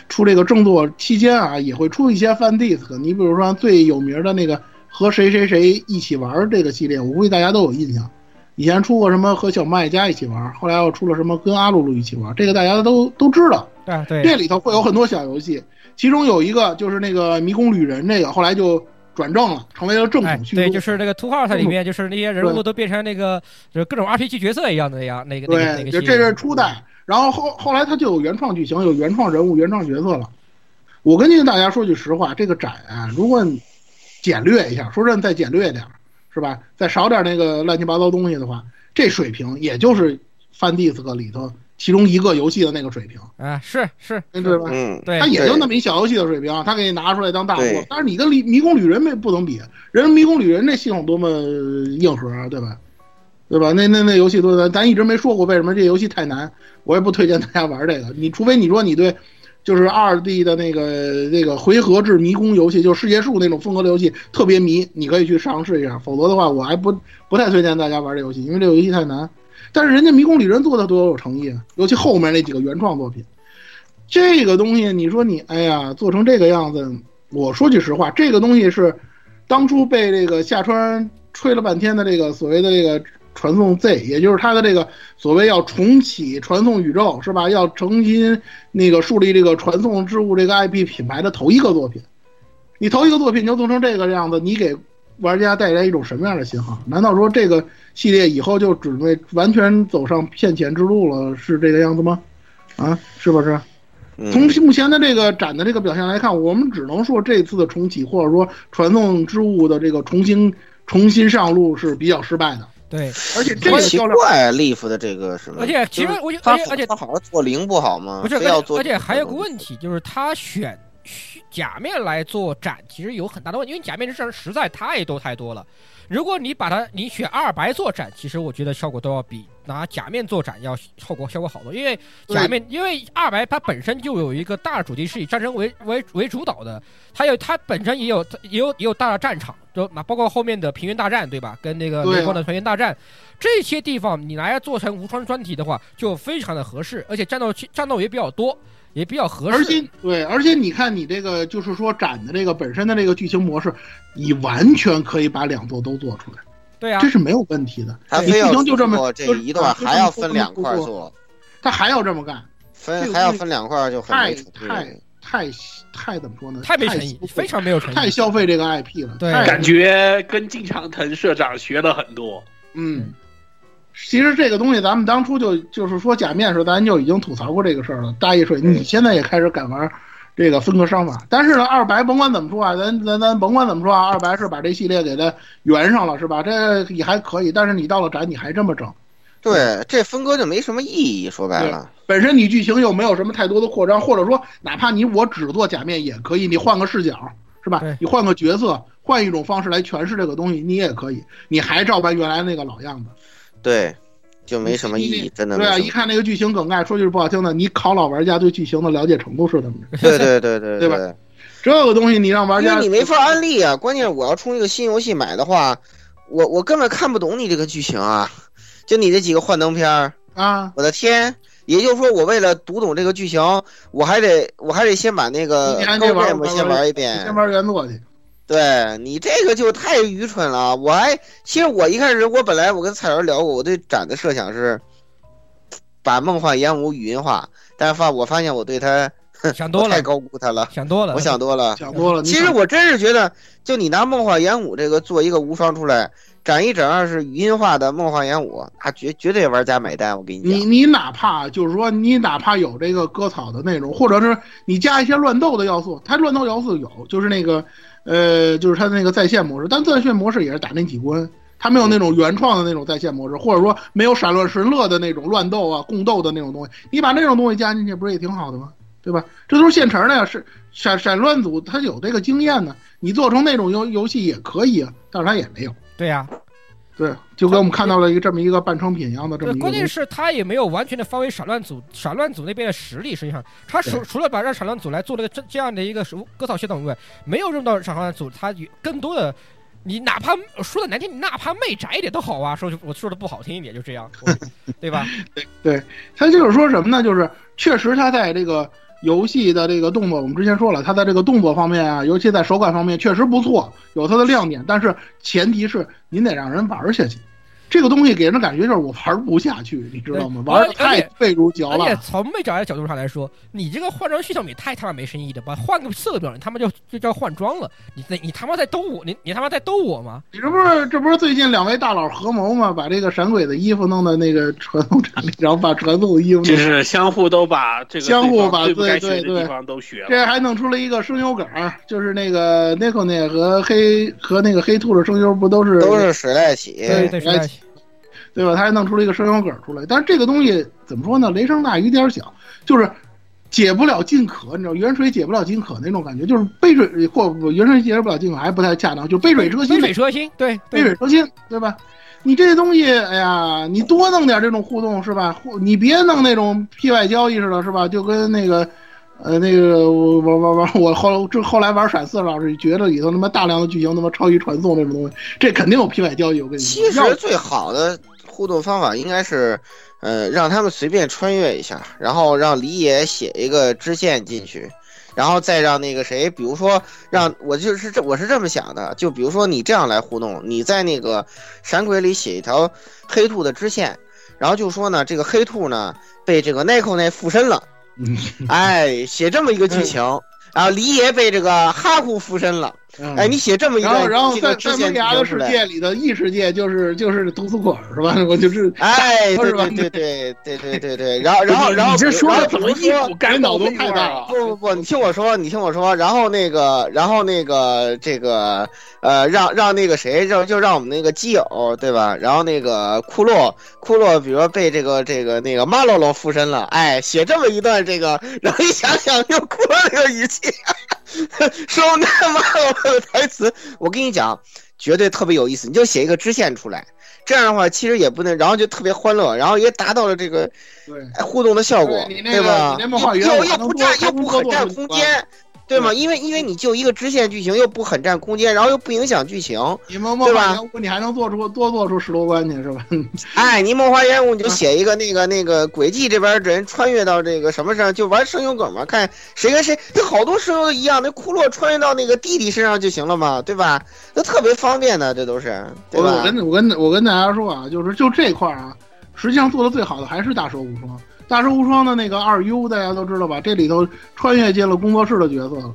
出这个正作期间啊，也会出一些 fan disc。你比如说最有名的那个和谁谁谁一起玩这个系列，我估计大家都有印象。以前出过什么和小麦家一起玩，后来又出了什么跟阿露露一起玩，这个大家都都知道。对啊对这里头会有很多小游戏，其中有一个就是那个迷宫旅人，这个后来就转正了，成为了正哎统叙述。对，就是那个 Two Heart 里面就是那些人物都变成那个就是各种 RPG 角色一样的那样那个那个那对，个就这是初代，然后后后来它就有原创剧情，有原创人物、原创角色了。我跟这个大家说句实话，这个展啊，如果你简略一下，说真的再简略点儿，是吧？再少点那个乱七八糟东西的话，这水平也就是翻 disc 里头其中一个游戏的那个水平，啊是是，对吧？嗯，对它也就那么一小游戏的水平，他给你拿出来当大作，但是你跟迷迷宫旅人没不能比，人迷宫旅人那系统多么硬核啊，对吧？对吧？那那那游戏多咱咱一直没说过为什么这游戏太难，我也不推荐大家玩这个。你除非你说你对，就是二 D 的那个那个回合制迷宫游戏，就是世界树那种风格的游戏特别迷，你可以去尝试一下。否则的话，我还不不太推荐大家玩这游戏，因为这个游戏太难。但是人家迷宫旅人做的多有诚意啊，尤其后面那几个原创作品。这个东西，你说你，哎呀，做成这个样子，我说句实话，这个东西是当初被这个夏川吹了半天的这个所谓的这个传送 Z，也就是他的这个所谓要重启传送宇宙，是吧？要重新那个树立这个传送之物这个 IP 品牌的头一个作品。你头一个作品就做成这个样子，你给玩家带来一种什么样的信号？难道说这个系列以后就准备完全走上骗钱之路了？是这个样子吗？啊，是不是？嗯从目前的这个展的这个表现来看，我们只能说这次的重启或者说传送之物的这个重新重新上路是比较失败的，对，而且这个销量怪，Leaf 的这个什么？而且其实我觉得他而且而且他好好做零不好吗？不是，要做而且还有个问题，就是他选假面来做展，其实有很大的问题，因为假面这事儿实在太多太多了。如果你把它你选二白做展，其实我觉得效果都要比拿假面做展要效果效果好多，因为假面因为二白它本身就有一个大主题是以战争为为为主导的，它有它本身也有也有也有大的战场，就那包括后面的平原大战对吧？跟那个美国的平原大战。这些地方你拿来做成无双专题的话，就非常的合适，而且战斗战斗也比较多，也比较合适。而且对，而且你看你这个就是说展的这个本身的这个剧情模式，你完全可以把两座都做出来，对啊这，是没有问题的。你他非要剧情就这么做这一段，还要分两块做，他还要这么干，分还要分两块就很太没太太太怎么说呢？太没诚意，非常没有诚意。太消费这个 IP 了。对感觉跟金长腾社长学了很多。嗯，其实这个东西咱们当初就就是说假面的时候，咱就已经吐槽过这个事儿了。大一水，你现在也开始敢玩这个分割商法，但是呢，二白甭管怎么说啊，咱咱咱甭管怎么说啊，二白是把这系列给它圆上了，是吧？这也还可以，但是你到了展你还这么整，对，这分割就没什么意义。说白了，本身你剧情又没有什么太多的扩张，或者说哪怕你我只做假面也可以，你换个视角是吧？你换个角色，换一种方式来诠释这个东西，你也可以，你还照搬原来那个老样子。对，就没什么意义，真的对啊，一看那个剧情梗概，说句不好听的，你考老玩家对剧情的了解程度是怎么着？对对对对 对吧，这个东西你让玩家因为你没法安利啊。关键我要冲一个新游戏买的话，我我根本看不懂你这个剧情啊，就你这几个幻灯片儿，啊，我的天！也就是说，我为了读懂这个剧情，我还得我还得先把那个你还得玩 Program 先玩一遍先。玩原作去。对你这个就太愚蠢了。我还其实我一开始我本来我跟蔡老师聊过，我对展的设想是把梦幻烟雾语音化，但是发我发现我对他想多了太高估他了，想多了，我想多了。想多了。其实我真是觉得，就你拿梦幻烟雾这个做一个无双出来，展一展二是语音化的梦幻演武，啊绝绝对玩家买单。我跟你讲，你你哪怕就是说，你哪怕有这个割草的内容，或者是你加一些乱斗的要素，它乱斗要素有，就是那个，呃，就是它的那个在线模式，但在线模式也是打那几关，它没有那种原创的那种在线模式，或者说没有闪乱神乐的那种乱斗啊、共斗的那种东西，你把那种东西加进去，不是也挺好的吗？对吧？这都是现成的呀，是闪闪乱组它有这个经验呢，你做成那种游游戏也可以啊，但是它也没有。对呀、对，就跟我们看到了一个这么一个半成品一样的这么对，一个。关键是他也没有完全的发挥闪乱组闪乱组那边的实力，实际上他除除了把让闪乱组来做了个这这样的一个手割草系统以外，没有用到闪乱组，他有更多的。你哪怕说的难听，你哪怕媚宅一点都好啊！说句我说的不好听一点，就这样，我对吧？对他就是说什么呢？就是确实他在这个游戏的这个动作，我们之前说了，它在这个动作方面啊，尤其在手感方面确实不错，有它的亮点。但是前提是您得让人玩下去。这个东西给人的感觉就是我玩不下去，你知道吗？玩的太费如嚼了而且了。从媚宅的角度上来说，你这个换装系统也太他妈没深意了吧？换个色标，你他妈就就叫换装了，你你你他妈在逗我，你你他妈在逗我吗？你这不是这不是最近两位大佬合谋吗？把这个闪鬼的衣服弄到那个 传送 trận 里，然后把传送的衣服就是相互都把这个相互把对方最该对对对学的地方都学了。这还弄出了一个声优梗，就是那个 n i k o n e 和黑和那个黑兔的声优不都是都是水在一起。对对，实在是对吧？他还弄出了一个声优梗儿出来，但是这个东西怎么说呢？雷声大雨点小，就是解不了近渴，你知道，远水解不了近渴那种感觉，就是杯水或不远水解不了近渴还不太恰当，就杯水车薪杯，水车薪，对杯水车薪，对吧？你这东西，哎呀，你多弄点这种互动是吧？互你别弄那种 P 外交易似的，是吧？就跟那个，呃，那个我玩玩玩，我后这后来玩闪四老师觉得里头他妈大量的剧情他妈超级传送那种东西，这肯定有 P 外交易。我跟你说，其实最好的互动方法应该是，呃，让他们随便穿越一下，然后让李野写一个支线进去，然后再让那个谁，比如说让我就是这我是这么想的，就比如说你这样来互动，你在那个闪鬼里写一条黑兔的支线，然后就说呢，这个黑兔呢被这个 Nico 那附身了，嗯。哎，写这么一个剧情。然后李野被这个哈库附身了，嗯哎，你写这么一个然后，然后这在在个支线剧梅亚的世界里的异世界就是就是图书馆是吧？我就是哎，对是吧对对对对对对对，然后然后然后你这说然后的怎么一股干脑洞太大儿啊？不不不，你听我说，你听我说，然后那个，然后那个这个呃，让让那个谁，让就让我们那个基友对吧？然后那个库洛库洛，比如说被这个这个那个马洛洛附身了，哎，写这么一段这个，然后一想想用库洛那个语气 说那马洛洛的台词，我跟你讲，绝对特别有意思，你就写一个支线出来。这样的话，其实也不能，然后就特别欢乐，然后也达到了这个互动的效果，对吧？又又不占又不可占空间，对吗？因为因为你就一个支线剧情，又不很占空间，然后又不影响剧情。你梦梦对吧幻园你还能做出多做出十多关去是吧？哎，你梦花烟雾你就嗯写一个那个那个轨迹这边人穿越到这个什么上，就玩声优梗嘛，看谁跟谁，这好多声优都一样，那库洛穿越到那个弟弟身上就行了嘛，对吧？那特别方便的，这都是，对吧？我我跟我跟我跟大家说啊，就是就这块儿啊，实际上做的最好的还是大蛇无双。大师无双的那个二 U 大家都知道吧？这里头穿越进了工作室的角色了。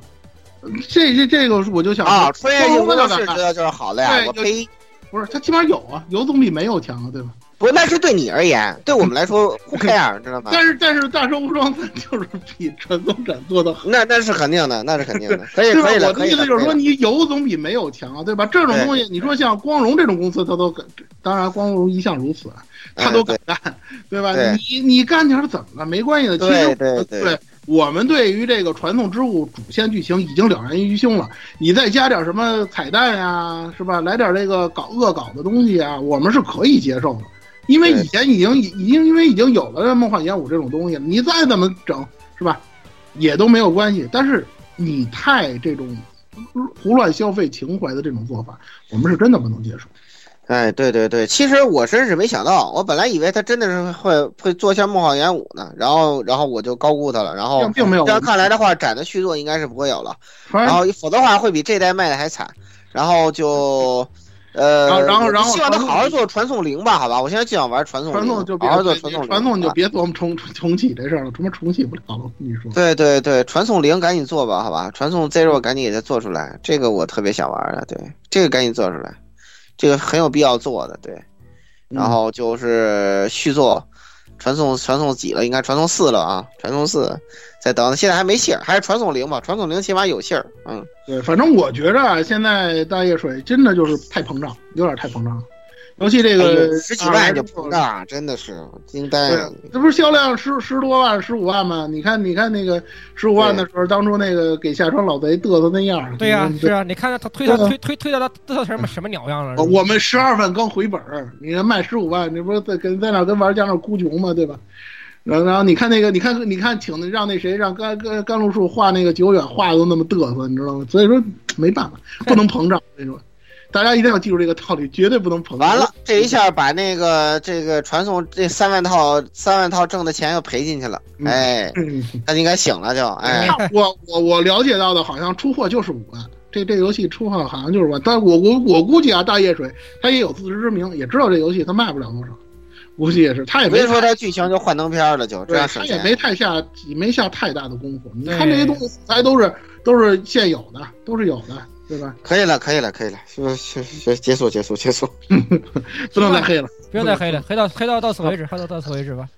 这这这个我就想啊，穿越进工作室光荣的知道就是好的呀，对就我呸！不是他起码有啊，有总比没有强啊，对吧？不，那是对你而言，对我们来说 who care，知道吗？但是但是大蛇无双它就是比传送斩做的好。那那是肯定的，那是肯定的，可以对吧可以？了，我。的意思就是说，你有总比没有强啊，对吧？这种东西，你说像光荣这种公司，他都敢，当然光荣一向如此，啊他都敢干，对吧？对你你干点儿怎么了？没关系的。其对实对对对我们对于这个传送之物主线剧情已经了然于胸了，你再加点什么彩蛋呀，是吧？来点这个搞恶搞的东西啊，我们是可以接受的。因为以前已经已已经因为已经有了梦幻演武这种东西了，你再怎么整是吧，也都没有关系。但是你太这种胡乱消费情怀的这种做法，我们是真的不能接受。哎，对对对，其实我真是没想到，我本来以为他真的是会会做下梦幻演武呢，然后然后我就高估他了，然后并并没有这样看来的话，展的续作应该是不会有了，然后否则的话会比这代卖的还惨。然后就。呃，然后然后然后希望他好好做传送零吧，好吧，我现在就想玩传送传送就别好好做传送零，传送就别琢磨重 重启这事儿了，他妈重启不了了，我跟你说。对对对，传送零赶紧做吧，好吧，传送 zero 赶紧给它做出来，这个我特别想玩的，对，这个赶紧做出来，这个很有必要做的，对。然后就是续作，传送传送几了？应该传送四了啊，传送四。再等，现在还没信儿，还是传送零吧。传送零起码有信儿，嗯，对，反正我觉着，现在大叶水真的就是太膨胀，有点太膨胀了。尤其这个十几万就膨胀，真的是惊呆了。这不是销量十十多万、十五万吗？你看，你看那个十五万的时候，当初那个给夏川老贼嘚瑟那样。对呀，是啊，你看他推他推推推到他嘚瑟成什么什么鸟样了？我们十二万刚回本你看卖十五万，你不是在跟在那跟玩家那哭穷吗？对吧？然后，然后你看那个，你看，你看，请让那谁让甘甘甘露树画那个久远画的都那么嘚瑟，你知道吗？所以说没办法，不能膨胀。那种，大家一定要记住这个道理，绝对不能捧。完了，这一下把那个这个传送这三万套三万套挣的钱又赔进去了。哎，那应该醒了就。哎，我我我了解到的好像出货就是五万，这这游戏出货好像就是万，但我我我估计啊，大叶水他也有自知之明，也知道这游戏他卖不了多少。估计也是，他也没说他剧情就幻灯片了，就这样他也没太下，没下太大的功夫。你看这些东西，还都是都是现有的，都是有的，对吧？可以了，可以了，可以了，行行行，结束，结束，结束，不能再黑了，不用再黑了，黑到黑到到此为止，黑到到此为止吧。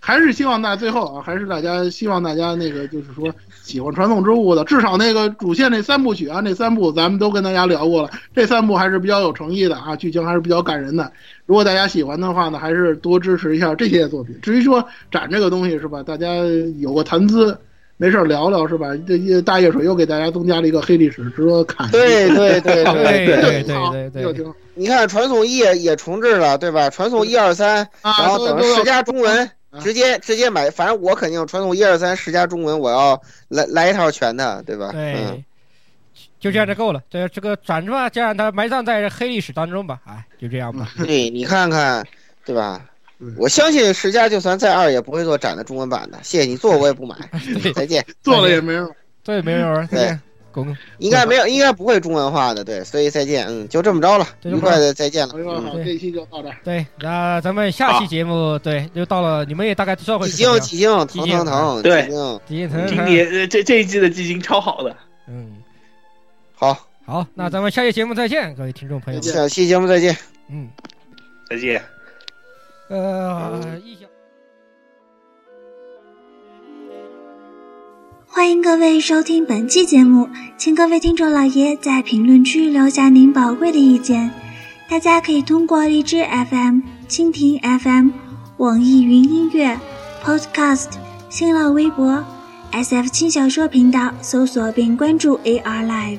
还是希望大家最后啊，还是大家希望大家那个就是说喜欢传送之物的，至少那个主线那三部曲啊，那三部咱们都跟大家聊过了，这三部还是比较有诚意的啊，剧情还是比较感人的。如果大家喜欢的话呢，还是多支持一下这些作品。至于说展这个东西是吧，大家有个谈资，没事聊聊是吧？这一大叶水又给大家增加了一个黑历史值得看对对对对 对对对对对你看传送一也也重置了对吧？传送一二三然后等十家中文直接直接买反正我肯定传送一二三十家中文我要来来一套全的对吧？嗯。就这样就够了这这个转吧就让它埋葬在黑历史当中吧哎就这样吧。对你看看对吧？我相信十家就算再二也不会做展的中文版的。谢谢你做，我也不买。再见。做了也没用。对，没用。对。应该没有，应该不会中文化的，对，所以再见，嗯，就这么着了，愉快的再见了。好，这期就到这。对，那咱们下期节目，对，就到了，你们也大概知道会。几星几星，疼疼疼，对，几星疼。今年这这一季的基金超好的，嗯，好，好，那咱们下期节目再见，各位听众朋友。下期节目再见，嗯，再见。呃，欢迎各位收听本期节目，请各位听众老爷在评论区留下您宝贵的意见。大家可以通过荔枝 FM、蜻蜓 FM、网易云音乐、Podcast、新浪微博、SF 轻小说频道搜索并关注 AR Live